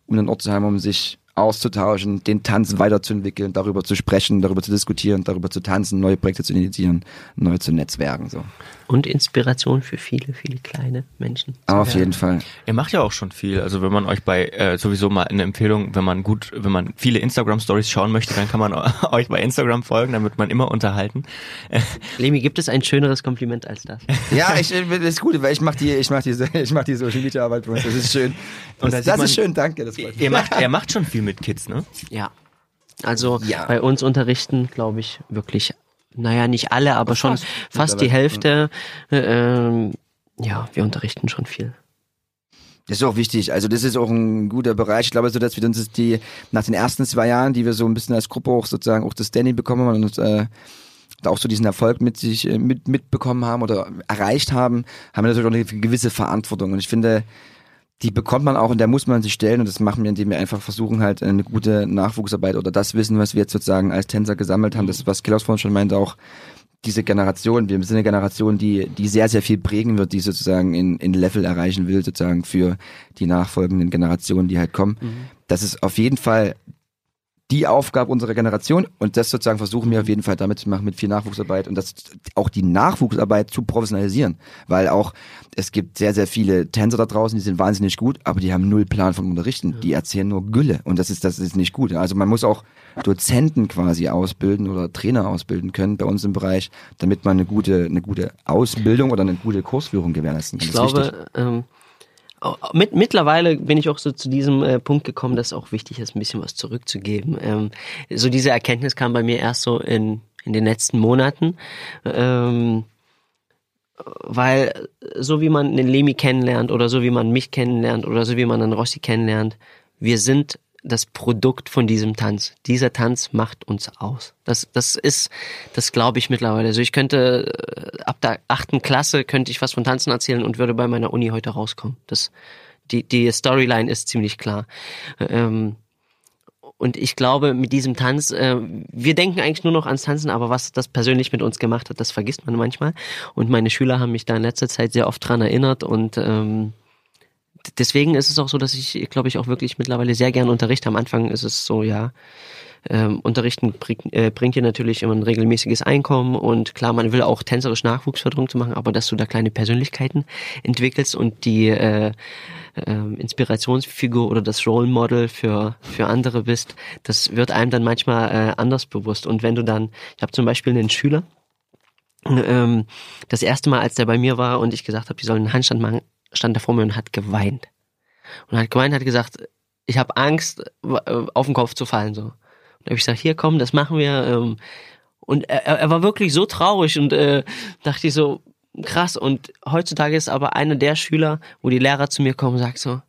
um einen Ort zu haben, um sich auszutauschen, den Tanz weiterzuentwickeln, darüber zu sprechen, darüber zu diskutieren, darüber zu tanzen, neue Projekte zu initiieren, neu zu netzwerken. So. Und Inspiration für viele, viele kleine Menschen. Auf jeden Fall. Ihr macht ja auch schon viel. Also wenn man euch bei äh, sowieso mal eine Empfehlung, wenn man gut, wenn man viele Instagram Stories schauen möchte, dann kann man [LAUGHS] euch bei Instagram folgen, dann wird man immer unterhalten. [LAUGHS] Lemi, gibt es ein schöneres Kompliment als das? Ja, ich, das ist gut, weil ich mache die, ich mache die, [LAUGHS] ich mache die Social Media Arbeit bei uns. Das ist schön. Und das da sieht das ist man- schön, danke. Das. Ihr macht, er macht schon viel mit Kids, ne? Ja. Also Ja. bei uns unterrichten, glaube ich, wirklich, naja, nicht alle, aber schon fast fast, die. Hälfte. Äh, ähm, ja, wir unterrichten schon viel. Das ist auch wichtig. Also das ist auch ein guter Bereich. Ich glaube, so dass wir uns die nach den ersten zwei Jahren, die wir so ein bisschen als Gruppe auch sozusagen auch das Standing bekommen haben und äh, da auch so diesen Erfolg mit sich äh, mit mitbekommen haben oder erreicht haben, haben wir natürlich auch eine gewisse Verantwortung. Und ich finde, die bekommt man auch und der muss man sich stellen und das machen wir, indem wir einfach versuchen halt eine gute Nachwuchsarbeit oder das Wissen, was wir jetzt sozusagen als Tänzer gesammelt haben, das was Klaus vorhin schon meinte auch diese Generation, wir sind eine Generation, die die sehr sehr viel prägen wird, die sozusagen in in Level erreichen will sozusagen für die nachfolgenden Generationen, die halt kommen. Das ist auf jeden Fall die Aufgabe unserer Generation. Und das sozusagen versuchen wir auf jeden Fall damit zu machen mit viel Nachwuchsarbeit und das auch die Nachwuchsarbeit zu professionalisieren, weil auch es gibt sehr sehr viele Tänzer da draußen, die sind wahnsinnig gut, aber die haben null Plan vom Unterrichten, die erzählen nur Gülle und das ist das ist nicht gut. Also man muss auch Dozenten quasi ausbilden oder Trainer ausbilden können bei uns im Bereich, damit man eine gute eine gute Ausbildung oder eine gute Kursführung gewährleisten kann. Ich glaube, ähm, mit, mittlerweile bin ich auch so zu diesem äh, Punkt gekommen, dass es auch wichtig ist, ein bisschen was zurückzugeben. Ähm, so diese Erkenntnis kam bei mir erst so in, in den letzten Monaten. Ähm, weil so wie man den Lemi kennenlernt oder so wie man mich kennenlernt oder so wie man den Rossi kennenlernt, wir sind das Produkt von diesem Tanz. Dieser Tanz macht uns aus. Das, das ist, das glaube ich mittlerweile. Also ich könnte äh, ab der achten Klasse könnte ich was von Tanzen erzählen und würde bei meiner Uni heute rauskommen. Das, die, die Storyline ist ziemlich klar. Ähm, und ich glaube, mit diesem Tanz, äh, wir denken eigentlich nur noch ans Tanzen, aber was das persönlich mit uns gemacht hat, das vergisst man manchmal. Und meine Schüler haben mich da in letzter Zeit sehr oft dran erinnert und ähm, deswegen ist es auch so, dass ich, glaube ich, auch wirklich mittlerweile sehr gern unterrichte. Am Anfang ist es so, ja, ähm, Unterrichten bringt, äh, bringt dir natürlich immer ein regelmäßiges Einkommen und klar, man will auch tänzerisch Nachwuchsförderung zu machen, aber dass du da kleine Persönlichkeiten entwickelst und die äh, ähm, Inspirationsfigur oder das Role Model für für andere bist, das wird einem dann manchmal äh, anders bewusst. Und wenn du dann, ich habe zum Beispiel einen Schüler, ähm, das erste Mal, als der bei mir war und ich gesagt habe, die sollen einen Handstand machen, stand er vor mir und hat geweint. Und hat geweint, hat gesagt, ich habe Angst, äh, auf den Kopf zu fallen so. Und da habe ich gesagt, hier komm, das machen wir. Ähm, und er, er war wirklich so traurig und äh, dachte ich so, krass. Und heutzutage ist aber einer der Schüler, wo die Lehrer zu mir kommen und sagt so,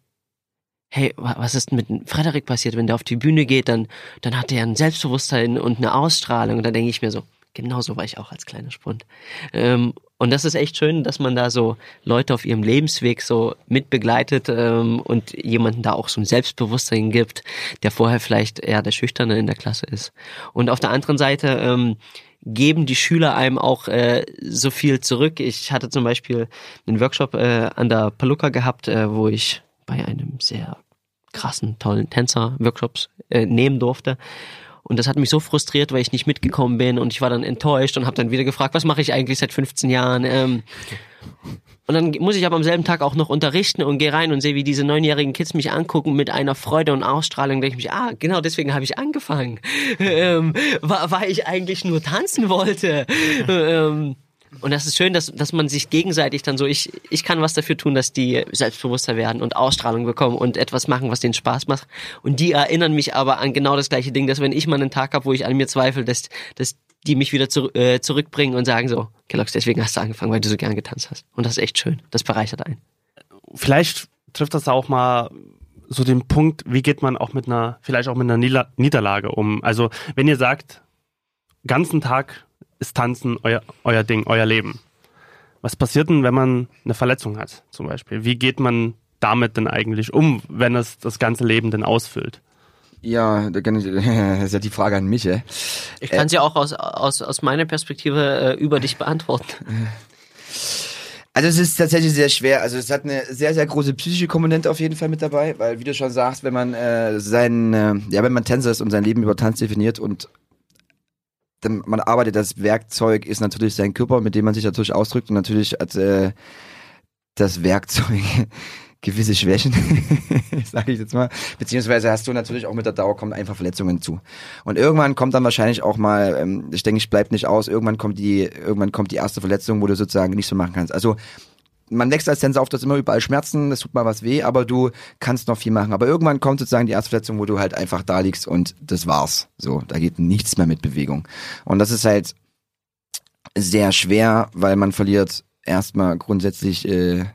hey, wa- was ist mit dem Frederik passiert? Wenn der auf die Bühne geht, dann, dann hat er ein Selbstbewusstsein und eine Ausstrahlung. Und da denke ich mir so, genau so war ich auch als kleiner Spund. Ähm, und das ist echt schön, dass man da so Leute auf ihrem Lebensweg so mitbegleitet ähm, und jemanden da auch so ein Selbstbewusstsein gibt, der vorher vielleicht eher der Schüchterne in der Klasse ist. Und auf der anderen Seite ähm, geben die Schüler einem auch äh, so viel zurück. Ich hatte zum Beispiel einen Workshop äh, an der Paluca gehabt, äh, wo ich bei einem sehr krassen, tollen Tänzer Workshops äh, nehmen durfte. Und das hat mich so frustriert, weil ich nicht mitgekommen bin und ich war dann enttäuscht und habe dann wieder gefragt, was mache ich eigentlich seit 15 Jahren? Ähm, und dann muss ich aber am selben Tag auch noch unterrichten und gehe rein und sehe, wie diese neunjährigen Kids mich angucken mit einer Freude und Ausstrahlung. Denke ich mich, ah, genau deswegen habe ich angefangen, [LAUGHS] ähm, weil ich eigentlich nur tanzen wollte. ähm, und das ist schön, dass, dass man sich gegenseitig dann so, ich, ich kann was dafür tun, dass die selbstbewusster werden und Ausstrahlung bekommen und etwas machen, was denen Spaß macht. Und die erinnern mich aber an genau das gleiche Ding, dass wenn ich mal einen Tag habe, wo ich an mir zweifle, dass, dass die mich wieder zu, äh, zurückbringen und sagen so, Kellogg's, deswegen hast du angefangen, weil du so gern getanzt hast. Und das ist echt schön. Das bereichert einen. vielleicht trifft das auch mal so den Punkt, wie geht man auch mit einer, vielleicht auch mit einer Nieder Niederlage um. Also wenn ihr sagt, ganzen Tag ist Tanzen euer, euer Ding, euer Leben. Was passiert denn, wenn man eine Verletzung hat, zum Beispiel? Wie geht man damit denn eigentlich um, wenn es das ganze Leben denn ausfüllt? Ja, da kann ich, [LAUGHS] das ist ja die Frage an mich, ey. Ich kann sie auch aus, aus, aus meiner Perspektive äh, über dich beantworten. [LAUGHS] Also es ist tatsächlich sehr schwer. Also es hat eine sehr, sehr große psychische Komponente auf jeden Fall mit dabei, weil wie du schon sagst, wenn man äh, sein, äh, ja, wenn man Tänzer ist und sein Leben über Tanz definiert und man arbeitet, das Werkzeug ist natürlich sein Körper, mit dem man sich natürlich ausdrückt und natürlich hat äh, das Werkzeug [LAUGHS] gewisse Schwächen, [LAUGHS] sage ich jetzt mal. Beziehungsweise hast du natürlich auch mit der Dauer kommen einfach Verletzungen zu. Und irgendwann kommt dann wahrscheinlich auch mal, ähm, ich denke, ich bleib nicht aus, irgendwann kommt die, irgendwann kommt die erste Verletzung, wo du sozusagen nicht so machen kannst. Also man wächst als Tänzer auf, dass immer überall Schmerzen, es tut mal was weh, aber du kannst noch viel machen. Aber irgendwann kommt sozusagen die erste Verletzung, wo du halt einfach da liegst und das war's. So, da geht nichts mehr mit Bewegung. Und das ist halt sehr schwer, weil man verliert erstmal grundsätzlich äh,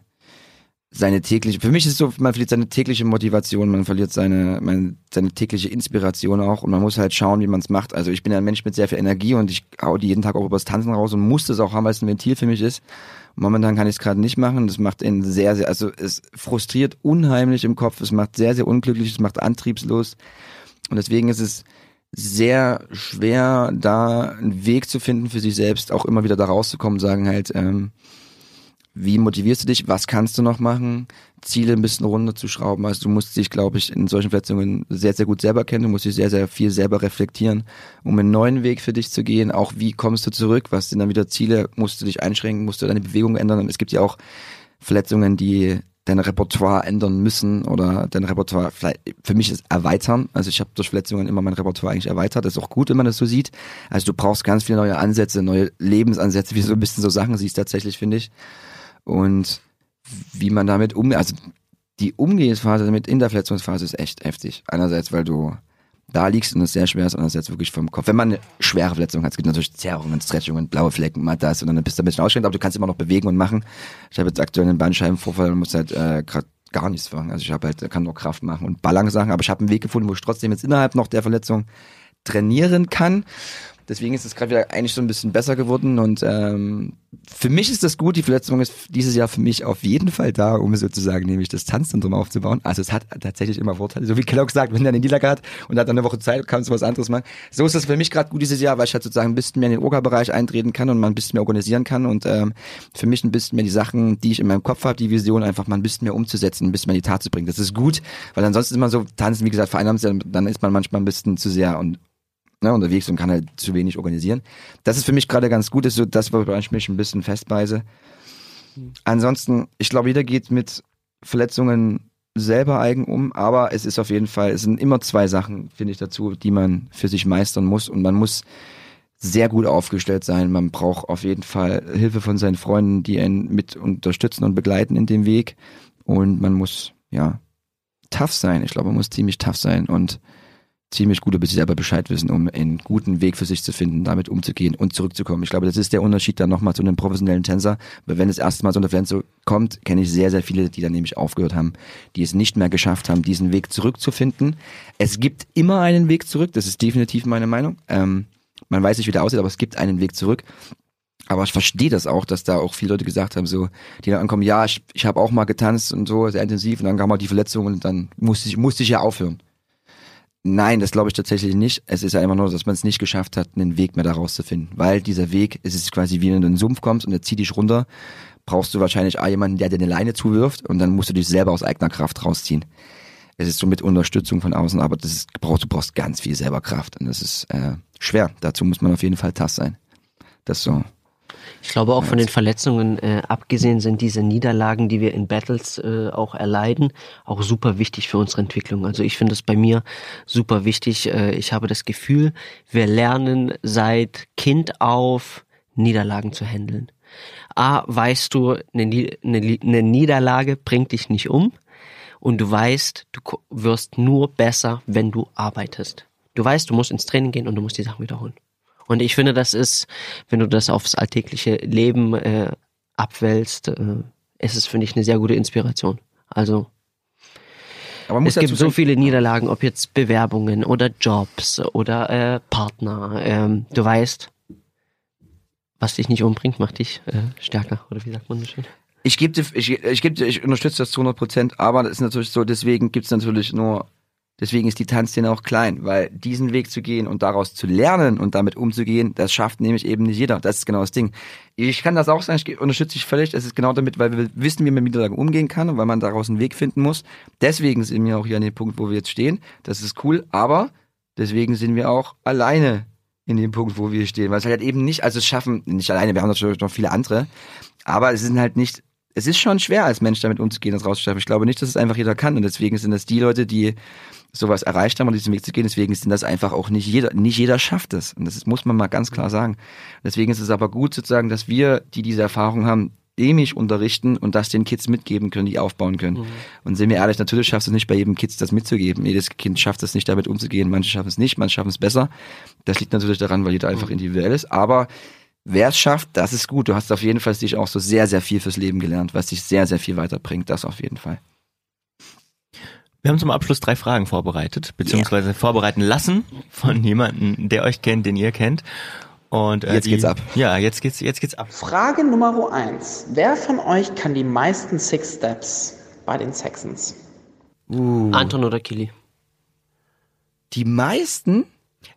seine tägliche, für mich ist es so, man verliert seine tägliche Motivation, man verliert seine, man, seine tägliche Inspiration auch und man muss halt schauen, wie man es macht. Also ich bin ein Mensch mit sehr viel Energie und ich hau die jeden Tag auch übers Tanzen raus und muss das auch haben, weil es ein Ventil für mich ist. Momentan kann ich es gerade nicht machen. Das macht ihn sehr, sehr, also es frustriert unheimlich im Kopf, es macht sehr, sehr unglücklich, es macht antriebslos. Und deswegen ist es sehr schwer, da einen Weg zu finden für sich selbst, auch immer wieder da rauszukommen, sagen halt, ähm, wie motivierst du dich? Was kannst du noch machen? Ziele ein bisschen runterzuschrauben. Also du musst dich, glaube ich, in solchen Verletzungen sehr, sehr gut selber kennen. Du musst dich sehr, sehr viel selber reflektieren, um einen neuen Weg für dich zu gehen. Auch wie kommst du zurück? Was sind dann wieder Ziele? Musst du dich einschränken? Musst du deine Bewegung ändern? Es gibt ja auch Verletzungen, die dein Repertoire ändern müssen oder dein Repertoire vielleicht für mich ist erweitern. Also ich habe durch Verletzungen immer mein Repertoire eigentlich erweitert. Das ist auch gut, wenn man das so sieht. Also du brauchst ganz viele neue Ansätze, neue Lebensansätze, wie du so ein bisschen so Sachen siehst tatsächlich, finde ich und wie man damit um, also die Umgehensphase damit in der Verletzungsphase ist echt heftig. Einerseits, weil du da liegst und es sehr schwer ist, andererseits wirklich vom Kopf. Wenn man eine schwere Verletzung hat, es gibt natürlich Zerrungen, Stretchungen, blaue Flecken, mal das und dann bist du ein bisschen ausgeschränkt, aber du kannst immer noch bewegen und machen. Ich habe jetzt aktuell einen Bandscheibenvorfall und muss halt äh, gerade gar nichts machen. Also ich habe halt, kann nur Kraft machen und Balance Sachen, aber ich habe einen Weg gefunden, wo ich trotzdem jetzt innerhalb noch der Verletzung trainieren kann. Deswegen ist es gerade wieder eigentlich so ein bisschen besser geworden und ähm, für mich ist das gut. Die Verletzung ist dieses Jahr für mich auf jeden Fall da, um sozusagen nämlich das Tanzzentrum aufzubauen. Also es hat tatsächlich immer Vorteile. So wie Kellogg sagt, wenn er eine Niederlage hat und hat dann eine Woche Zeit, kannst du was anderes machen. So ist das für mich gerade gut dieses Jahr, weil ich halt sozusagen ein bisschen mehr in den Orga-Bereich eintreten kann und man ein bisschen mehr organisieren kann und ähm, für mich ein bisschen mehr die Sachen, die ich in meinem Kopf habe, die Vision einfach mal ein bisschen mehr umzusetzen, ein bisschen mehr in die Tat zu bringen. Das ist gut, weil ansonsten immer so tanzen, wie gesagt, vereinnahmt, dann ist man manchmal ein bisschen zu sehr und ne, unterwegs und kann halt zu wenig organisieren. Das ist für mich gerade ganz gut, ist so das, wo ich mich ein bisschen festbeiße. Ansonsten, ich glaube, jeder geht mit Verletzungen selber eigen um, aber es ist auf jeden Fall, es sind immer zwei Sachen, finde ich dazu, die man für sich meistern muss und man muss sehr gut aufgestellt sein. Man braucht auf jeden Fall Hilfe von seinen Freunden, die einen mit unterstützen und begleiten in dem Weg und man muss, ja, tough sein. Ich glaube, man muss ziemlich tough sein und ziemlich gut über sich selber Bescheid wissen, um einen guten Weg für sich zu finden, damit umzugehen und zurückzukommen. Ich glaube, das ist der Unterschied dann nochmal zu einem professionellen Tänzer. Weil wenn es erstmal so eine Verletzung kommt, kenne ich sehr, sehr viele, die dann nämlich aufgehört haben, die es nicht mehr geschafft haben, diesen Weg zurückzufinden. Es gibt immer einen Weg zurück, das ist definitiv meine Meinung. Ähm, man weiß nicht, wie der aussieht, aber es gibt einen Weg zurück. Aber ich verstehe das auch, dass da auch viele Leute gesagt haben, so, die dann ankommen, ja, ich, ich habe auch mal getanzt und so, sehr intensiv, und dann kam mal die Verletzung und dann musste ich, musste ich ja aufhören. Nein, das glaube ich tatsächlich nicht. Es ist ja immer nur, dass man es nicht geschafft hat, einen Weg mehr daraus zu finden. Weil dieser Weg, es ist quasi wie wenn du in den Sumpf kommst und er zieht dich runter, brauchst du wahrscheinlich auch jemanden, der dir eine Leine zuwirft und dann musst du dich selber aus eigener Kraft rausziehen. Es ist so mit Unterstützung von außen, aber das ist, brauchst, du brauchst ganz viel selber Kraft und das ist äh, schwer. Dazu muss man auf jeden Fall tass sein. Das so ich glaube auch von den Verletzungen äh, abgesehen sind diese Niederlagen, die wir in Battles äh, auch erleiden, auch super wichtig für unsere Entwicklung. Also ich finde es bei mir super wichtig. Äh, ich habe das Gefühl, wir lernen seit Kind auf Niederlagen zu handeln. A, weißt du, eine, eine, eine Niederlage bringt dich nicht um und du weißt, du wirst nur besser, wenn du arbeitest. Du weißt, du musst ins Training gehen und du musst die Sachen wiederholen. Und ich finde, das ist, wenn du das aufs alltägliche Leben äh, abwälzt, äh, ist es, finde ich, eine sehr gute Inspiration. Also es gibt so viele Niederlagen, ob jetzt Bewerbungen oder Jobs oder äh, Partner. Ähm, du weißt, was dich nicht umbringt, macht dich äh, stärker. Oder wie sagt man das schön? Ich gebe, ich, ich, geb, ich unterstütze das zu 100 Prozent, aber das ist natürlich so, deswegen gibt es natürlich nur Deswegen ist die Tanzszene auch klein, weil diesen Weg zu gehen und daraus zu lernen und damit umzugehen, das schafft nämlich eben nicht jeder. Das ist genau das Ding. Ich kann das auch sagen, ich unterstütze dich völlig. Es ist genau damit, weil wir wissen, wie man mit Niederlagen umgehen kann und weil man daraus einen Weg finden muss. Deswegen sind wir auch hier an dem Punkt, wo wir jetzt stehen. Das ist cool, aber deswegen sind wir auch alleine in dem Punkt, wo wir stehen. Weil es halt eben nicht, also es schaffen, nicht alleine, wir haben natürlich noch viele andere, aber es sind halt nicht es ist schon schwer als Mensch damit umzugehen, das rauszuschaffen. Ich glaube nicht, dass es einfach jeder kann und deswegen sind das die Leute, die sowas erreicht haben und diesen Weg zu gehen. Deswegen sind das einfach auch nicht jeder, nicht jeder schafft es. Und das muss man mal ganz klar sagen. Deswegen ist es aber gut sozusagen, dass wir, die diese Erfahrung haben, dämlich unterrichten und das den Kids mitgeben können, die aufbauen können. Mhm. Und sind wir ehrlich, natürlich schaffst du es nicht bei jedem Kids das mitzugeben. Jedes Kind schafft es nicht damit umzugehen. Manche schaffen es nicht, manche schaffen es besser. Das liegt natürlich daran, weil jeder einfach mhm. individuell ist. Aber wer es schafft, das ist gut. Du hast auf jeden Fall sich auch so sehr, sehr viel fürs Leben gelernt, was dich sehr, sehr viel weiterbringt. Das auf jeden Fall. Wir haben zum Abschluss drei Fragen vorbereitet, beziehungsweise yeah. vorbereiten lassen von jemandem, der euch kennt, den ihr kennt. Und, äh, jetzt die, geht's ab. Ja, jetzt geht's, jetzt geht's ab. Frage Nummer eins. Wer von euch kann die meisten Six Steps bei den Saxons? Uh. Anton oder Kili? Die meisten?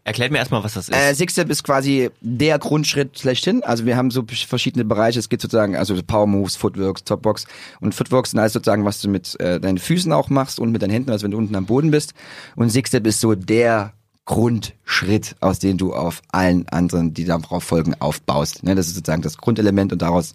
Erklärt mir erstmal, was das ist. Äh, Six-Step ist quasi der Grundschritt schlechthin. Also wir haben so verschiedene Bereiche. Es gibt sozusagen, also Power Moves, Footworks, Topbox. Und Footworks sind alles sozusagen, was du mit äh, deinen Füßen auch machst und mit deinen Händen, also wenn du unten am Boden bist. Und Six-Step ist so der Grundschritt, aus dem du auf allen anderen, die darauf folgen, aufbaust. Ne, das ist sozusagen das Grundelement und daraus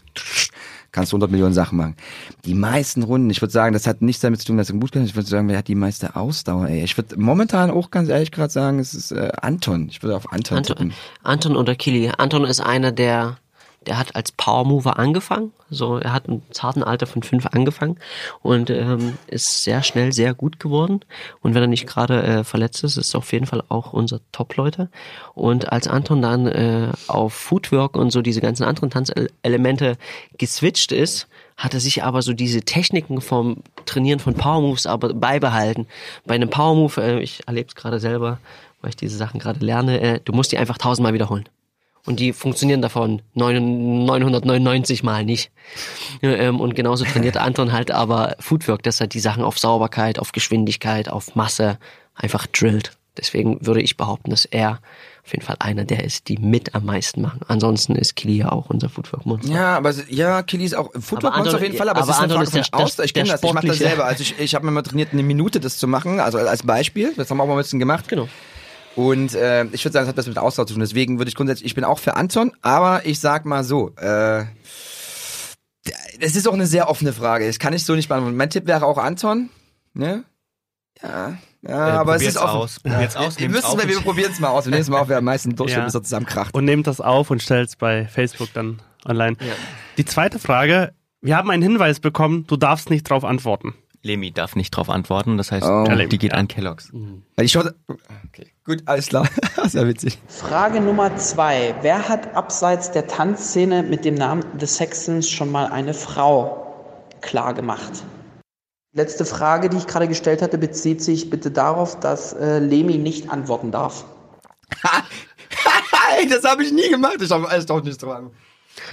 kannst du 100 Millionen Sachen machen. Die meisten Runden, ich würde sagen, das hat nichts damit zu tun, dass du gut kannst. Ich würde sagen, wer hat die meiste Ausdauer, ey? Ich würde momentan auch ganz ehrlich gerade sagen, es ist äh, Anton. Ich würde auf Anton Anton, tippen. Anton oder Kili. Anton ist einer, der der hat als Power Mover angefangen. So, er hat im zarten Alter von fünf angefangen und ähm, ist sehr schnell sehr gut geworden. Und wenn er nicht gerade äh, verletzt ist, ist er auf jeden Fall auch unser Top-Leute. Und als Anton dann äh, auf Footwork und so diese ganzen anderen Tanzelemente geswitcht ist, hat er sich aber so diese Techniken vom Trainieren von Power Moves aber beibehalten. Bei einem Power Move, äh, ich erlebe es gerade selber, weil ich diese Sachen gerade lerne, äh, du musst die einfach tausendmal wiederholen und die funktionieren davon 999 Mal nicht. Ähm, und genauso trainiert Anton halt aber Footwork, dass er die Sachen auf Sauberkeit, auf Geschwindigkeit, auf Masse einfach drillt. Deswegen würde ich behaupten, dass er auf jeden Fall einer der ist, die mit am meisten machen. Ansonsten ist Kili ja auch unser Footwork-Monster. Ja, aber ja, Kili ist auch Footwork-Monster auf jeden Fall, aber, aber es ist eine Frage ist der, von Aus. Ich kenne das, ich mache das selber. Also ich, ich habe mir mal trainiert, eine Minute das zu machen, also als Beispiel. Das haben wir auch mal ein bisschen gemacht. Genau. Und äh, ich würde sagen, das hat was mit Ausdauer zu tun. Deswegen würde ich grundsätzlich, ich bin auch für Anton, aber ich sag mal so, äh, das ist auch eine sehr offene Frage. Das kann ich so nicht beantworten. Mein Tipp wäre auch Anton. Ne? Ja. Ja, äh, aber es ist offen. aus. Probiert's aus. Wir, müssen, wir probieren es mal aus. Wir nehmen es mal auf, wer am meisten durchschnitt, [LAUGHS] ja. er zusammenkracht. Und nehmt das auf und stellt es bei Facebook dann online. Ja. Die zweite Frage. Wir haben einen Hinweis bekommen, du darfst nicht drauf antworten. Lemi darf nicht drauf antworten, das heißt, oh. die geht an Kellogg's. Mhm. Ich okay. Gut, alles klar. [LAUGHS] Sehr witzig. Frage Nummer zwei. Wer hat abseits der Tanzszene mit dem Namen The Saxons schon mal eine Frau klar gemacht? Letzte Frage, die ich gerade gestellt hatte, bezieht sich bitte darauf, dass äh, Lemi nicht antworten darf. [LAUGHS] das habe ich nie gemacht. Ich habe alles doch nicht dran.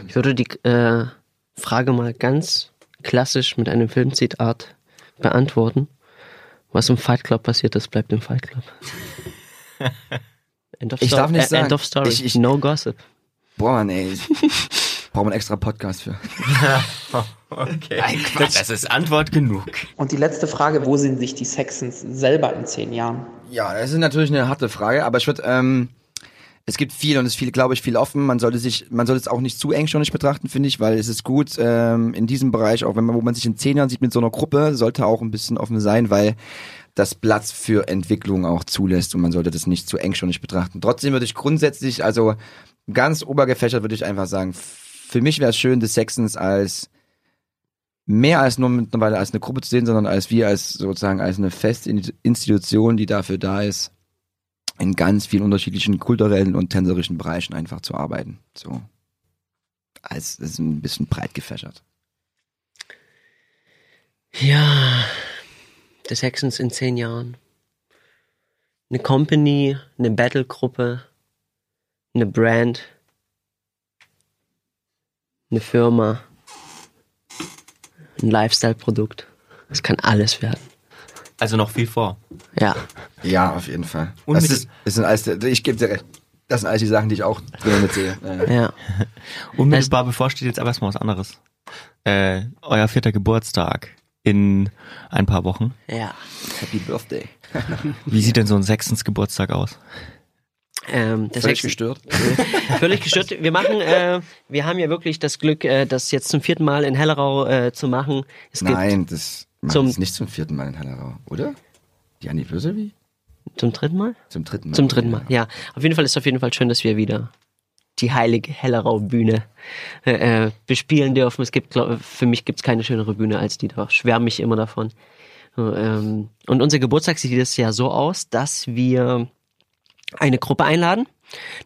Ich würde die äh, Frage mal ganz klassisch mit einem Filmzitat beantworten. Was im Fight Club passiert ist, bleibt im Fight Club. [LAUGHS] End of ich darf nicht äh, sagen. End of story. Ich, ich, no gossip. Boah, Mann, ey. Brauchen wir einen extra Podcast für. [LAUGHS] okay. Nein, Das ist Antwort genug. Und die letzte Frage, wo sind sich die Saxons selber in zehn Jahren? Ja, das ist natürlich eine harte Frage, aber ich würde, ähm, es gibt viel und es ist viel, glaube ich, viel offen. Man sollte sich, man sollte es auch nicht zu engstirnig betrachten, finde ich, weil es ist gut ähm, in diesem Bereich, auch wenn man, wo man sich in zehn Jahren sieht mit so einer Gruppe, sollte auch ein bisschen offen sein, weil das Platz für Entwicklung auch zulässt und man sollte das nicht zu engstirnig betrachten. Trotzdem würde ich grundsätzlich, also ganz obergefächert würde ich einfach sagen, für mich wäre es schön, des Sexens als mehr als nur mittlerweile als eine Gruppe zu sehen, sondern als wir als sozusagen als eine feste Institution, die dafür da ist, in ganz vielen unterschiedlichen kulturellen und tänzerischen Bereichen einfach zu arbeiten. So. Als das ist ein bisschen breit gefächert. Ja, des Hexens in zehn Jahren. Eine Company, eine Battle-Gruppe, eine Brand, eine Firma, ein Lifestyle-Produkt. Es kann alles werden. Also noch viel vor. Ja. Ja, auf jeden Fall. Und das ist, ist ein alles, ich gebe dir recht. Das sind alles die Sachen, die ich auch drin mitsehe. Ja. Ja. Unmittelbar bevor steht jetzt aber erstmal was anderes. Äh, euer vierter Geburtstag in ein paar Wochen. Ja. Happy Birthday. Wie sieht denn so ein sechstens Geburtstag aus? Ähm, Völlig Sex- gestört. [LAUGHS] Völlig gestört. Wir machen, äh, wir haben ja wirklich das Glück, äh, das jetzt zum vierten Mal in Hellerau äh, zu machen. Es gibt Nein, das macht zum- es nicht zum vierten Mal in Hellerau, oder? Die Anniversary? zum dritten Mal? Zum dritten Mal. Zum dritten Mal, ja. Auf jeden Fall ist es auf jeden Fall schön, dass wir wieder die heilige Hellerau-Bühne äh, äh, bespielen dürfen. Es gibt, glaub, für mich gibt es keine schönere Bühne als die, da schwärme ich immer davon. Ähm, und unser Geburtstag sieht dieses Jahr so aus, dass wir eine Gruppe einladen.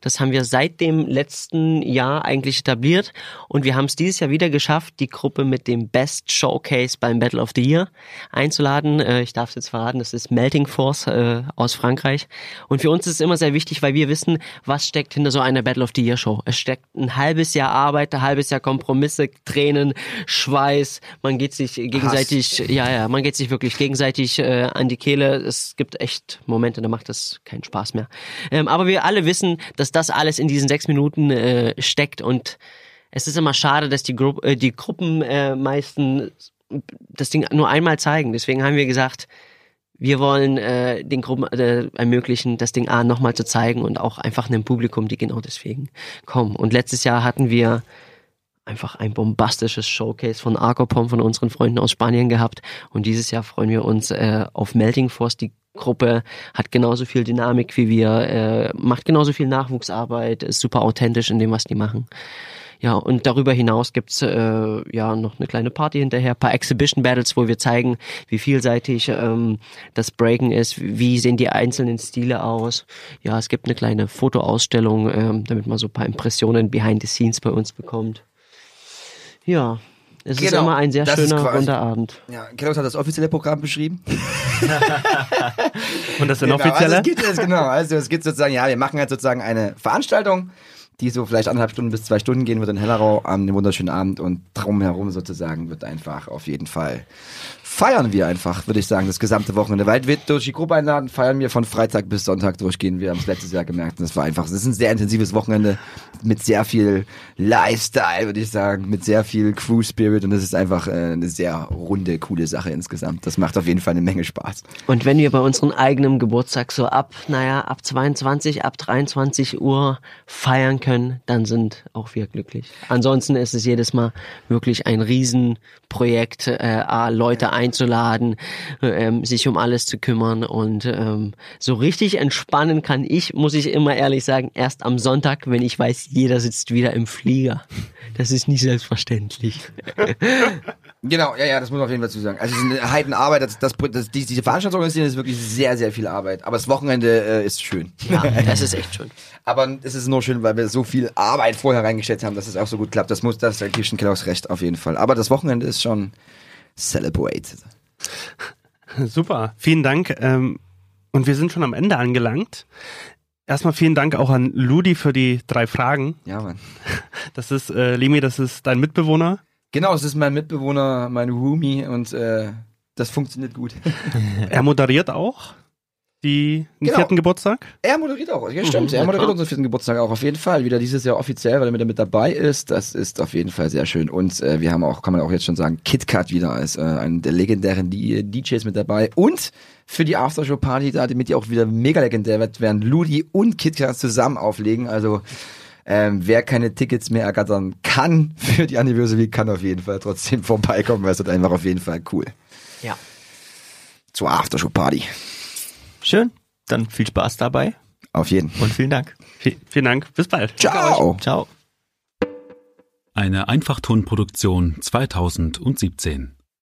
Das haben wir seit dem letzten Jahr eigentlich etabliert und wir haben es dieses Jahr wieder geschafft, die Gruppe mit dem Best Showcase beim Battle of the Year einzuladen. Äh, Ich darf es jetzt verraten, das ist Melting Force äh, aus Frankreich. Und für uns ist es immer sehr wichtig, weil wir wissen, was steckt hinter so einer Battle of the Year Show. Es steckt ein halbes Jahr Arbeit, ein halbes Jahr Kompromisse, Tränen, Schweiß. Man geht sich gegenseitig, ja, ja, man geht sich wirklich gegenseitig äh, an die Kehle. Es gibt echt Momente, da macht das keinen Spaß mehr. Ähm, aber wir alle wissen, dass das alles in diesen sechs Minuten äh, steckt und es ist immer schade, dass die, Gru äh, die Gruppen äh, meisten das Ding nur einmal zeigen. Deswegen haben wir gesagt, wir wollen äh, den Gruppen äh, ermöglichen, das Ding A nochmal zu zeigen und auch einfach einem Publikum, die genau deswegen kommen. Und letztes Jahr hatten wir einfach ein bombastisches Showcase von Arcopom von unseren Freunden aus Spanien gehabt. Und dieses Jahr freuen wir uns äh, auf Melting Force. Die Gruppe hat genauso viel Dynamik wie wir, äh, macht genauso viel Nachwuchsarbeit, ist super authentisch in dem, was die machen. Ja, und darüber hinaus gibt's äh, ja noch eine kleine Party hinterher, paar Exhibition Battles, wo wir zeigen, wie vielseitig ähm, das Breaken ist, wie sehen die einzelnen Stile aus. Ja, es gibt eine kleine Fotoausstellung, ähm, damit man so paar Impressionen behind the scenes bei uns bekommt. Ja, es ist Genau, immer ein sehr ist schöner, quasi- runder Abend. Ja, Kellogg's hat das offizielle Programm beschrieben. [LAUGHS] Und das Genau, inoffizielle? also es gibt jetzt, genau, also es gibt sozusagen, ja, wir machen halt sozusagen eine Veranstaltung, die so vielleicht anderthalb Stunden bis zwei Stunden gehen wird in Hellerau an einem wunderschönen Abend und drumherum sozusagen wird einfach auf jeden Fall feiern wir einfach, würde ich sagen, das gesamte Wochenende. Weil wir durch die Gruppe einladen, feiern wir von Freitag bis Sonntag durchgehen. Wir haben es letztes Jahr gemerkt und das war einfach, es ist ein sehr intensives Wochenende mit sehr viel Lifestyle, würde ich sagen, mit sehr viel Crew Spirit und es ist einfach äh, eine sehr runde, coole Sache insgesamt. Das macht auf jeden Fall eine Menge Spaß. Und wenn wir bei unserem eigenen Geburtstag so ab, naja, ab 22, ab 23 Uhr feiern können, dann sind auch wir glücklich. Ansonsten ist es jedes Mal wirklich ein Riesenprojekt, äh, Leute einzuladen, äh, ähm, sich um alles zu kümmern und ähm, so richtig entspannen kann ich, muss ich immer ehrlich sagen, erst am Sonntag, wenn ich weiß, jeder sitzt wieder im Flieger. Das ist nicht selbstverständlich. [LAUGHS] Genau, ja, ja, das muss man auf jeden Fall zu sagen. Also es ist eine Heidenarbeit, das, das, das, die, diese Veranstaltung organisieren ist wirklich sehr, sehr viel Arbeit. Aber das Wochenende äh, ist schön. Ja, [LAUGHS] das ist echt schön. Aber es ist nur schön, weil wir so viel Arbeit vorher reingestellt haben, dass es auch so gut klappt. Das muss, das ist Christian Kelloggs recht, auf jeden Fall. Aber das Wochenende ist schon celebrate. Super, vielen Dank. Ähm, und wir sind schon am Ende angelangt. Erstmal vielen Dank auch an Ludi für die drei Fragen. Ja, Mann. Das ist, äh, Lemi, das ist dein Mitbewohner. Genau, es ist mein Mitbewohner, mein Roomie und äh, das funktioniert gut. Er moderiert auch die, den Genau. vierten Geburtstag. Er moderiert auch, ja stimmt, Mhm, er moderiert klar. unseren vierten Geburtstag auch auf jeden Fall. Wieder dieses Jahr offiziell, weil er mit, mit dabei ist. Das ist auf jeden Fall sehr schön. Und äh, wir haben auch, kann man auch jetzt schon sagen, KitKat wieder als äh, einen der legendären DJs mit dabei. Und für die Aftershow-Party, da damit die auch wieder mega legendär wird, werden Ludi und KitKat zusammen auflegen. Also ähm, wer keine Tickets mehr ergattern kann für die Anniversary, kann auf jeden Fall trotzdem vorbeikommen, weil es wird einfach auf jeden Fall cool. Ja. Zur Aftershow-Party. Schön. Dann viel Spaß dabei. Auf jeden. Und vielen Dank. vielen Dank. Bis bald. Ciao. Ciao. Eine Einfachtonproduktion 2017.